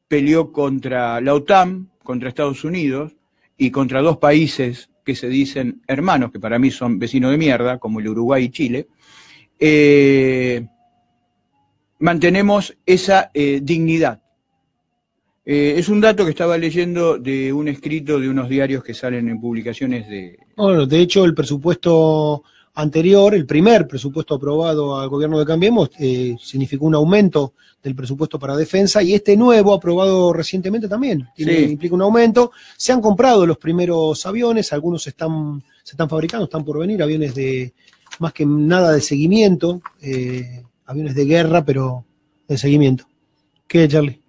peleó contra la OTAN, contra Estados Unidos y contra dos países que se dicen hermanos, que para mí son vecinos de mierda, como el Uruguay y Chile. Eh, mantenemos esa eh, dignidad. Eh, es un dato que estaba leyendo de un escrito de unos diarios que salen en publicaciones de... Bueno, de hecho, el presupuesto anterior, el primer presupuesto aprobado al gobierno de Cambiemos, eh, significó un aumento del presupuesto para defensa y este nuevo, aprobado recientemente también, tiene- Sí. implica un aumento. Se han comprado los primeros aviones, algunos están, se están fabricando, están por venir, aviones de más que nada de seguimiento, eh, aviones de guerra, pero de seguimiento. ¿Qué, Charlie?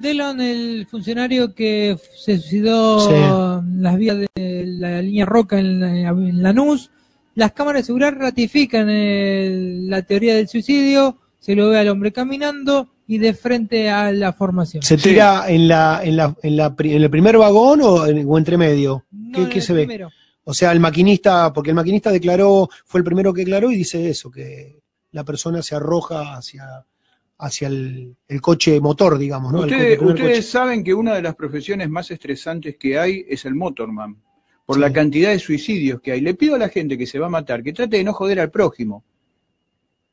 Delon, el funcionario que se suicidó Sí. en las vías de la línea Roca en, la- en Lanús, las cámaras de seguridad ratifican el- la teoría del suicidio, se lo ve al hombre caminando y de frente a la formación. ¿Se tira en, la, en, la, en, la en el primer vagón o, en- o entre medio? ¿Qué, en qué el se ve? primero. O sea, el maquinista, porque el maquinista declaró, fue el primero que declaró y dice eso, que la persona se arroja hacia, hacia el, el coche motor, digamos, ¿no? Ustedes, coche- el primer ustedes coche. saben que una de las profesiones más estresantes que hay es el motorman, por la cantidad de suicidios que hay. Le pido a la gente que se va a matar que trate de no joder al prójimo.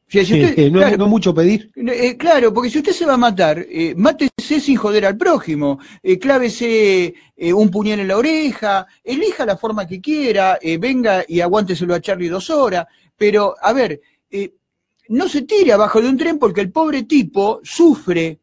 O sea, si Sí, usted- no, claro, no mucho pedir. eh, claro, porque si usted se va a matar, eh, mátese sin joder al prójimo, eh, clávese eh, un puñal en la oreja, elija la forma que quiera, eh, venga y aguánteselo a Charlie dos horas, pero a ver, eh, no se tire abajo de un tren porque el pobre tipo sufre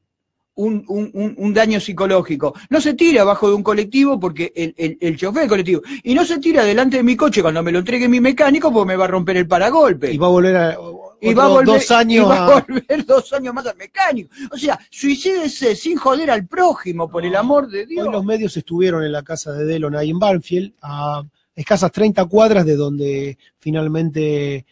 un, un- un- daño psicológico. No se tira abajo de un colectivo porque el, el, el chofer del colectivo. Y no se tira delante de mi coche cuando me lo entregue mi mecánico porque me va a romper el paragolpe. Y va a volver a, Y va a volver, dos años y va a- volver dos años más al mecánico. O sea, suicídese sin joder al prójimo, por el amor de Dios. Hoy los medios estuvieron en la casa de Delon ahí en Banfield, a escasas 30 cuadras de donde finalmente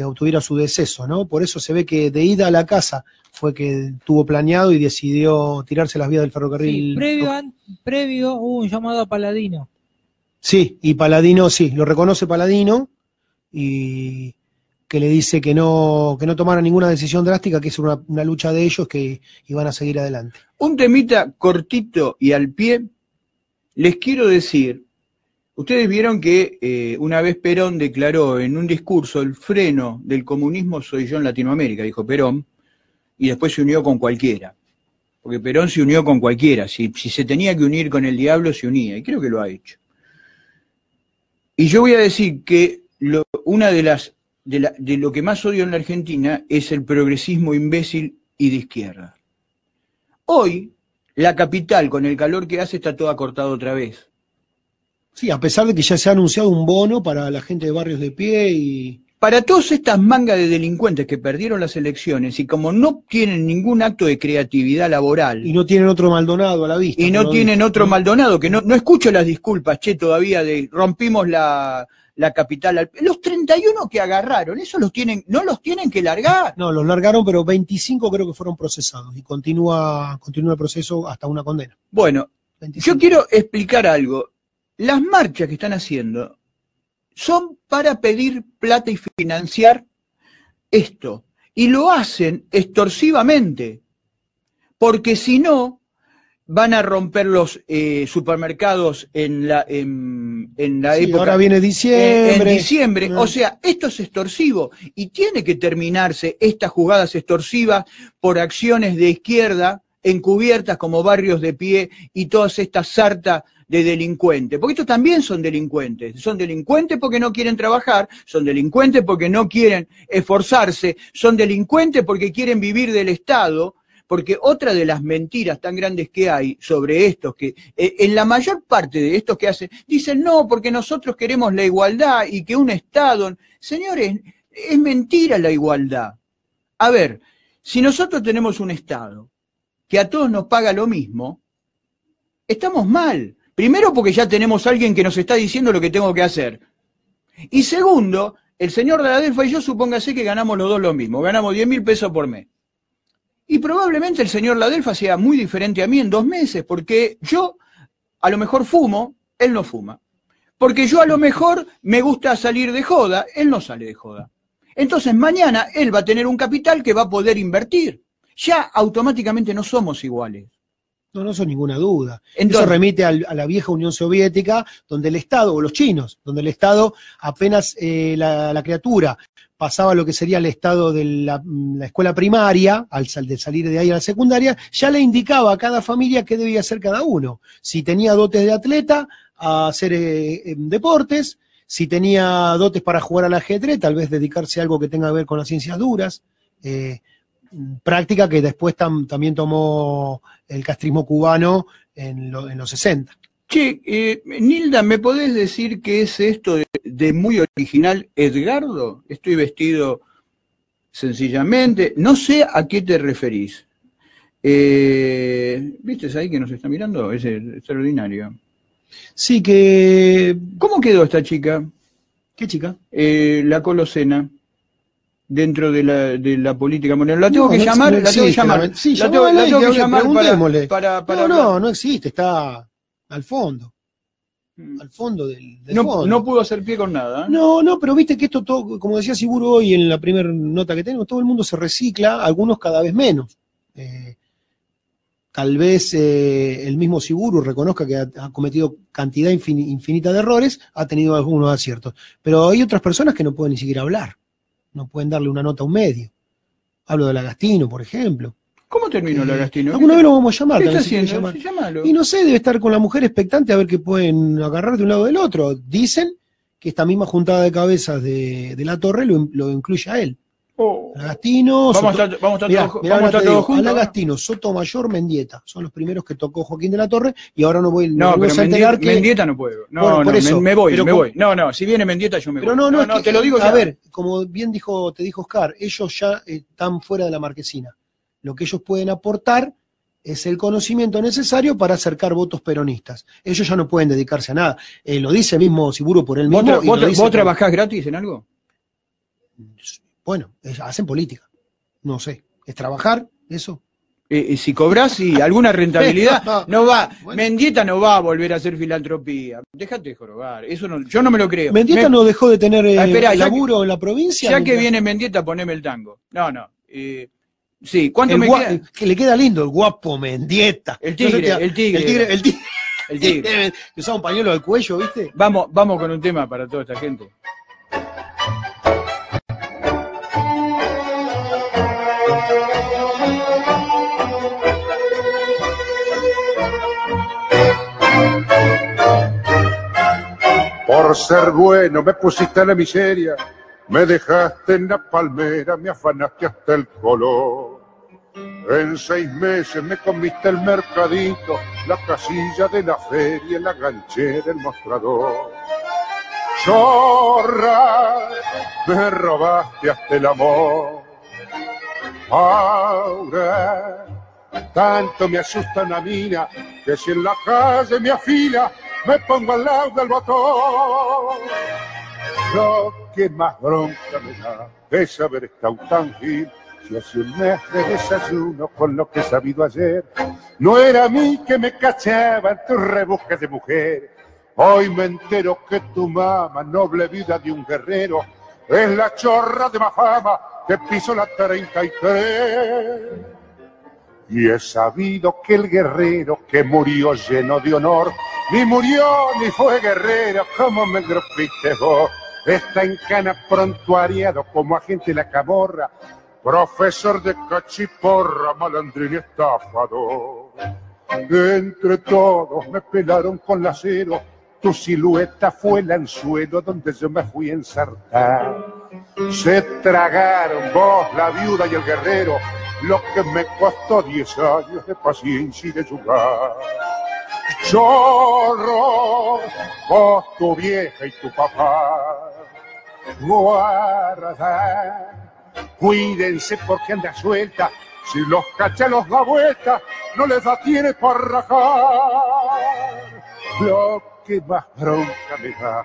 obtuviera su deceso, ¿no? Por eso se ve que de ida a la casa fue que tuvo planeado y decidió tirarse las vías del ferrocarril. Sí, previo, an- previo hubo un llamado a Paladino. Sí, y Paladino, sí, lo reconoce Paladino y que le dice que no, que no tomara ninguna decisión drástica, que es una, una lucha de ellos que iban a seguir adelante. Un temita cortito y al pie, les quiero decir, ustedes vieron que eh, una vez Perón declaró en un discurso el freno del comunismo soy yo en Latinoamérica, dijo Perón, y después se unió con cualquiera. Porque Perón se unió con cualquiera, si, si se tenía que unir con el diablo, se unía, y creo que lo ha hecho. Y yo voy a decir que lo- una de las de, la- de lo que más odio en la Argentina es el progresismo imbécil y de izquierda. Hoy, la capital, con el calor que hace, está toda cortada otra vez. Sí, a pesar de que ya se ha anunciado un bono para la gente de barrios de pie y Para todas estas mangas de delincuentes que perdieron las elecciones y como no tienen ningún acto de creatividad laboral. Y no tienen otro Maldonado a la vista. Y no tienen otro Maldonado, que no, no escucho las disculpas, che, todavía de rompimos la, la capital. al- Los 31 que agarraron, esos los tienen, no los tienen que largar. No, los largaron, pero 25 creo que fueron procesados y continúa, continúa el proceso hasta una condena. Bueno, yo quiero explicar algo. Las marchas que están haciendo son para pedir plata y financiar esto. Y lo hacen extorsivamente. Porque si no, van a romper los eh, supermercados en la, en, en la Sí, época. ahora viene En, diciembre. en diciembre. O sea, esto es extorsivo y tiene que terminarse estas jugadas extorsivas por acciones de izquierda encubiertas como barrios de pie y todas estas sartas de delincuentes. Porque estos también son delincuentes. Son delincuentes porque no quieren trabajar, son delincuentes porque no quieren esforzarse, son delincuentes porque quieren vivir del Estado. Porque otra de las mentiras tan grandes que hay sobre estos, que eh, en la mayor parte de estos que hacen, dicen no, porque nosotros queremos la igualdad y que un Estado. Señores, es mentira la igualdad. A ver, si nosotros tenemos un Estado que a todos nos paga lo mismo, estamos mal. Primero porque ya tenemos a alguien que nos está diciendo lo que tengo que hacer. Y segundo, el señor de la Delfa y yo supóngase que ganamos los dos lo mismo, ganamos 10 mil pesos por mes. Y probablemente el señor Ladelfa sea muy diferente a mí en dos meses, porque yo a lo mejor fumo, él no fuma. Porque yo a lo mejor me gusta salir de joda, él no sale de joda. Entonces mañana él va a tener un capital que va a poder invertir. Ya automáticamente no somos iguales. No, no son ninguna duda. Entonces- Eso remite al- a la vieja Unión Soviética, donde el Estado, o los chinos, donde el Estado apenas eh, la, la criatura pasaba lo que sería el estado de la, mm, la escuela primaria, al sal- de salir de ahí a la secundaria, ya le indicaba a cada familia qué debía hacer cada uno. Si tenía dotes de atleta, a hacer eh, em, deportes, si tenía dotes para jugar al ajedrez, tal vez dedicarse a algo que tenga que ver con las ciencias duras. eh, práctica que después tam- también tomó el castrismo cubano en, lo- en los 60. Che, eh, Nilda, ¿me podés decir qué es esto de, de muy original Edgardo? Estoy vestido sencillamente. No sé a qué te referís. Eh, ¿Viste ahí que nos está mirando? Es extraordinario. Sí, que... ¿Cómo quedó esta chica? ¿Qué chica? Eh, la Colosena. Dentro de la, de la política morena. La tengo No, que no- llamar, la tengo que llamar. la- sí, la tengo, la tengo que llamar para, preguntémosle. para, para no, no, no existe, está al fondo. Al fondo del, del No, fondo. no pudo hacer pie con nada. ¿eh? No, no, pero viste que esto todo, como decía Siguro hoy en la primera nota que tenemos, todo el mundo se recicla, algunos cada vez menos. Eh, tal vez eh, el mismo Siguro reconozca que ha, ha cometido cantidad infin- infinita de errores, ha tenido algunos aciertos. Pero hay otras personas que no pueden ni siquiera hablar, no pueden darle una nota a un medio. Hablo de Lagastino, por ejemplo. ¿Cómo terminó la Lagastino? Alguna vez lo vamos a llamar. Y no sé, debe estar con la mujer expectante a ver qué pueden agarrar de un lado del otro. Dicen que esta misma juntada de cabezas de, de la torre lo, lo incluye a él. Oh. Lagastino, Vamos a estar- vamos a estar Mirá, todos- mirá, vamos a ahora estar te todos digo, juntos, ¿no? Lagastino, Sotomayor, Mendieta. Son los primeros que tocó Joaquín de la Torre y ahora no voy No, no pero a enterar que. Mendieta no puedo. No, Bueno, por no, eso, me, me voy, pero me voy. No, no, si viene Mendieta yo me Pero voy. no, no, es que- te lo digo A ya. ver, como bien dijo, te dijo Oscar, ellos ya eh, están fuera de la marquesina. Lo que ellos pueden aportar es el conocimiento necesario para acercar votos peronistas. Ellos ya no pueden dedicarse a nada. Eh, lo dice mismo Siguro por él ¿Vos, mismo. tra- y vos lo dice vos trabajás gratis en algo? Bueno, hacen política. No sé. ¿Es trabajar eso? Eh, eh, si cobrás, sí, alguna rentabilidad, No, va. Mendieta no va a volver a hacer filantropía. Déjate de jorobar. Eso no, yo no me lo creo. Mendieta Me- no dejó de tener eh, Ah, esperá, ya laburo en la provincia. Ya que viene Mendieta, poneme el tango. No, no. eh, sí, ¿cuánto el me queda? Que le queda lindo el guapo Mendieta. El tigre, No sé, el tigre. El tigre, el tigre. El tigre. que usaba un pañuelo al cuello, ¿viste? Vamos, vamos con un tema para toda esta gente. Por ser bueno me pusiste en la miseria, me dejaste en la palmera, me afanaste hasta el color. En seis meses me comiste el mercadito, la casilla de la feria, la ganchera, el mostrador. Chorra, me robaste hasta el amor. Ahora, tanto me asusta una mina que si en la calle me afila, me pongo al lado del botón. Lo que más bronca me da es saber estado tan gil. Si hace un mes de desayuno con lo que he sabido ayer, no era a mí que me cachaban tus rebusques de mujer. Hoy me entero que tu mamá, noble vida de un guerrero, es la chorra de más fama que piso la 33. Y he sabido que el guerrero que murió lleno de honor, ni murió ni fue guerrero, como me grupiste vos. Está en cana prontuariado como agente de la camorra, profesor de cachiporra, malandrín estafador. Entre todos me pelaron con lacero, tu silueta fue el anzuelo donde yo me fui a ensartar. Se tragaron vos, la viuda y el guerrero, lo que me costó diez años de paciencia y de jugar. Chorro, vos, tu vieja y tu papá, guarda, cuídense porque anda suelta, si los cachelos da vuelta, no les da tiene para rajar. Lo que más bronca me da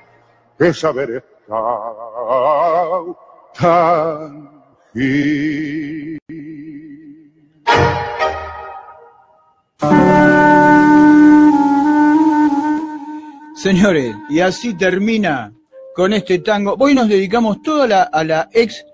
es haber estado tan gil. Señores, y así termina con este tango. Hoy nos dedicamos toda la, a la ex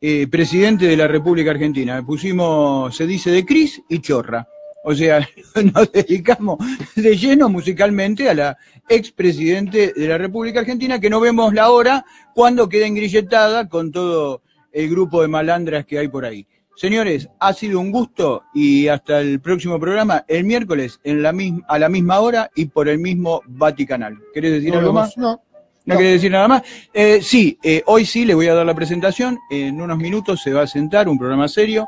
eh, presidente de la República Argentina. Pusimos, se dice, de Cris y Chorra. O sea, nos dedicamos de lleno musicalmente a la ex presidente de la República Argentina, que no vemos la hora cuando queda engrilletada con todo el grupo de malandras que hay por ahí. Señores, ha sido un gusto y hasta el próximo programa, el miércoles en la misma, a la misma hora y por el mismo Vaticanal. ¿Querés decir No, algo no, más? no. ¿No, querés decir nada más? Eh, sí, eh, hoy sí le voy a dar la presentación. En unos minutos se va a sentar un programa serio,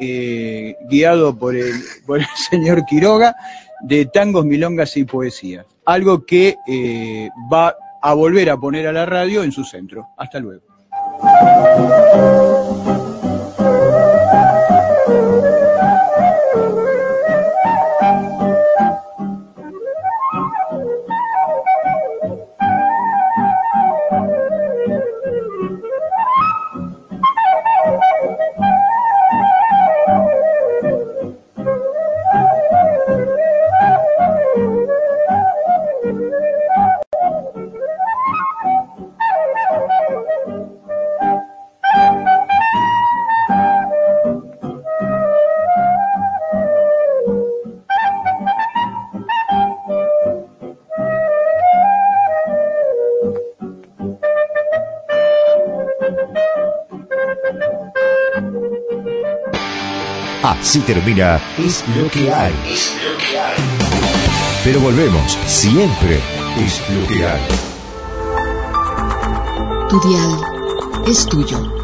eh, guiado por el, por el señor Quiroga, de tangos, milongas y poesía. Algo que va a volver a poner a la radio en su centro. Hasta luego. Así termina Es lo que hay. Es lo que hay. Pero volvemos, siempre es lo que hay. Tu dial es tuyo.